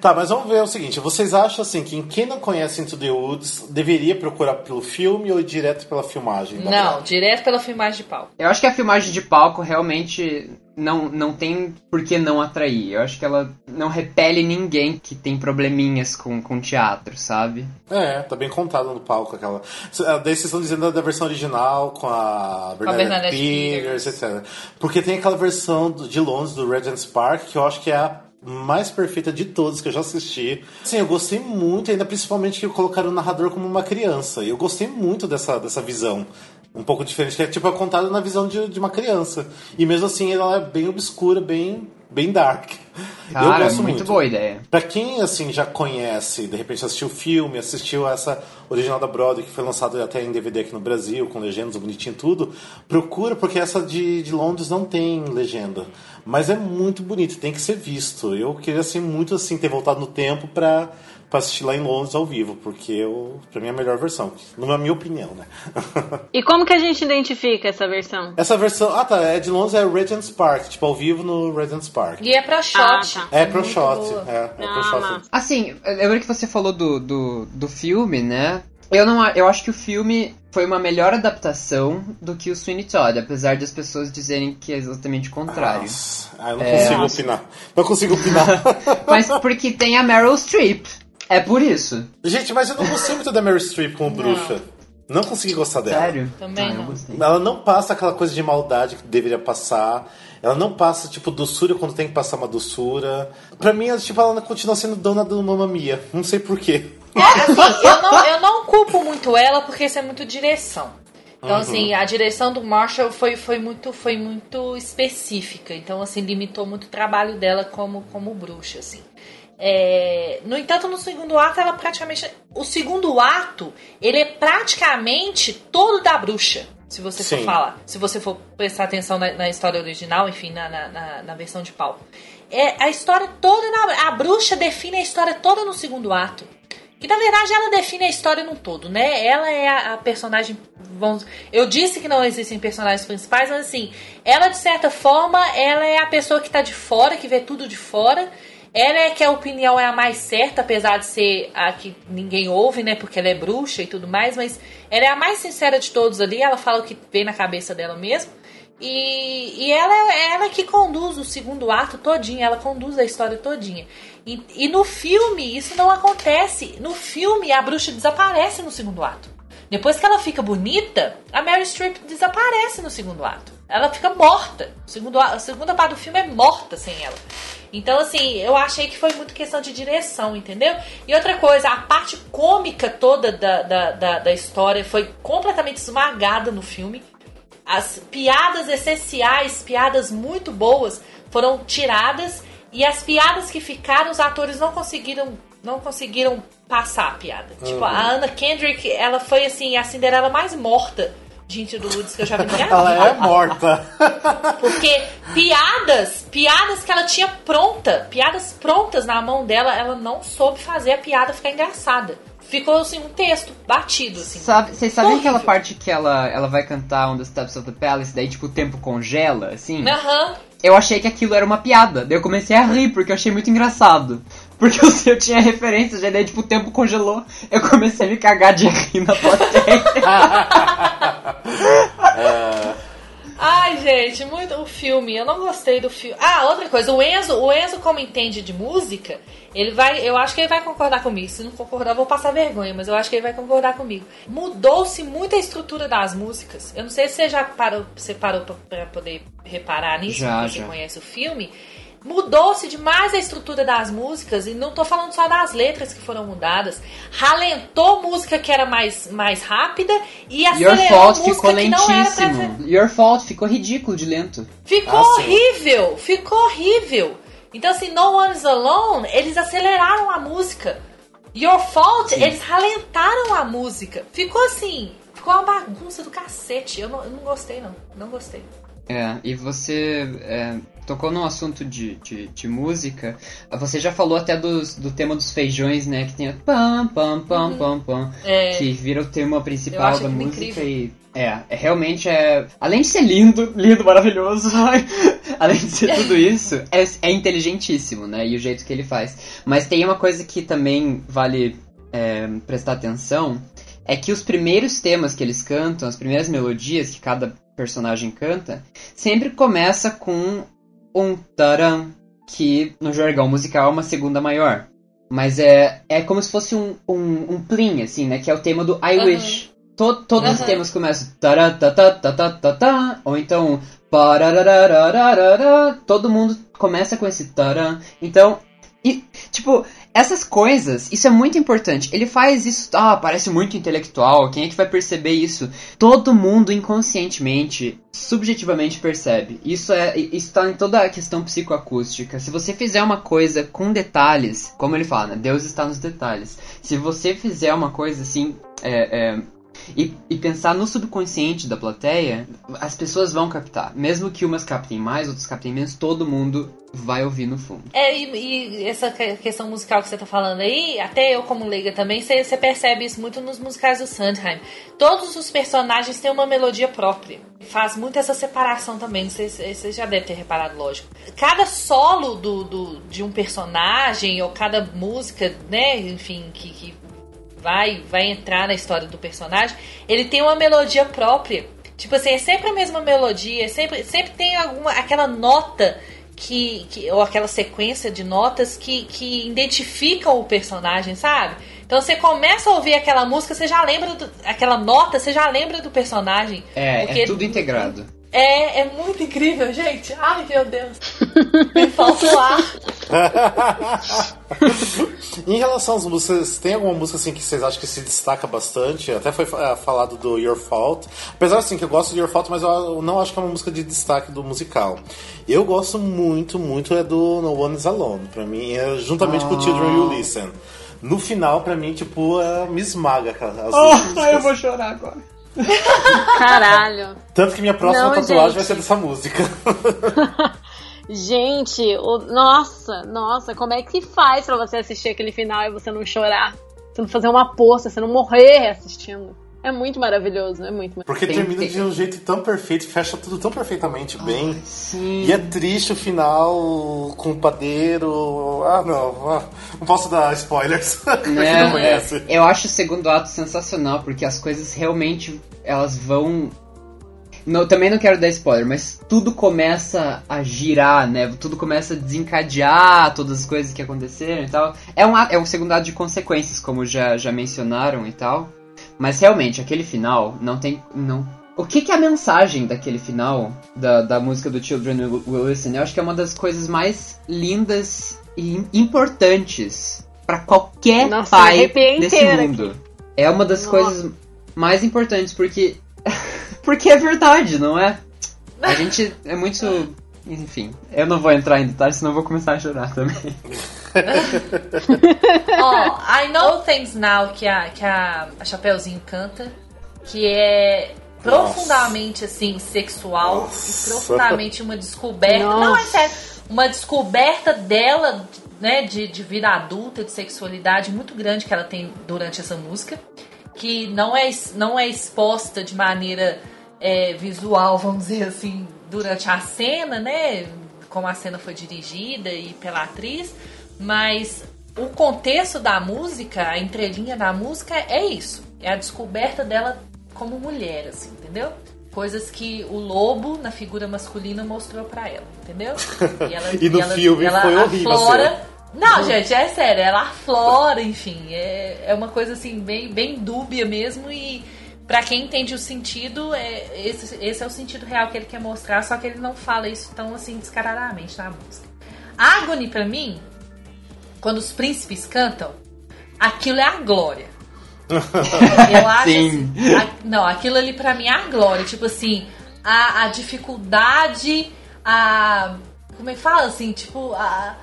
Tá, mas vamos ver o seguinte. Vocês acham assim que quem não conhece Into the Woods deveria procurar pelo filme ou ir direto pela filmagem? Não, Broadway? direto pela filmagem de pau. Eu acho que a filmagem de palco realmente não, não tem por que não atrair. Eu acho que ela não repele ninguém que tem probleminhas com, com teatro, sabe? É, tá bem contado no palco aquela. Ah, Daí vocês estão dizendo da versão original com a Bernadette Bernadette Peters, etc. Porque tem aquela versão do- de Londres do Regent's Park que eu acho que é a mais perfeita de todas que eu já assisti. Sim, eu gostei muito, ainda principalmente que colocaram o narrador como uma criança. E eu gostei muito dessa, dessa visão. Um pouco diferente, que é tipo é contada na visão de, de uma criança. E mesmo assim ela é bem obscura, bem, bem dark. Cara, eu gosto muito boa ideia. Pra quem, assim, já conhece, de repente assistiu o filme, assistiu essa original da Broadway, que foi lançada até em DVD aqui no Brasil, com legendas, bonitinho e tudo, procura, porque essa de, de Londres não tem legenda. Mas é muito bonito, tem que ser visto. Eu queria, assim, muito, assim, ter voltado no tempo pra, pra assistir lá em Londres ao vivo, porque eu, pra mim é a melhor versão, na minha opinião, né? E como que a gente identifica essa versão? essa versão, ah tá, é de Londres é Regent's Park, tipo, ao vivo no Regent's Park. E é pro shot. Ah, tá. É pro muito shot, boa. é, é pro Ah, shot. massa. Assim, lembra que você falou do, do, do filme, né? Eu não eu acho que o filme foi uma melhor adaptação do que o Sweeney Todd, apesar das pessoas dizerem que é exatamente o contrário. Nossa, ah, eu não É. consigo opinar. Não consigo opinar. Mas porque tem a Meryl Streep. É por isso. Gente, mas eu não gostei muito da Mary Streep como bruxa. Não consegui gostar dela. Sério? Também Ah, não. gostei. Ela não passa aquela coisa de maldade que deveria passar. Ela não passa, tipo, doçura quando tem que passar uma doçura. Pra mim, ela, tipo, ela continua sendo dona do Mamma Mia. Não sei porquê. É, assim, eu não, eu não culpo muito ela porque isso é muito direção. Então, assim, a direção do Marshall foi, foi, muito, foi muito específica. Então, assim, limitou muito o trabalho dela como, como bruxa, assim. É, no entanto, no segundo ato, ela praticamente. O segundo ato, ele é praticamente todo da bruxa. Se você for Sim. falar. Se você for prestar atenção na, na história original, enfim, na, na, na- versão de palco. É a história toda. Na, a bruxa define a história toda no segundo ato. Que na verdade ela define a história num todo, né? Ela é a, a personagem. Vamos, eu disse que não existem personagens principais, mas assim, ela de certa forma, ela é a pessoa que tá de fora, que vê tudo de fora. Ela é que a opinião é a mais certa, apesar de ser a que ninguém ouve, né? Porque ela é bruxa e tudo mais, mas ela é a mais sincera de todos ali. Ela fala o que vem na cabeça dela mesmo. E, e ela é ela que conduz o segundo ato todinho, ela conduz a história todinha. E, e no filme isso não acontece. No filme a bruxa desaparece no segundo ato. Depois que ela fica bonita, a Mary Streep desaparece no segundo ato. Ela fica morta. O segundo, a segunda parte do filme é morta sem ela. Então, assim, eu achei que foi muito questão de direção, entendeu? E outra coisa, a parte cômica toda da, da, da, da história foi completamente esmagada no filme. As piadas essenciais, piadas muito boas, foram tiradas. E as piadas que ficaram, os atores não conseguiram, não conseguiram passar a piada. Tipo, a Anna Kendrick, ela foi assim, a Cinderela mais morta de Into the Woods que eu já vi na minha Ela vida. é morta. Porque piadas, piadas que ela tinha pronta, piadas prontas na mão dela, ela não soube fazer a piada ficar engraçada. Ficou assim um texto batido assim. Sabe, vocês sabem Horrível. aquela parte que ela, ela vai cantar On the Steps of the Palace, daí tipo o tempo congela, assim? Aham. Eu achei que aquilo era uma piada, daí eu comecei a rir, porque eu achei muito engraçado. Porque eu, eu tinha referências, já daí tipo o tempo congelou, eu comecei a me cagar de rir na plateia. Ai, gente, muito o filme. Eu não gostei do filme. Ah, outra coisa, o Enzo, o Enzo como entende de música, ele vai, eu acho que ele vai concordar comigo. Se não concordar, eu vou passar vergonha, mas eu acho que ele vai concordar comigo. Mudou-se muito a estrutura das músicas. Eu não sei se você já parou, você parou pra, pra poder reparar nisso, Já, porque você já. conhece o filme. Mudou-se demais a estrutura das músicas, e não tô falando só das letras que foram mudadas. Ralentou música que era mais, mais rápida e Your acelerou Fault música ficou que não era pra lentíssimo. Your Fault ficou ridículo de lento. Ficou sim. horrível, ficou horrível. Então, assim, No One's Alone, eles aceleraram a música. Your Fault, eles ralentaram a música. Ficou assim, ficou uma bagunça do cacete. Eu não, eu não gostei, não. Não gostei. É, e você é, tocou num assunto de, de, de música. Você já falou até dos, do tema dos feijões, né? Que tem a pam, pam, pam, pam, pam. É. Que vira o tema principal da muito música incrível. e. É, é, realmente é. Além de ser lindo, lindo, maravilhoso, além de ser tudo isso, é, é inteligentíssimo, né? E o jeito que ele faz. Mas tem uma coisa que também vale é, prestar atenção: é que os primeiros temas que eles cantam, as primeiras melodias que cada personagem canta, sempre começa com um taran, que no jargão musical é uma segunda maior. Mas é, é como se fosse um, um, um plim, assim, né? Que é o tema do I Aham. Wish. To- todos os Aham. temas começam taratatatatata, ou então todo mundo começa com esse taran. Então, e, tipo, Essas coisas, isso é muito importante. Ele faz isso, ah, parece muito intelectual. Quem é que vai perceber isso? Todo mundo inconscientemente, subjetivamente percebe. Isso é, isso tá em toda a questão psicoacústica. Se você fizer uma coisa com detalhes, como ele fala, né? Deus está nos detalhes. Se você fizer uma coisa assim, é, é, e, e pensar no subconsciente da plateia, as pessoas vão captar. Mesmo que umas captem mais, outras captem menos, todo mundo vai ouvir no fundo. É, e, e essa que- questão musical que você tá falando aí, até eu como leiga também, você, percebe isso muito nos musicais do Sondheim. Todos os personagens têm uma melodia própria. Faz muito essa separação também, você, você já deve ter reparado, lógico. Cada solo do, do- de um personagem, ou cada música, né, enfim, que, que vai, vai entrar na história do personagem, ele tem uma melodia própria. Tipo assim, é sempre a mesma melodia, sempre, sempre tem alguma aquela nota que, que ou aquela sequência de notas que, que identificam o personagem, sabe? Então você começa a ouvir aquela música, você já lembra do, aquela nota, você já lembra do personagem. É, é tudo integrado. É, é muito incrível, gente. Ai, meu Deus. Me falta o ar. em relação às músicas, tem alguma música assim que vocês acham que se destaca bastante? Até foi eh, falado do Your Fault. Apesar assim que eu gosto de Your Fault, mas eu não acho que é uma música de destaque do musical. Eu gosto muito, muito é do No One Is Alone. Pra mim, é juntamente com Children You Listen. No final, pra mim, tipo, é, me esmaga cara, as duas músicas. chorar agora. Caralho. Tanto que minha próxima Não, tatuagem gente. vai ser dessa música. Gente, o- nossa, nossa, como é que faz pra você assistir aquele final e você não chorar? Você não fazer uma poça, você não morrer assistindo. É muito maravilhoso, é muito maravilhoso. Porque Tem- termina tem- de um jeito tão perfeito, fecha tudo tão perfeitamente bem. Sim. E é triste o final com o padeiro. Ah, não. ah, não posso dar spoilers. pra quem não conhece. é, eu acho o segundo ato sensacional, porque as coisas realmente elas vão. Não, também não quero dar spoiler, mas tudo começa a girar, né? Tudo começa a desencadear todas as coisas que aconteceram e tal. É um, é um segundo ato de consequências, como já, já mencionaram e tal. Mas realmente, aquele final não tem. Não... O que, que é a mensagem daquele final da, da música do Children Will Listen? Eu acho que é uma das coisas mais lindas e im- importantes pra qualquer Nossa, pai desse mundo. É uma das Nossa. coisas mais importantes porque porque é verdade, não é? A gente é muito, enfim, eu não vou entrar em detalhes, senão eu vou começar a chorar também. Ó, I Know Things Now, que a, que a, a Chapeuzinho canta, que é profundamente, assim, sexual Nossa. e profundamente uma descoberta. Nossa. Não, é sério. Uma descoberta dela, né, de, de vida adulta, de sexualidade muito grande que ela tem durante essa música. Que não é, não é exposta de maneira é, visual, vamos dizer assim, durante a cena, né? Como a cena foi dirigida e pela atriz. Mas o contexto da música, a entrelinha da música é isso. É a descoberta dela como mulher, assim, entendeu? Coisas que o lobo, na figura masculina, mostrou pra ela, entendeu? E, ela- E no ela- filme ela foi horrível, aflora- assim. Não, gente, é sério, ela aflora, enfim. É, é uma coisa assim, bem, bem dúbia mesmo. E pra quem entende o sentido, é, esse, esse é o sentido real que ele quer mostrar, só que ele não fala isso tão assim descaradamente na música. Agony, pra mim, quando os príncipes cantam, aquilo é a glória. Eu acho Sim. assim, a- não, aquilo ali pra mim é a glória. Tipo assim, a, a dificuldade, a. Como é que fala assim? Tipo, a.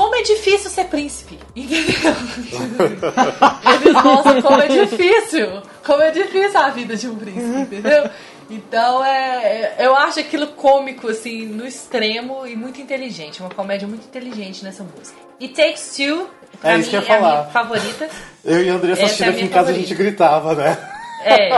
Como é difícil ser príncipe, entendeu? Eles mostram como é difícil. Como é difícil a vida de um príncipe, entendeu? Então é, é- eu acho aquilo cômico, assim, no extremo e muito inteligente. Uma comédia muito inteligente nessa música. E Takes Two, pra É mim, isso que eu ia é a minha favorita. Eu e a Andressa Essa é assistindo a aqui em casa, a gente gritava, né? É.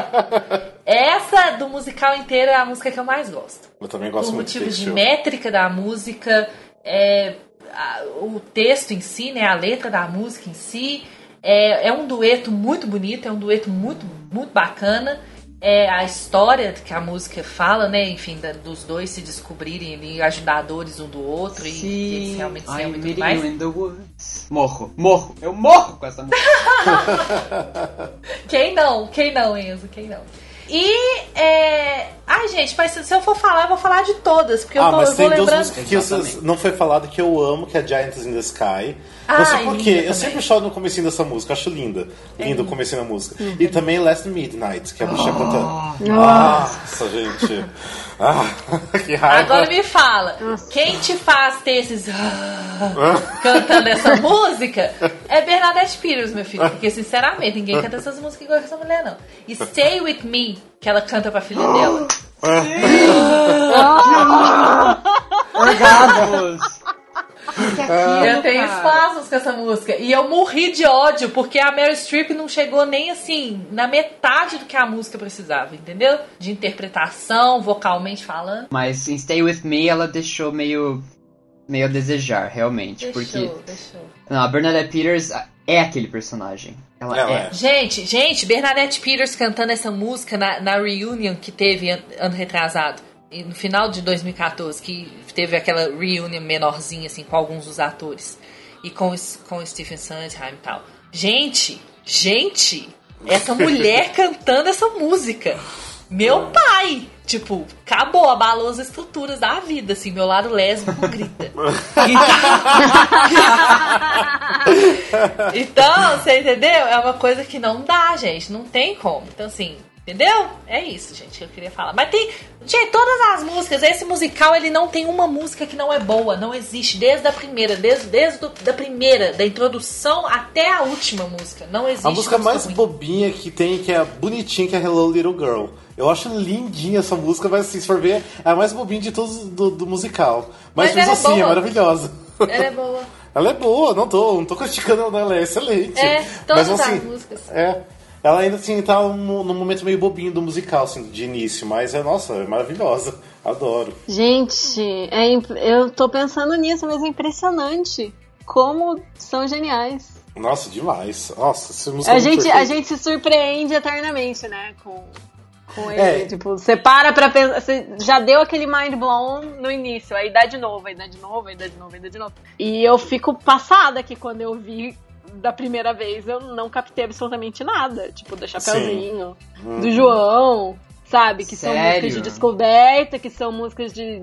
Essa do musical inteiro é a música que eu mais gosto. Eu também gosto Por muito motivos Take de métrica da música, é, a- o texto em si, né, a letra da música em si. É, é um dueto muito bonito, é um dueto muito, muito bacana. É a história que a música fala, né? Enfim, da- dos dois se descobrirem ali, ajudadores um do outro e, e eles realmente se amam e tudo mais. you in the woods. Morro, morro, eu morro com essa música. Quem não? Quem não, Enzo? Quem não? E, é... Ai, gente, mas se eu for falar, eu vou falar de todas, porque eu, ah, tô, mas eu vou tem lembrando. que vocês- não foi falado que eu amo, que é Giants in the Sky. Não Ah, sei porquê, eu também. sempre choro no comecinho dessa música, acho linda. É Lindo o comecinho da música. Uhum. E também Last Midnight, que é a bruxa cantando. Nossa. Nossa, gente. Ah, que raiva. Agora me fala, quem te faz ter esses ah, cantando essa música é Bernadette Peters, meu filho. Porque, sinceramente, ninguém canta essas músicas igual essa mulher, não. E Stay With Me, que ela canta pra filha dela. Orgasmos. Eu tenho espasmos com essa música. E eu morri de ódio, porque a Meryl Streep não chegou nem assim, na metade do que a música precisava, entendeu? De interpretação, vocalmente falando. Mas em Stay With Me ela deixou meio. meio a desejar, realmente. Deixou, porque. deixou. Não, a Bernadette Peters é aquele personagem. Ela, é. Gente, gente, Bernadette Peters cantando essa música na, na reunion que teve an- ano retrasado. E No final de 2014, que teve aquela reunion menorzinha, assim, com alguns dos atores. E com, com o Stephen Sondheim e tal. Gente, gente, essa mulher cantando essa música. Meu pai! Tipo, acabou, abalou as estruturas da vida, assim, meu lado lésbico grita. Então, você entendeu? É uma coisa que não dá, gente. Não tem como. Então, assim, entendeu? É isso, gente, que eu queria falar. Mas tem. Gente, todas as músicas, esse musical, ele não tem uma música que não é boa. Não existe. Desde a primeira, desde, desde do- da primeira, da introdução até a última música. Não existe. A música mais ruim. bobinha que tem, que é bonitinha, que é Hello Little Girl. Eu acho lindinha essa música, mas assim, se for ver, é a mais bobinha de todos do, do musical. Mas, Mas é assim, é boa. maravilhosa. Ela é boa. Ela é boa, não tô, não tô criticando ela, ela é excelente. É, todas mas, assim, as músicas. É. Ela ainda assim tá num, num momento meio bobinho do musical, assim, de início, mas é, nossa, é maravilhosa. Adoro. Gente, é imp- eu tô pensando nisso, mas é impressionante como são geniais. Nossa, demais. Nossa, essa música A é gente, a gente se surpreende eternamente, né? Com, com ele. É. Tipo, você para pra pensar. Você já deu aquele mind blown no início, aí dá de novo, aí dá de novo, aí dá de novo, aí dá de novo. E eu fico passada que quando eu vi da primeira vez eu não captei absolutamente nada. Tipo, do Chapeuzinho, Hum. do João. Sabe, que são Sério? músicas de descoberta, que são músicas de.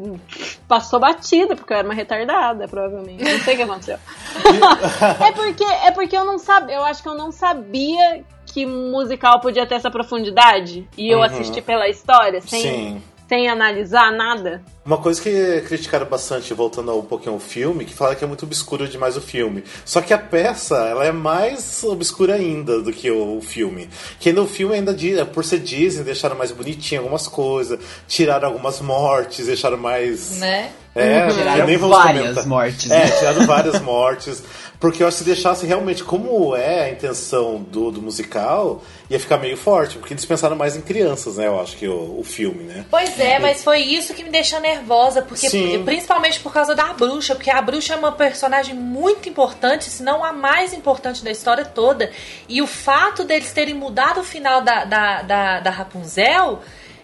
Passou batida, porque eu era uma retardada, provavelmente. Não sei o que aconteceu. é, porque, é porque eu não sabia. Eu acho que eu não sabia que musical podia ter essa profundidade. E eu Uhum. assisti pela história, sem, Sim. Sem analisar nada. Uma coisa que criticaram bastante, voltando um pouquinho ao filme, que falaram que é muito obscuro demais o filme. Só que a peça, ela é mais obscura ainda do que o filme. Que no filme ainda, di- por ser Disney, deixaram mais bonitinho algumas coisas, tiraram algumas mortes, deixaram mais... Né? É, Uhum. Tiraram nem vamos várias comentar. mortes, É, tiraram várias mortes. Porque eu acho que se deixasse realmente como é a intenção do, do musical, ia ficar meio forte. Porque eles pensaram mais em crianças, né? Eu acho que o, o filme, né? Pois é, mas foi isso que me deixou nervosa, porque Sim. principalmente por causa da bruxa, porque a bruxa é uma personagem muito importante, se não a mais importante da história toda. E o fato deles terem mudado o final da, da, da, da Rapunzel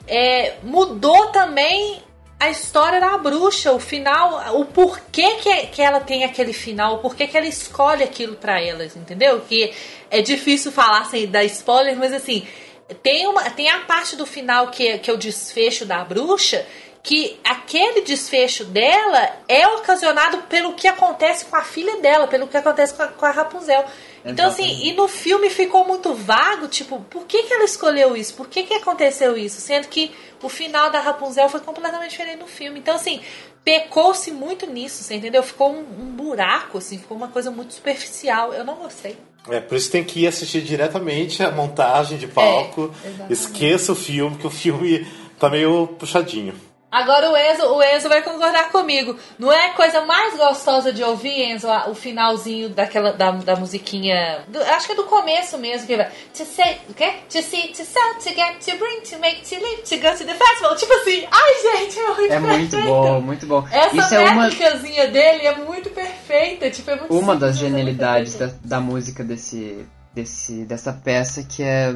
é, mudou também a história da bruxa, o final, o porquê que, que ela tem aquele final, o porquê que ela escolhe aquilo pra elas, entendeu? Que é difícil falar sem dar spoiler, mas assim, tem, uma, tem a parte do final que é, que é o desfecho da bruxa, que aquele desfecho dela é ocasionado pelo que acontece com a filha dela, pelo que acontece com a, com a Rapunzel. Então, assim, e no filme ficou muito vago, tipo, por que, que ela escolheu isso? Por que, que aconteceu isso? Sendo que o final da Rapunzel foi completamente diferente no filme. Então, assim, pecou-se muito nisso, você entendeu? Ficou um, um buraco, assim, ficou uma coisa muito superficial. Eu não gostei. É, por isso tem que ir assistir diretamente a montagem de palco. É. Esqueça o filme, que o filme tá meio puxadinho. Agora o Enzo, o Enzo vai concordar comigo. Não é a coisa mais gostosa de ouvir, Enzo, o finalzinho daquela da, da musiquinha. do- acho que é do começo mesmo, que vai. To say, o quê? To see, to sell, to get, to bring, to make, to live, to go to the festival. Tipo assim, ai gente, é muito É muito perfeito. bom, muito bom. Essa Isso é uma, métricazinha dele é muito perfeita. Tipo, é muito uma simples, das é genialidades perfeita. da, da música desse, desse, dessa peça que é.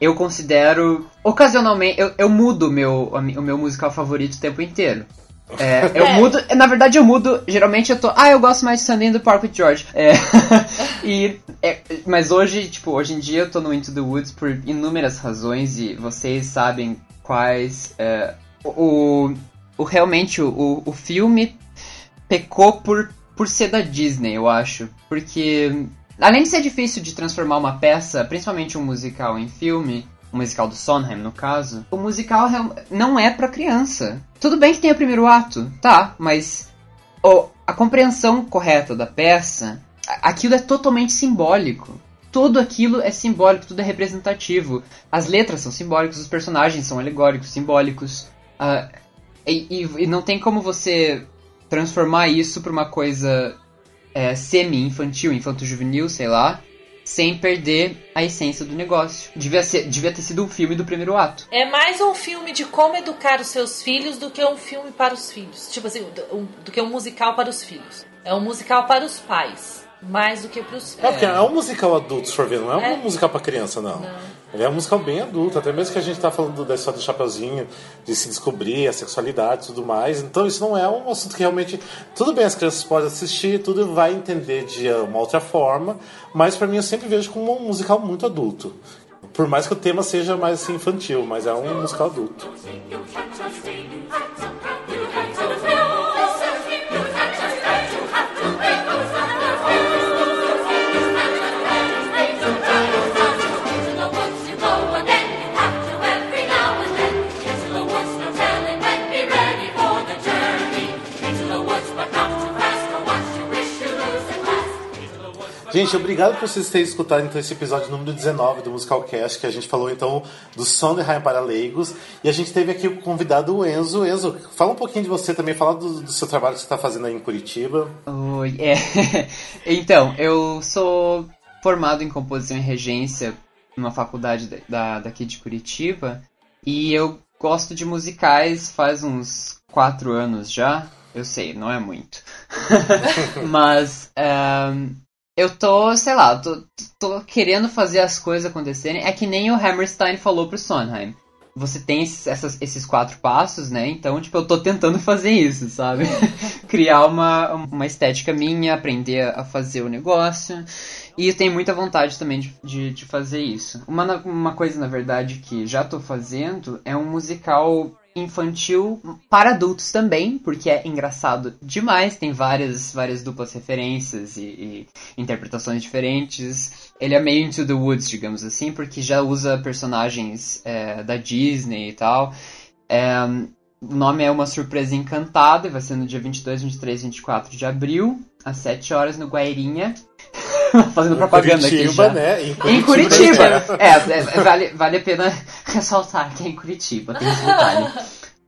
Eu considero. Ocasionalmente, eu, eu mudo meu, o meu musical favorito o tempo inteiro. É, eu É. mudo, na verdade eu mudo, geralmente eu tô, ah, eu gosto mais de Sunday the Park with George. É, e, é, mas hoje, tipo, hoje em dia eu tô no Into the Woods por inúmeras razões e vocês sabem quais, é, o, o realmente o, o filme pecou por, por ser da Disney, eu acho. Porque, além de ser difícil de transformar uma peça, principalmente um musical, em filme, o musical do Sondheim, no caso, o musical não é pra criança. Tudo bem que tem o primeiro ato, tá, mas o- a compreensão correta da peça, aquilo é totalmente simbólico. Tudo aquilo é simbólico, tudo é representativo. As letras são simbólicas, os personagens são alegóricos, simbólicos. Ah, e, e- e não tem como você transformar isso pra uma coisa é, semi-infantil, infanto-juvenil, sei lá, sem perder a essência do negócio. Devia, ser, devia ter sido um filme do primeiro ato. É mais um filme de como educar os seus filhos do que um filme para os filhos. Tipo assim, do, um- do que um musical para os filhos. É um musical para os pais. Mais do que para os É, porque filhos. é um musical adulto, se for ver, não é, É. um musical pra criança, não. Ele é um musical bem adulto, até mesmo que a gente tá falando da história do Chapeuzinho, de se descobrir, a sexualidade e tudo mais. Então isso não é um assunto que realmente. Tudo bem, as crianças podem assistir, tudo vai entender de uma outra forma, mas pra mim eu sempre vejo como um musical muito adulto. Por mais que o tema seja mais assim, infantil, mas é um musical adulto. Gente, obrigado por vocês terem escutado então esse episódio número 19 do Musical Cast, que a gente falou então do Sondheim para leigos. E a gente teve aqui o convidado Enzo. Enzo, fala um pouquinho de você também, fala do, do seu trabalho que você está fazendo aí em Curitiba. Oi, é. então, eu sou formado em composição e regência numa faculdade da- da, daqui de Curitiba e eu gosto de musicais faz uns quatro anos já. Eu sei, não é muito. Mas ahn, eu tô, sei lá, tô, tô querendo fazer as coisas acontecerem. É que nem o Hammerstein falou pro Sondheim. Você tem esses, essas- esses quatro passos, né? Então, tipo, eu tô tentando fazer isso, sabe? Criar uma, uma estética minha, aprender a fazer o negócio. E eu tenho muita vontade também de, de, de fazer isso. Uma, uma coisa, na verdade, que já tô fazendo é um musical infantil para adultos também, porque é engraçado demais, tem várias, várias duplas referências e, e interpretações diferentes. Ele é meio into the woods, digamos assim, porque já usa personagens é, da Disney e tal. É, o nome é Uma Surpresa Encantada, e vai ser no dia 22, 23 e 24 de abril, às 7 horas no Guairinha. Fazendo propaganda aqui Curitiba, já. né? Em Curitiba. É, é, vale, vale a pena ressaltar que é em Curitiba, tem esse detalhe.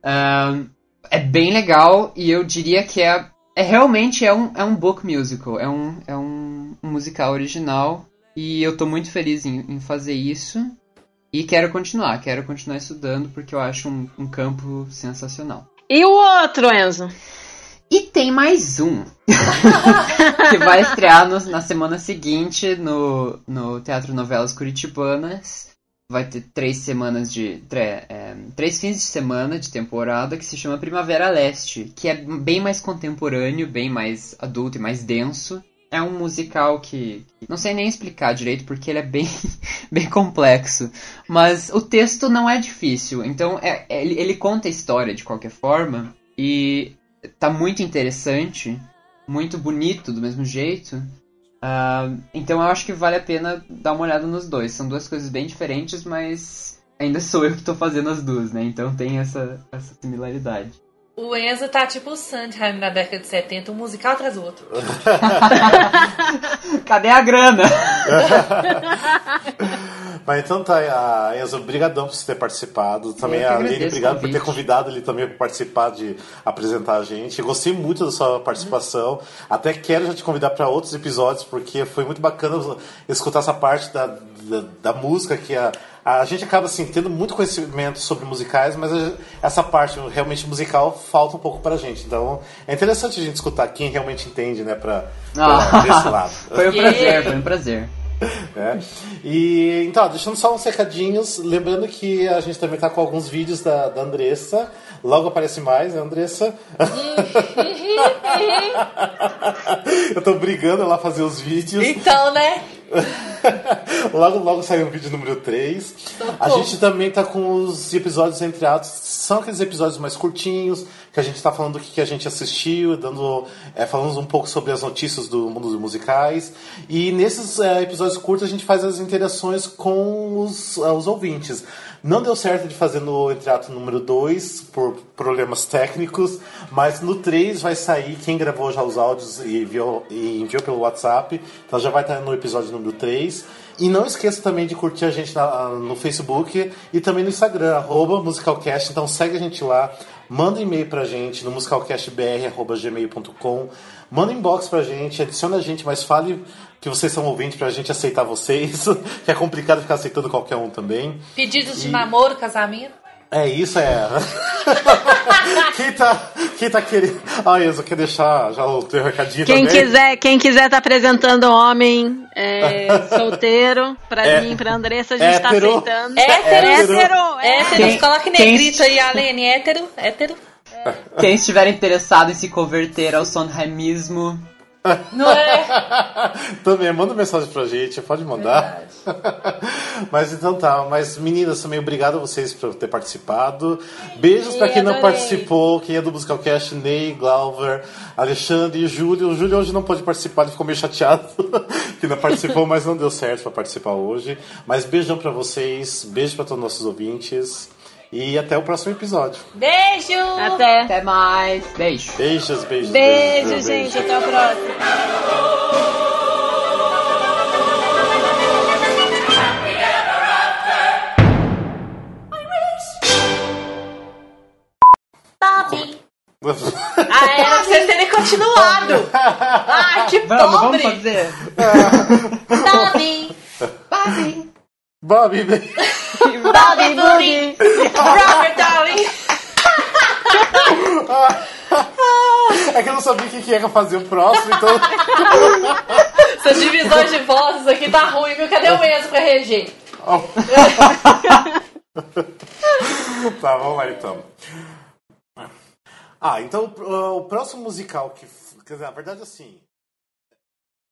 Ahn, é bem legal e eu diria que é, é realmente é um, é um book musical, é um, é um, um musical original e eu tô muito feliz em, em fazer isso e quero continuar, quero continuar estudando porque eu acho um, um campo sensacional. E o outro, Enzo? E tem mais um. que vai estrear no- na semana seguinte no, no Teatro Novelas Curitibanas. Vai ter três semanas de. tre- é, três fins de semana de temporada que se chama Primavera Leste, que é bem mais contemporâneo, bem mais adulto e mais denso. É um musical que. Não sei nem explicar direito porque ele é bem, bem complexo. Mas o texto não é difícil. Então é- ele, ele conta a história de qualquer forma. E tá muito interessante, muito bonito do mesmo jeito. Ah, então eu acho que vale a pena dar uma olhada nos dois. São duas coisas bem diferentes, mas ainda sou eu que tô fazendo as duas, né? Então tem essa, essa similaridade. O Enzo tá tipo o Sondheim na década de 70, um musical atrás do outro. Cadê a grana? Mas então tá, a Enzo, brigadão por você ter participado. Também a Aline, obrigado por ter convidado ele também para participar de apresentar a gente. Eu gostei muito da sua participação. Até quero já te convidar para outros episódios, porque foi muito bacana escutar essa parte da, da, da música que a, a gente acaba assim, tendo muito conhecimento sobre musicais, mas essa parte realmente musical falta um pouco pra gente. Então é interessante a gente escutar quem realmente entende, né, pra, pra desse lado. foi um prazer, foi um prazer. É. E então, deixando só uns recadinhos, lembrando que a gente também tá com alguns vídeos da, da Andressa. Logo aparece mais, né, Andressa? Eu tô brigando lá fazer os vídeos. Então, né? logo, logo sai o vídeo número 3. A gente também tá com os episódios entre atos. São aqueles episódios mais curtinhos, que a gente tá falando do que a gente assistiu, dando, é, falando um pouco sobre as notícias do mundo dos musicais. E nesses é, episódios curtos a gente faz as interações com os, ah, os ouvintes. Não deu certo de fazer no Entreato número 2 por problemas técnicos, mas no 3 vai sair quem gravou já os áudios e enviou, e enviou pelo WhatsApp. Então já vai estar no episódio número 3. E não esqueça também de curtir a gente na- no Facebook e também no Instagram, musicalcast. Então segue a gente lá, manda um e-mail pra gente no musicalcastbr.gmail.com. Manda inbox pra gente, adiciona a gente, mas fale que vocês são ouvintes pra gente aceitar vocês. que é complicado ficar aceitando qualquer um também. Pedidos de namoro, casamento. É isso, é. quem, tá, quem tá querendo. Ah, Enzo, quer deixar já o teu recadinho Quem também? quiser, quem quiser tá apresentando homem é, solteiro, pra É. mim, pra Andressa, a gente tá Hétero. aceitando. Hétero. Hétero, é. Héteros, Quem- coloque quem- negrito aí, Alene. Hétero, hétero. Quem estiver interessado em se converter ao Sondheimismo, Não é? também, manda mensagem pra gente, pode mandar. mas então tá, mas meninas, também obrigado a vocês por ter participado. Beijos pra quem não adorei. participou, quem é do Musicalcast, Ney, Glauber, Alexandre e Júlio. O Júlio hoje não pode participar, ele ficou meio chateado que não participou, mas não deu certo pra participar hoje. Mas beijão pra vocês, beijo pra todos os nossos ouvintes e até o próximo episódio. Beijo! Até. até mais. Beijo. Beijos, beijos. Beijo, beijos, gente. Até o próximo. Ah, era pra vocês terem continuado. Ai, que Vamos, vamos pobre. fazer. Bobby. Bobby, beijo. Bobby Booty. Robert Darling. É que eu não sabia o que que ia fazer o próximo, então. Essas divisões de vozes aqui tá ruim, viu? Cadê o Enzo pra reger? tá, vamos lá então. Ah, então o, o próximo musical que. Quer dizer, na verdade, assim.